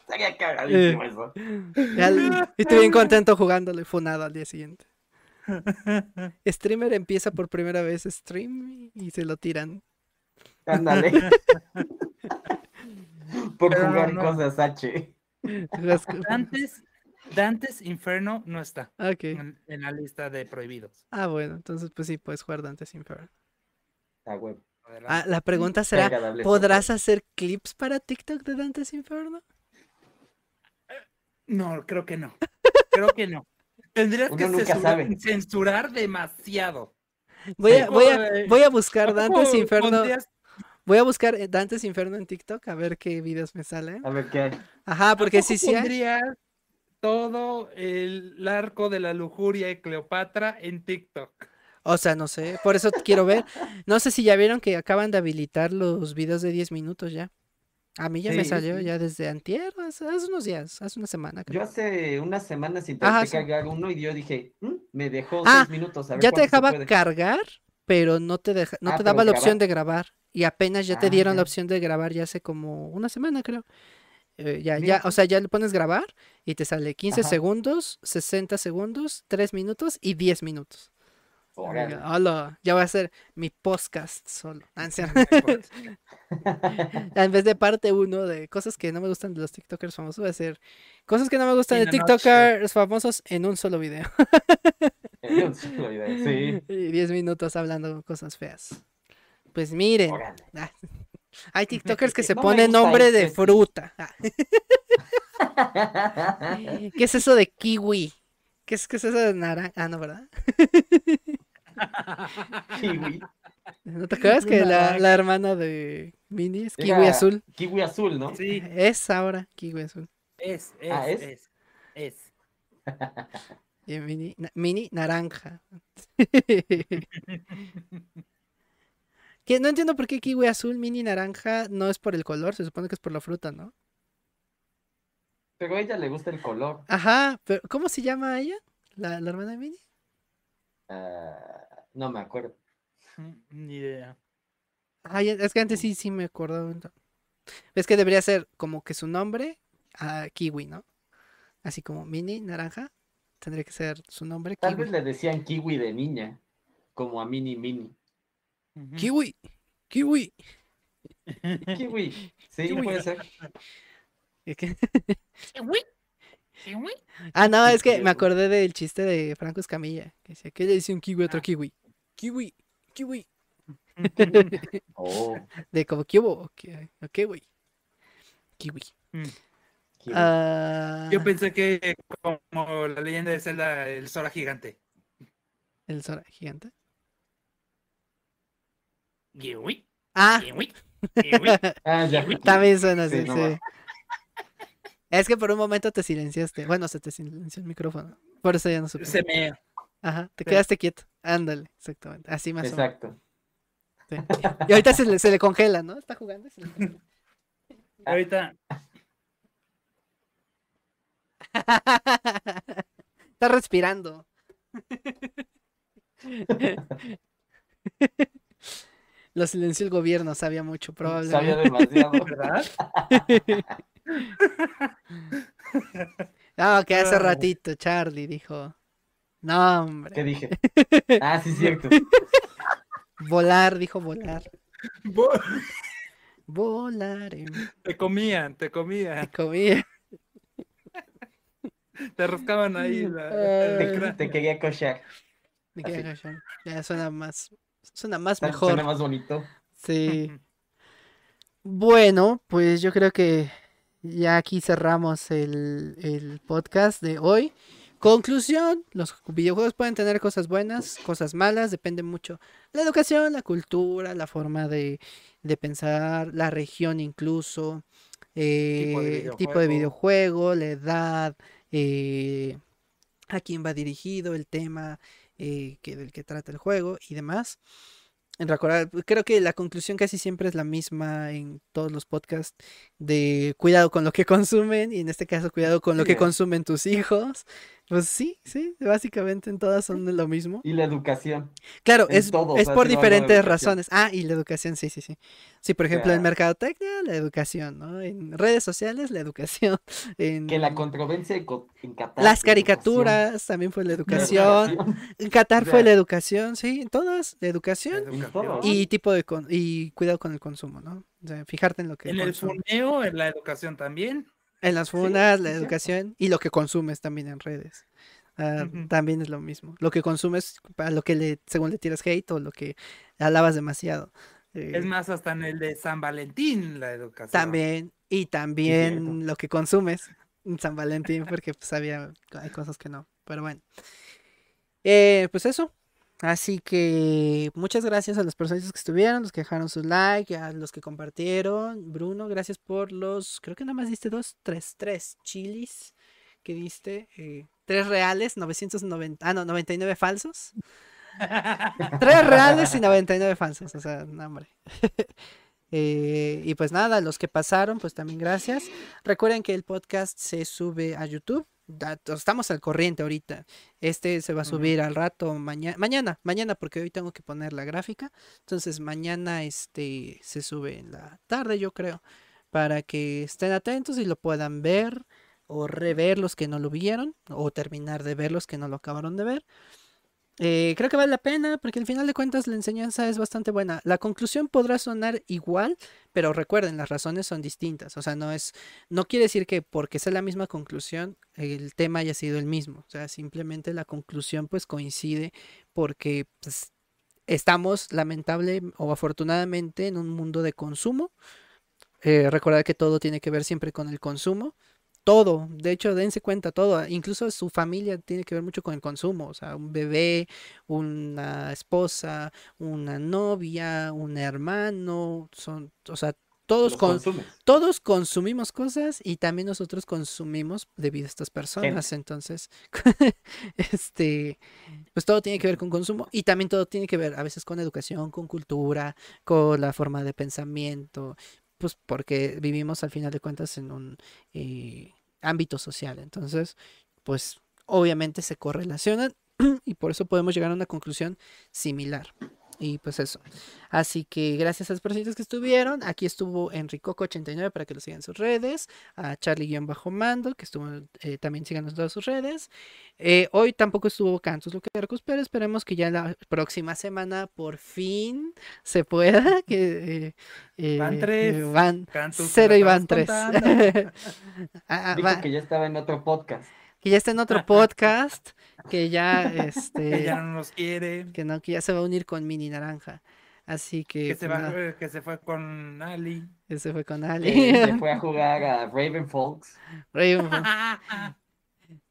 Estaría cagadísimo eso. Ya- Y estoy bien contento jugándolo y funado al día siguiente. (laughs) Streamer empieza por primera vez stream y se lo tiran. Ándale. (laughs) Por Pero jugar no. cosas H. (laughs) Dantes, Dantes Inferno no está Ok. en, en la lista de prohibidos. Ah, bueno, entonces pues sí, puedes jugar Dante's Inferno. Ah. Ah, la pregunta será, ¿podrás hacer clips para TikTok de Dante's Inferno? No, creo que no. Creo que no. Tendrías que censurar demasiado. Voy a, voy a, voy a buscar Dante's ¿Cómo Inferno. pondrías- Voy a buscar eh, Dante's Inferno en TikTok a ver qué videos me salen. A ver qué hay. Ajá, porque ¿a poco sí, sí hay. pondrías todo el arco de la lujuria de Cleopatra en TikTok. O sea, no sé, por eso quiero ver. No sé si ya vieron que acaban de habilitar los videos de 10 minutos ya. A mí ya me salió sí. ya desde antier, hace, hace unos días, hace una semana. creo. Yo hace unas semanas intenté Ajá, sí. cargar uno y yo dije, "Mm, me dejó Ah, seis minutos. A ver Ya te dejaba puede". cargar, pero no te deja, no Ah, te daba la opción de grabar. Y apenas ya te Ah, dieron la opción de grabar ya hace como una semana, creo. Eh, ya, ya, o sea, ya le pones grabar y te sale 15 Ajá. segundos, 60 segundos, 3 minutos y 10 minutos. Oiga, hola, ya voy a hacer mi podcast solo. Ah, (laughs) (laughs) en vez de parte uno de cosas que no me gustan de los TikTokers famosos, voy a hacer cosas que no me gustan de. TikTokers famosos en un solo video. (laughs) En un solo video, Sí. Y 10 minutos hablando cosas feas. Pues miren, ah, hay TikTokers que se No ponen nombre de fruta. Ah, ¿Qué es eso de kiwi? ¿Qué es, qué es eso de naranja? Ah, no, ¿verdad? Kiwi. (laughs) ¿No te acuerdas que la, la hermana de Minnie es kiwi Era azul? Kiwi azul, ¿no? Sí, Es ahora kiwi azul. es, es, Ah, ¿es? es, es. (laughs) Y Minnie, na- Minnie naranja. (laughs) Que no entiendo por qué kiwi azul, mini naranja no es por el color, se supone que es por la fruta, ¿no? Pero a ella le gusta el color. Ajá, pero ¿cómo se llama ella? ¿La, la hermana de Minnie? Ah, no me acuerdo. (laughs) Ni idea. Ay, es que antes sí, sí me acordaba. Es que debería ser como que su nombre a kiwi, ¿no? Así como mini naranja, tendría que ser su nombre Tal kiwi. vez le decían kiwi de niña, como a Mini Mini. Kiwi, kiwi. Kiwi, sí, Kiwi. puede ser. (laughs) ¿Y qué? Kiwi. Ah, no, es que me acordé del chiste de Franco Escamilla, que decía, ¿qué le dice un kiwi a otro Ah. kiwi? Kiwi, kiwi. (laughs) (laughs) Oh, De como kiwi, o kiwi. Ah, Yo pensé que como la leyenda de Zelda, el Sora gigante. el Sora gigante. Kiwi, Ah, kiwi, kiwi. (laughs) Ah, ya. también suena así, Sí, no sí. va. Es que por un momento te silenciaste. Bueno, se te silenció el micrófono. Por eso ya no supe. Se me. Ajá, te sí. quedaste quieto. Ándale, exactamente. Así más o menos. Exacto. sí. Y ahorita se le, se le congela, ¿no? Está jugando y se le congela. (laughs) Ahorita. (laughs) Está respirando. (laughs) Lo silenció el gobierno, sabía mucho, Sabía probablemente. demasiado. ¿Verdad? No, que hace ratito Charlie dijo. No, ¿Qué hombre. dije? (laughs) Ah, sí, cierto. Volar, dijo volar. Bo- Volar en Te comían, te comían. comida. (laughs) Te rascaban ahí. la- Eh, Te, te quería cochar. Me quedé Así. callado. Ya suena más. Suena más Suena mejor. más bonito. Sí. (laughs) Bueno, pues yo creo que ya aquí cerramos el, el podcast de hoy. Conclusión, los videojuegos pueden tener cosas buenas, cosas malas, depende mucho la educación, la cultura, la forma de, de pensar, la región incluso, eh, el tipo de videojuego, la edad, eh, a quién va dirigido el tema eh, que, del que trata el juego y demás. En recordar, creo que la conclusión casi siempre es la misma en todos los podcasts de cuidado con lo que (laughs) consumen y en este caso cuidado con lo que eh. consumen tus hijos. Pues sí, sí, básicamente en todas son lo mismo. Y la educación. Claro, En es, todo, o es sea, por diferentes razones. Ah, y la educación, sí, sí, sí. Sí, por ejemplo, en sea- mercadotecnia, la educación, ¿no? En redes sociales, la educación. (laughs) En Que la controversia en Qatar. Las la educación, caricaturas también fue la la educación. En Qatar O fue la educación, sí, en todas, la educación. Educación. Y tipo de con- y cuidado con el consumo, ¿no? O sea, fijarte en lo que En el en la educación también. En las Sí, la sí, cierto. educación y lo que consumes también en redes. Ah. También es lo mismo. Lo que consumes, para lo que le, según le tiras hate o lo que alabas demasiado. Eh, Es más, hasta en el de San Valentín, la educación. también, y también lo que consumes en San Valentín, porque pues había, hay cosas que no. Pero bueno. Eh, pues eso. Así que muchas gracias a las personas que estuvieron, los que dejaron su like, a los que compartieron. Bruno, gracias por los, creo que nada más diste dos, tres, tres chilis que diste. eh, tres reales, 990, ah, no, 99 falsos. Tres reales y 99 falsos, o sea, no, hombre. (laughs) Eh, y pues nada, los que pasaron, pues también gracias. Recuerden que el podcast se sube a YouTube. Estamos al corriente ahorita. Este se va a subir al rato mañana, mañana, mañana, porque hoy tengo que poner la gráfica. Entonces mañana este se sube en la tarde, yo creo, para que estén atentos y lo puedan ver o rever los que no lo vieron o terminar de ver los que no lo acabaron de ver. Eh, creo que vale la pena porque al final de cuentas la enseñanza es bastante buena. La conclusión podrá sonar igual, pero recuerden, las razones son distintas. O sea, no es, no quiere decir que porque sea la misma conclusión, el tema haya sido el mismo. O sea, simplemente la conclusión pues coincide porque pues, estamos lamentable o afortunadamente en un mundo de consumo. Eh, recordar que todo tiene que ver siempre con el consumo. Todo, de hecho, dense cuenta, todo, incluso su familia tiene que ver mucho con el consumo, o sea, un bebé, una esposa, una novia, un hermano, son, o sea, todos, con, todos consumimos cosas y también nosotros consumimos debido a estas personas, entonces, (laughs) este, pues todo tiene que ver con consumo y también todo tiene que ver a veces con educación, con cultura, con la forma de pensamiento, pues porque vivimos al final de cuentas en un eh, ámbito social, entonces, pues obviamente se correlacionan (clears throat) y por eso podemos llegar a una conclusión similar. Y pues eso. Así que gracias a las personas que estuvieron. Aquí estuvo Enricoco89 para que lo sigan en sus redes. A Charlie-Mando, que estuvo eh, también sigan en todas sus redes. Eh, hoy tampoco estuvo Cantus Luquercus, pero esperemos que ya la próxima semana por fin se pueda. Que, eh, Van eh, tres. Van Cantus, cero y van tres. (laughs) Ah, Dijo va- que ya estaba en otro podcast. Que ya está en otro podcast. Que ya este. Que ya no nos quiere. que no, que ya se va a unir con Mini Naranja. Así que, Que se, pues, va, que se fue con Ali. ese fue con que Ali. se fue a jugar a Raven Folks. (laughs) Raven- (laughs)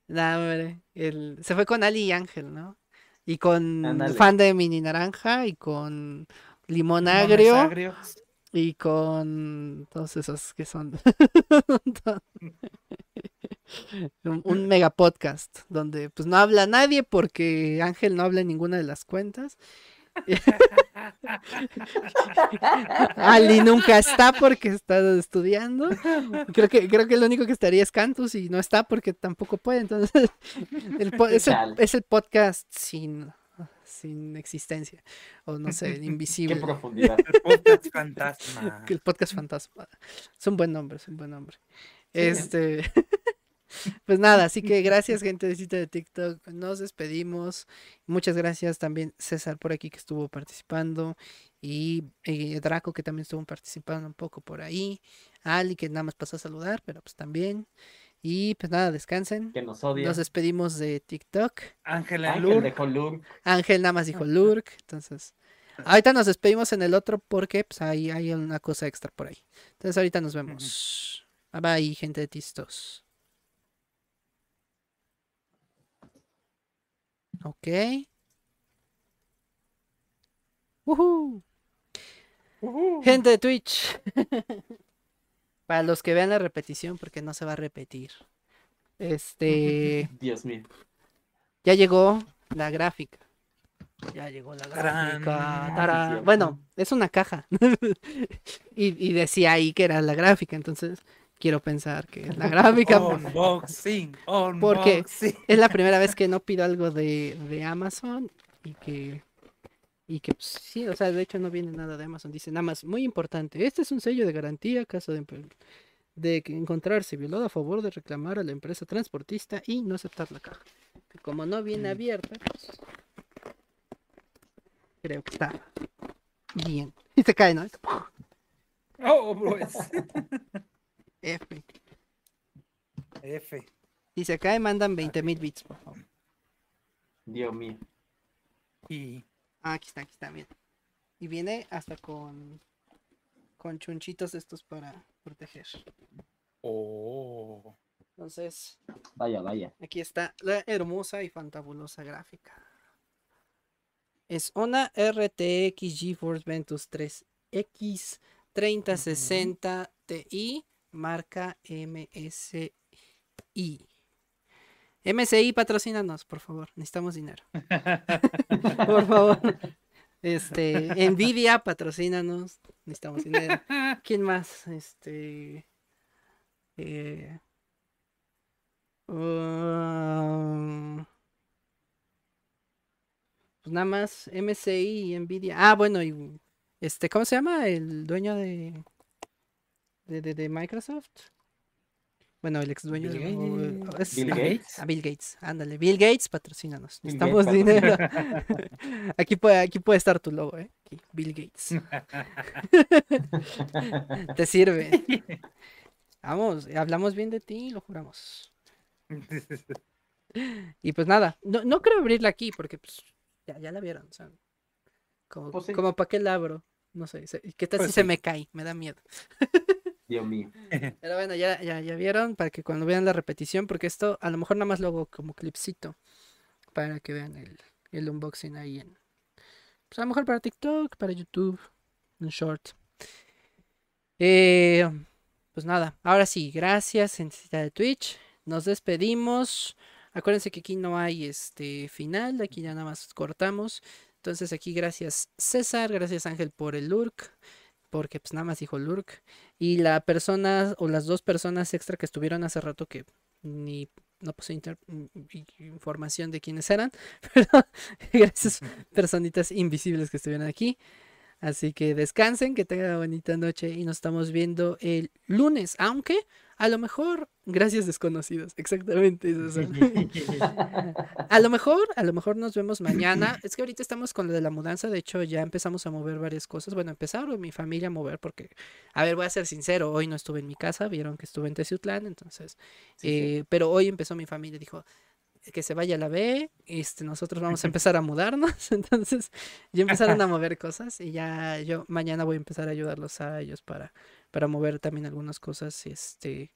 nah, hombre, el- se fue con Ali y Ángel, ¿no? Y con fan de Mini Naranja y con Limón Agrio agrios. Y con todos esos que son (laughs) un, un mega podcast donde pues no habla nadie porque Ángel no habla en ninguna de las cuentas. (laughs) Ali nunca está porque está estudiando. Creo que, creo que el único que estaría es Cantus y no está porque tampoco puede. Entonces, (laughs) el es, el, es el podcast sin, sin existencia. O no sé, (laughs) Qué invisible. profundidad. El podcast fantasma. (laughs) que El podcast fantasma. Es un buen nombre, es un buen nombre. Este. (laughs) Pues nada, así que gracias, gente de cita de TikTok. Nos despedimos. Muchas gracias también César por aquí que estuvo participando. Y eh, Draco que también estuvo participando un poco por ahí. Ali que nada más pasó a saludar, pero pues también. Y pues nada, descansen. Que nos odia. Nos despedimos de TikTok. Ángel Ángel Lur. de Colur. Ángel nada más dijo (laughs) Lurk. Entonces, ahorita nos despedimos en el otro porque pues ahí hay una cosa extra por ahí. Entonces, ahorita nos vemos. Bye bye, gente de Tistos. Ok. Ujú. Gente de Twitch. (laughs) Para los que vean la repetición, porque no se va a repetir. Este. (laughs) Dios mío. Ya llegó la gráfica. Ya llegó la gráfica. Ah, tarán. Bueno, es una caja. (laughs) y, y decía ahí que era la gráfica, entonces quiero pensar que es la gráfica. (laughs) Unboxing. Porque- Unboxing. es la primera vez que no pido algo de, de Amazon y que. Y que pues, sí, o sea, de hecho no viene nada de Amazon. Dice nada más, muy importante. Este es un sello de garantía caso de, de que encontrarse violado a favor de reclamar a la empresa transportista y no aceptar la caja. Que como no viene Mm. abierta, pues, creo que está bien. (laughs) Y se cae, ¿no? Oh, pues. (laughs) F. F. Si se cae, mandan 20 mil bits, por favor. Dios mío. Y Ah, aquí está, aquí está, bien. Y viene hasta con con chunchitos estos para proteger. oh. Entonces, Vaya, vaya. aquí está la hermosa y fantabulosa gráfica. Es una RTX GeForce Ventus 3X 3060 Ti marca MSI. MSI, patrocínanos, por favor. Necesitamos dinero. (laughs) por favor. Este, Nvidia, patrocínanos. Necesitamos dinero. (laughs) ¿Quién más? Este. eh, um, pues nada más MSI y Nvidia. Ah, bueno, y este, ¿cómo se llama? El dueño de. de, de- de Microsoft. Bueno, el ex dueño Bill de. o- Gates. es- Bill Gates. A Bill Gates, ándale. Bill Gates, patrocínanos. Bill Necesitamos Gates, dinero. (laughs) Aquí puede, aquí puede estar tu logo, ¿eh? Aquí, Bill Gates. (laughs) Te sirve. Vamos, hablamos bien de ti, lo juramos. Y pues nada, no, no creo abrirla aquí porque pues, ya, ya la vieron. o sea, como, Pues sí. como para qué la abro. No sé, ¿qué tal Pues si se me cae? Me da miedo. (laughs) Dios mío. Pero bueno, ya, ya, ya vieron para que cuando vean la repetición, porque esto a lo mejor nada más lo hago como clipcito para que vean el, el unboxing ahí en. Pues a lo mejor para TikTok, para YouTube, un short. Eh, pues nada, ahora sí, gracias, en cita de Twitch. Nos despedimos. Acuérdense que aquí no hay este final, aquí ya nada más cortamos. Entonces aquí gracias César, gracias Ángel por el lurk, porque pues nada más dijo lurk. Y la persona o las dos personas extra que estuvieron hace rato que ni no puse inter- i- información de quiénes eran, (laughs) pero gracias (laughs) personitas invisibles que estuvieron aquí. Así que descansen, que tengan una bonita noche y nos estamos viendo el lunes, aunque a lo mejor, gracias desconocidos, exactamente. (laughs) son. A lo mejor, a lo mejor nos vemos mañana. Es que ahorita estamos con lo de la mudanza. De hecho, ya empezamos a mover varias cosas. Bueno, empezaron mi familia a mover porque, a ver, voy a ser sincero, hoy no estuve en mi casa, vieron que estuve en Teciutlán, entonces, Sí, sí. eh, pero hoy empezó mi familia, dijo que se vaya la B, este, nosotros vamos a empezar a mudarnos, (laughs) entonces ya empezaron a mover cosas y ya yo mañana voy a empezar a ayudarlos a ellos para, para mover también algunas cosas, este,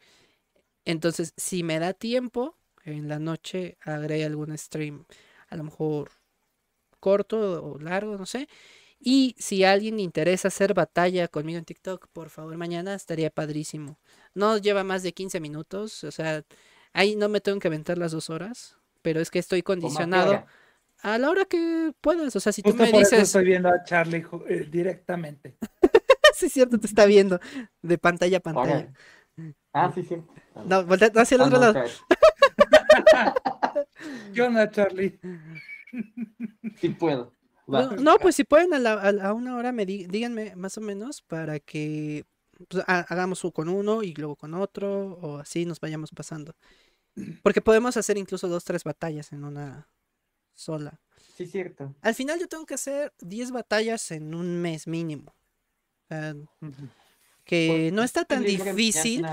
entonces si me da tiempo, en la noche haré algún stream, a lo mejor corto o largo, no sé. Y si a alguien le interesa hacer batalla conmigo en TikTok, por favor, mañana estaría padrísimo. No lleva más de 15 minutos, o sea, ahí no me tengo que aventar las dos horas, pero es que estoy ¿Cómo a condicionado a la hora que puedas. O sea, si tú me por eso dices, estoy viendo a Charlie eh, directamente. (laughs) sí, es cierto, te está viendo de pantalla a pantalla. Ah, sí, sí. No, voltea hacia el Ah, otro no, lado. (laughs) ¿Qué onda, Charlie? (laughs) Sí puedo. No, no, pues si pueden a, la- a a una hora me di- díganme más o menos para que pues, ha- hagamos u- con uno y luego con otro, o así nos vayamos pasando. Porque podemos hacer incluso dos, tres batallas en una sola. Sí, cierto. Al final yo tengo que hacer 10 batallas en un mes mínimo. Que no está tan difícil.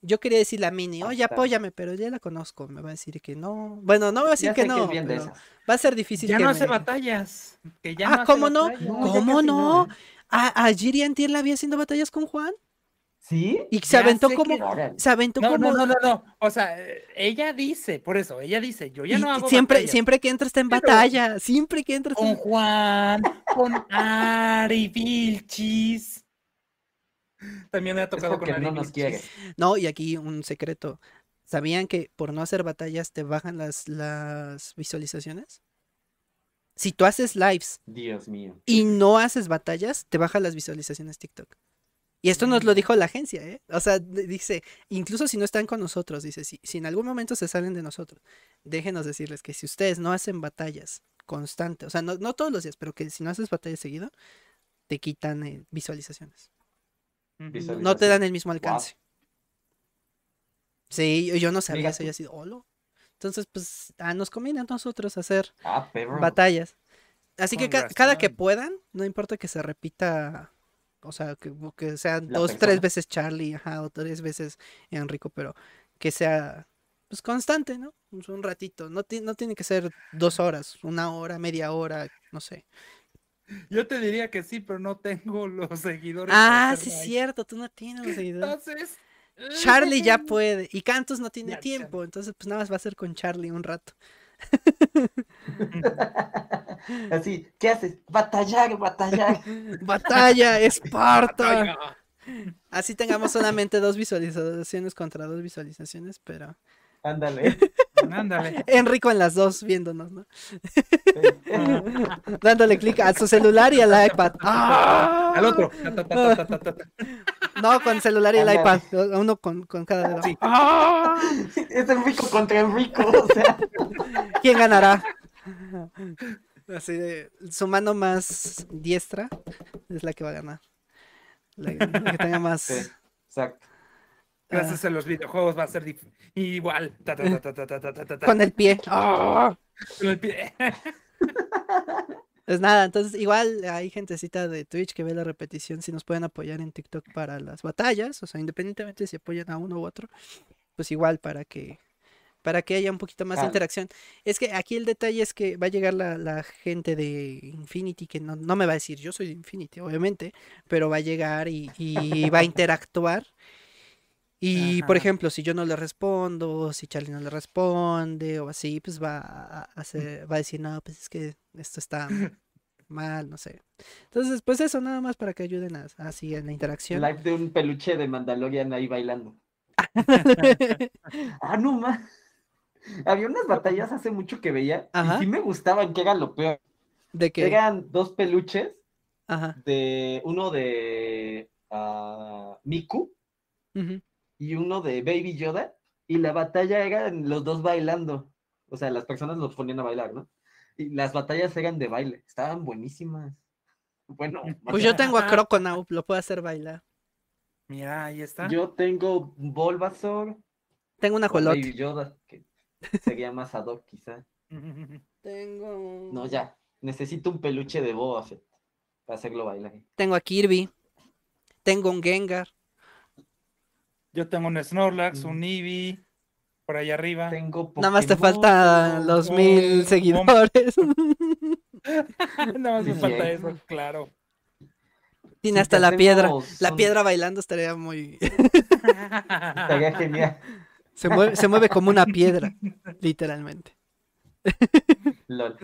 Yo quería decirle a Mini, oye, Hasta- apóyame, pero ya la conozco. Me va a decir que no. Bueno, no me va a decir Ya que no. pero va a ser difícil Ya que no me- hace batallas. Que ya Ah, no hace ¿cómo no? batallas. No, ya ¿Cómo no? A, a Jiri Antier la vi haciendo batallas con Juan. ¿Sí? Y se Ya aventó como. que-. Se aventó No, como. no, no, no, no. O sea, eh, ella dice, por eso, ella dice, yo ya y no hago siempre, siempre que entra está en Pero- batalla. Siempre que entra está Con en- Juan, con Ari Vilchis. También me ha tocado con porque Ari no nos quiere. No, y aquí un secreto. ¿Sabían que por no hacer batallas te bajan las, las visualizaciones? Si tú haces lives Dios mío. y no haces batallas, te bajan las visualizaciones TikTok. Y esto nos lo Mm. dijo la agencia, ¿eh? O sea, dice, incluso si no están con nosotros, dice, si, si en algún momento se salen de nosotros, déjenos decirles que si ustedes no hacen batallas constantes, o sea, no, no todos los días, pero que si no haces batallas seguido, te quitan eh, visualizaciones. No te dan el mismo alcance. Sí, yo- yo no sabía eso, yo así, "Olo". Entonces, pues, ah, nos conviene a nosotros hacer Ah, batallas. Así que ca- cada que puedan, no importa que se repita, o sea, que, que sean La dos, tres veces Charlie, ajá, o tres veces Enrico, pero que sea, pues, constante, ¿no? Un ratito, no, no tiene que ser dos horas, una hora, media hora, no sé. Yo te diría que sí, pero no tengo (laughs) los seguidores. Ah, sí, es cierto, tú no tienes los (laughs) seguidores. Entonces. Charlie ya (laughs) puede, y Cantus no tiene Ya, tiempo, entonces, pues, nada más va a ser con Charlie un rato. (laughs) Así, ¿qué haces? Batallar, batallar. (laughs) ¡Batalla, Esparta! Batalla. Así tengamos solamente dos visualizaciones contra dos visualizaciones, pero Ándale. (laughs) Ándale. Enrico en las dos viéndonos, ¿no? (laughs) Dándole clic a su celular y al iPad. ¡Ah! (laughs) Al otro. No, con celular y el iPad. a Uno con, con cada dedo. Sí. ¡Ah! (laughs) Es Enrico contra Enrico. O sea, ¿Quién ganará? Así de su mano más diestra es la que va a ganar. La, la que tenga más. sí, exacto. Gracias a los videojuegos va a ser igual. Con el pie. ¡Ah! Con el pie. (laughs) pues nada, entonces igual hay gentecita de Twitch que ve la repetición, si nos pueden apoyar en TikTok para las batallas, o sea, independientemente si apoyan a uno u otro, pues igual para que para que haya un poquito más de ah. interacción. Es que aquí el detalle es que va a llegar la, la gente de Infinity, que no, no, me va a decir yo soy de Infinity, obviamente, pero va a llegar y, y va a interactuar y por ejemplo, si yo no le respondo, si Charlie no le responde o así, pues va a, (laughs) hacer, va a decir, no, pues es que esto está mal, no sé. Entonces, pues eso nada más para que ayuden a- así en la interacción. Live de un peluche de Mandalorian ahí bailando. (laughs) Ah, no más. Había unas batallas hace mucho que veía Ajá. y sí me gustaban, que era lo peor. De que, Eran dos peluches ajá, de uno de ah, Miku ujú. Y uno de Baby Yoda y la batalla eran los dos bailando. O sea, las personas los ponían a bailar, ¿no? Y las batallas eran de baile, estaban buenísimas. Bueno, Pues yo tengo a Croconaut, lo puedo hacer bailar. Mira, ahí está. yo tengo Bulbasaur Tengo una con jolote. Baby Yoda, que sería más ad hoc quizá. (laughs) Tengo. No, ya. Necesito un peluche de Boba Fett para hacerlo bailar. Tengo a Kirby. Tengo un Gengar. Yo tengo un Snorlax, Mm. un Eevee, por ahí arriba. Tengo Nada más te faltan los mil seguidores. (laughs) (laughs) Nada más me falta eso, claro. Tiene Si hasta la piedra. La piedra bailando estaría muy. (laughs) Estaría genial. Se mueve, se mueve como una piedra, literalmente. Lol.